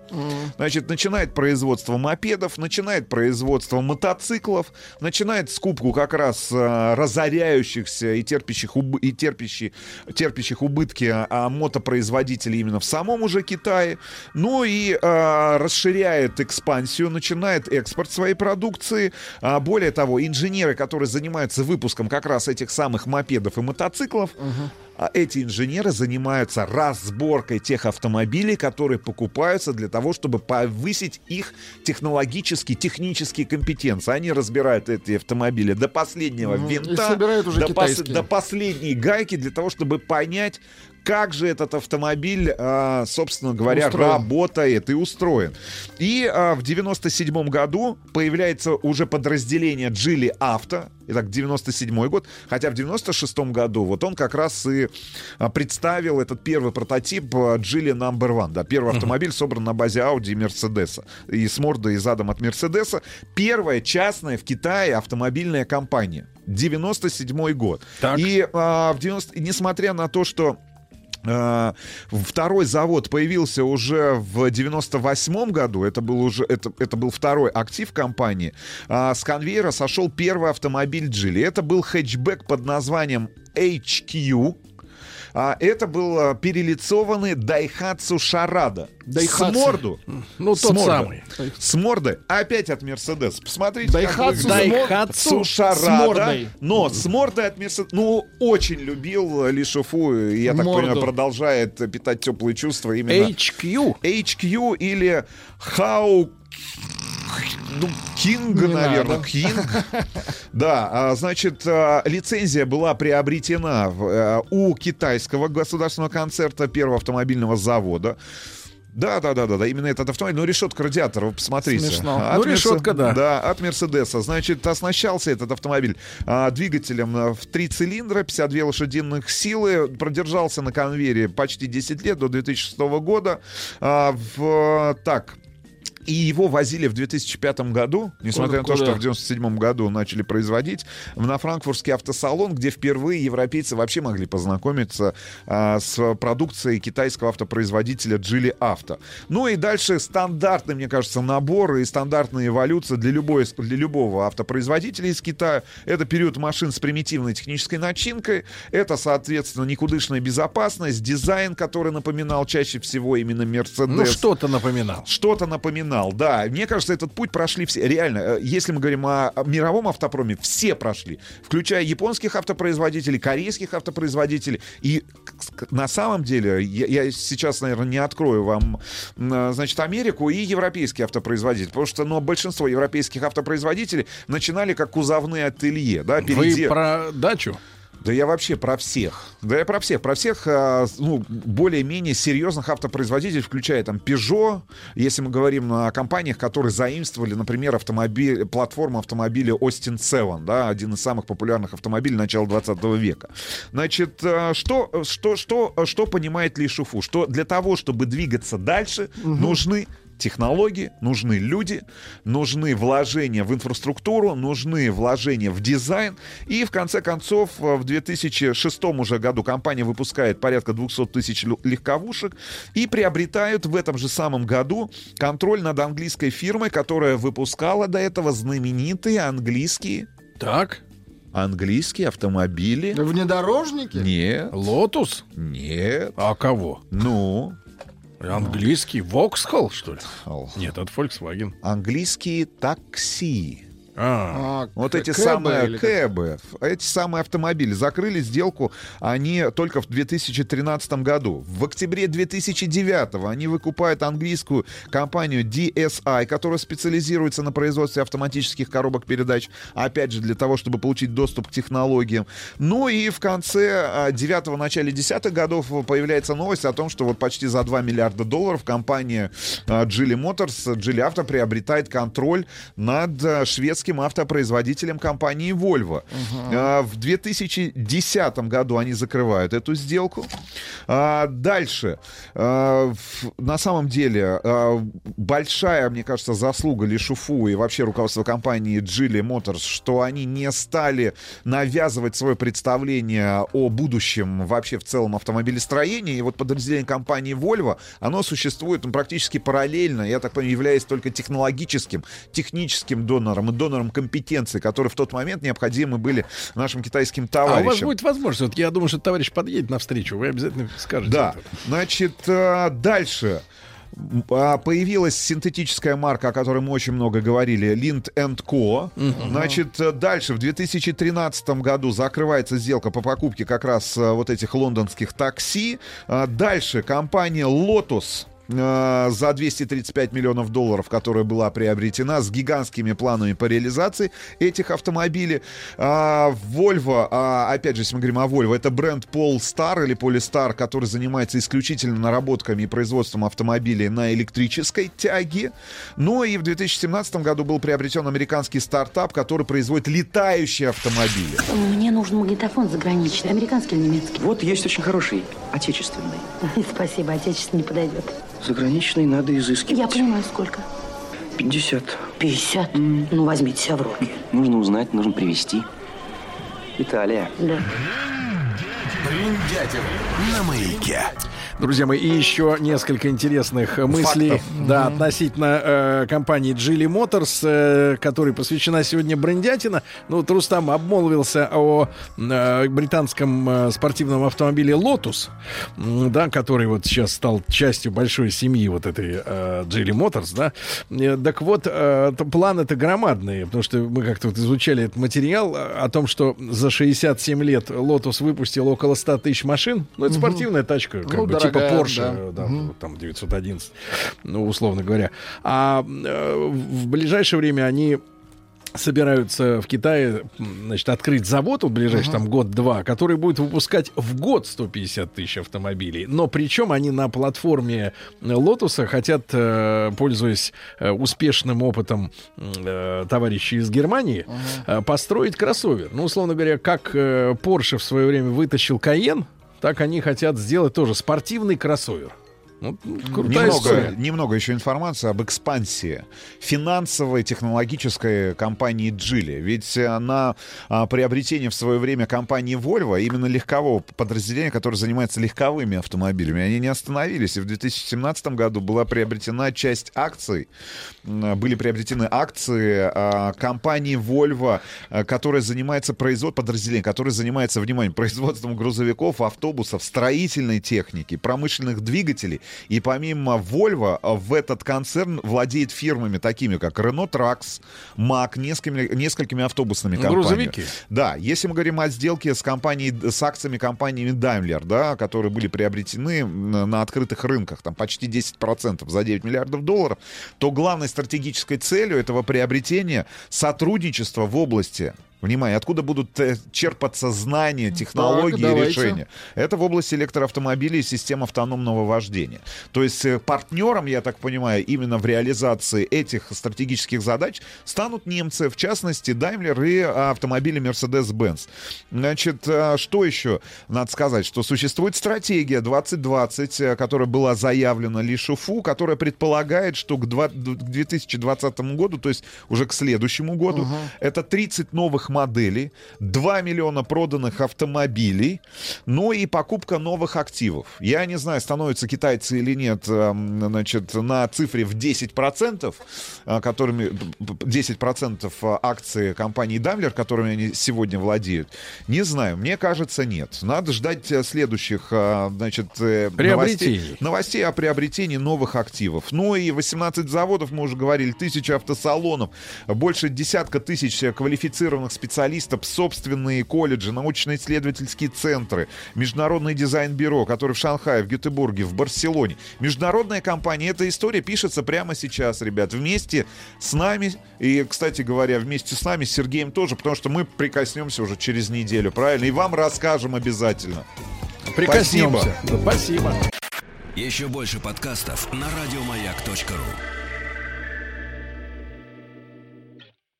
Speaker 8: значит, начинает производство мопедов, начинает производство мотоциклов, начинает скупку как раз а, разоряющихся и терпящих, убы- и терпящих, терпящих убытки а, а, мотопроизводителей именно в самом уже Китае. Ну и а, расширяет экспансию, начинает экспорт своей продукции. А, более того, инженеры, которые занимаются выпуском как раз этих самых мопедов и мотоциклов, а эти инженеры занимаются разборкой тех автомобилей, которые покупаются для того, чтобы повысить их технологические, технические компетенции. Они разбирают эти автомобили до последнего.
Speaker 19: И
Speaker 8: винта, до,
Speaker 19: китайские.
Speaker 8: до последней гайки для того, чтобы понять, как же этот автомобиль, а, собственно говоря,
Speaker 4: Устроен.
Speaker 8: работает и устроен. И а, в 97 году появляется уже подразделение Geely Auto. Итак, 97 год. Хотя в 96 году вот он как раз и а, представил этот первый прототип а, Geely Number One. Да, первый автомобиль собран на базе Audi и Мерседеса. И с мордой и задом от Мерседеса. Первая частная в Китае автомобильная компания. 97 год. И а, в 90... и несмотря на то, что а, Второй завод появился уже в 98 году. Это был уже это, это был второй актив компании. А, С конвейера сошел первый автомобиль Geely. Это был хэтчбэк под названием HQ. А, это был а, перелицованный Daihatsu Шарада.
Speaker 2: Daihatsu.
Speaker 8: С морду.
Speaker 2: Ну,
Speaker 8: С
Speaker 2: тот
Speaker 8: морды.
Speaker 2: самый.
Speaker 8: С морды. Опять от Мерседес. Посмотрите, как
Speaker 2: Daihatsu
Speaker 8: выглядит.
Speaker 2: с с
Speaker 8: Шарада.
Speaker 2: мордой.
Speaker 8: Но с мордой от Мерседес. Ну, очень любил Ли Шуфу. и, Я так
Speaker 2: Морду.
Speaker 8: понимаю, продолжает питать теплые чувства именно...
Speaker 2: HQ.
Speaker 8: HQ или How ну, Кинг,
Speaker 4: Не
Speaker 8: наверное,
Speaker 4: надо.
Speaker 8: Кинг. Да, а, значит, а, лицензия была приобретена э, у китайского государственного концерта первого автомобильного завода. Да, да, да, да, да, именно этот автомобиль. Ну, решетка радиатора, вы посмотрите.
Speaker 2: Смешно.
Speaker 8: От
Speaker 2: Ну, решетка, да.
Speaker 8: Да, от Мерседеса. Значит, оснащался этот автомобиль а, двигателем а, в три цилиндра, 52 лошадиных силы. Продержался на конвейере почти 10 лет, до 2006 года. А, в, так, и его возили в 2005 году, несмотря на то,
Speaker 4: Куда?
Speaker 8: что в 97 году начали производить, на франкфуртский автосалон, где впервые европейцы вообще могли познакомиться а, с продукцией китайского автопроизводителя Geely Auto. Ну и дальше стандартный, мне кажется, набор и стандартная эволюция для, любой, для любого автопроизводителя из Китая. Это период машин с примитивной технической начинкой, это, соответственно, никудышная безопасность, дизайн, который напоминал чаще всего именно Mercedes.
Speaker 2: Ну, что-то напоминал.
Speaker 8: Что-то напоминал, да. Мне кажется, этот путь прошли все. Реально, э, если мы говорим о мировом автопроме, все прошли. Включая японских автопроизводителей, корейских автопроизводителей. И на самом деле, я, я сейчас, наверное, не открою вам, э, значит, Америку и европейские автопроизводители. Потому что, ну, большинство европейских автопроизводителей начинали как кузовные ателье, да,
Speaker 2: Вы
Speaker 8: переде-
Speaker 2: про дачу?
Speaker 8: Да я вообще про всех. Да я про всех. Про всех, а, ну, более-менее серьезных автопроизводителей, включая там Peugeot, если мы говорим о компаниях, которые заимствовали, например, автомобиль, платформу автомобиля Austin 7, да, один из самых популярных автомобилей начала 20 века. Значит, а, что, что, что, что понимает Ли Шуфу? Что для того, чтобы двигаться дальше, нужны технологии, нужны люди, нужны вложения в инфраструктуру, нужны вложения в дизайн. И в конце концов, в 2006 уже году компания выпускает порядка 200 тысяч легковушек и приобретают в этом же самом году контроль над английской фирмой, которая выпускала до этого знаменитые английские
Speaker 2: Так.
Speaker 8: английские автомобили.
Speaker 4: Внедорожники?
Speaker 8: Нет.
Speaker 2: Lotus?
Speaker 8: Нет.
Speaker 2: А кого?
Speaker 8: Ну?
Speaker 2: Английский Vauxhall, что ли? Нет, не Volkswagen.
Speaker 8: Английские такси.
Speaker 2: А,
Speaker 8: Вот
Speaker 2: к-
Speaker 8: эти
Speaker 2: кэбы
Speaker 8: самые кэбы, эти самые автомобили закрыли сделку они только в 2013 году. В октябре 2009 они выкупают английскую компанию DSI, которая специализируется на производстве автоматических коробок передач, опять же для того, чтобы получить доступ к технологиям. Ну и в конце 9 начале 10 годов появляется новость о том, что вот почти за 2 миллиарда долларов компания а, Geely Motors, Geely Auto приобретает контроль над а, шведским автопроизводителем компании Volvo. А, В 2010 году они закрывают эту сделку. А, Дальше. А, На самом деле большая, мне кажется, заслуга Лишуфу и вообще руководства компании Geely Motors, что они не стали навязывать свое представление о будущем вообще в целом автомобилестроения. И вот подразделение компании Volvo, оно существует ну, практически параллельно, я так понимаю, являясь только технологическим, техническим донором и донором компетенции, которые в тот момент необходимы были нашим китайским
Speaker 2: А у
Speaker 8: товарищам.
Speaker 2: вас будет возможность, вот я думаю, что товарищ подъедет навстречу, вы обязательно скажете.
Speaker 8: Да.
Speaker 2: это.
Speaker 8: Значит, э, дальше. А, Появилась синтетическая марка, о которой мы очень много говорили, Lind Co. Значит, э, дальше, в 2013 году закрывается сделка по покупке как раз э, вот этих лондонских такси. А, Дальше компания Lotus э, за 235 миллионов долларов, которая была приобретена с гигантскими планами по реализации этих автомобилей. А, Volvo, а, опять же, если мы говорим о Volvo, это бренд Polestar или Polestar, который занимается исключительно наработками и производством автомобилей на электрической тяге. Ну и в 2017 году был приобретен американский стартап, который производит летающие автомобили.
Speaker 17: Мне нужен магнитофон заграничный, американский или немецкий?
Speaker 18: Вот есть очень хороший, отечественный.
Speaker 17: Спасибо, отечественный не подойдет.
Speaker 18: Заграничный надо изыскивать.
Speaker 17: Я понимаю, сколько.
Speaker 18: 50.
Speaker 17: 50? Ну, возьмите себя в руки.
Speaker 18: Нужно узнать, нужно привезти. Италия.
Speaker 17: Да.
Speaker 1: Бриндятин на маяке.
Speaker 2: Друзья мои, и еще несколько интересных мыслей да, относительно э, компании Geely Motors, э, которой посвящена сегодня брендятина. Ну, вот Рустам обмолвился о э, британском э, спортивном автомобиле Lotus, м, да, который вот сейчас стал частью большой семьи вот этой э, Geely Motors, да. Э, так вот, э, планы-то громадные, потому что мы как-то вот изучали этот материал э, о том, что за 67 лет Lotus выпустил около 100 тысяч машин. Ну, это
Speaker 19: Мгм.
Speaker 2: спортивная тачка, как
Speaker 19: Ну,
Speaker 2: бы, типа Porsche,
Speaker 19: да.
Speaker 2: да, вот там 911, ну, условно говоря. А э, в ближайшее время они собираются в Китае, значит, открыть завод, вот ближайший
Speaker 19: Ага.
Speaker 2: там год-два, который будет выпускать в год 150 тысяч автомобилей. Но причем они на платформе Lotus'а хотят, э, пользуясь э, успешным опытом товарищей из Германии, э, построить кроссовер. Ну, условно говоря, как Porsche в свое время вытащил Cayenne, так они хотят сделать тоже спортивный кроссовер. Ну, крутая
Speaker 8: Немного,
Speaker 2: история.
Speaker 8: немного еще информации об экспансии финансовой технологической компании Geely. Ведь э, на а, приобретение в свое время компании Volvo, именно легкового подразделения, которое занимается легковыми автомобилями, они не остановились. И в 2017 году была приобретена часть акций, были приобретены акции а, компании Volvo, а, которая занимается производством, подразделение, которое занимается, внимание, производством грузовиков, автобусов, строительной техники, промышленных двигателей. И помимо Volvo, а, в этот концерн владеет фирмами такими, как Renault Trax, Mack, несколькими, несколькими автобусными
Speaker 2: Ну,
Speaker 8: компаниями.
Speaker 2: грузовики.
Speaker 8: Да, если мы говорим о сделке с компанией, с акциями компании Daimler, да, которые были приобретены на открытых рынках, там почти 10% за 9 миллиардов долларов, то главной стратегической целью этого приобретения сотрудничество в области Внимание, откуда будут э, черпаться знания, технологии
Speaker 19: давайте.
Speaker 8: решения? Это в области электроавтомобилей и систем автономного вождения. То есть э, партнером, я так понимаю, именно в реализации этих стратегических задач станут немцы, в частности, Daimler и а, автомобили Mercedes-Benz. Значит, что еще надо сказать? Что существует стратегия 2020, э, которая была заявлена Ли Шуфу, которая предполагает, что к, два- к 2020 году, то есть уже к следующему году, это 30 новых моделей, 2 миллиона проданных автомобилей, ну и покупка новых активов. Я не знаю, становятся китайцы или нет, эм, значит, на цифре в 10%, э, которыми 10% акций компании Daimler, которыми они сегодня владеют. Не знаю, мне кажется, нет. Надо ждать э, следующих, э, значит, э, новостей, новостей о приобретении новых активов. Ну и 18 заводов, мы уже говорили, тысяча автосалонов, больше десятка тысяч э, квалифицированных специалистов, собственные колледжи, научно-исследовательские центры, международное дизайн-бюро, который в Шанхае, в Гетеборге, в Барселоне. Международная компания. Эта история пишется прямо сейчас, ребят, вместе с нами. И, кстати говоря, вместе с нами, с Сергеем тоже, потому что мы прикоснемся уже через неделю, правильно? И вам расскажем обязательно.
Speaker 2: Прикоснемся.
Speaker 8: Спасибо.
Speaker 2: Спасибо.
Speaker 6: Еще больше подкастов на радиомаяк.ру.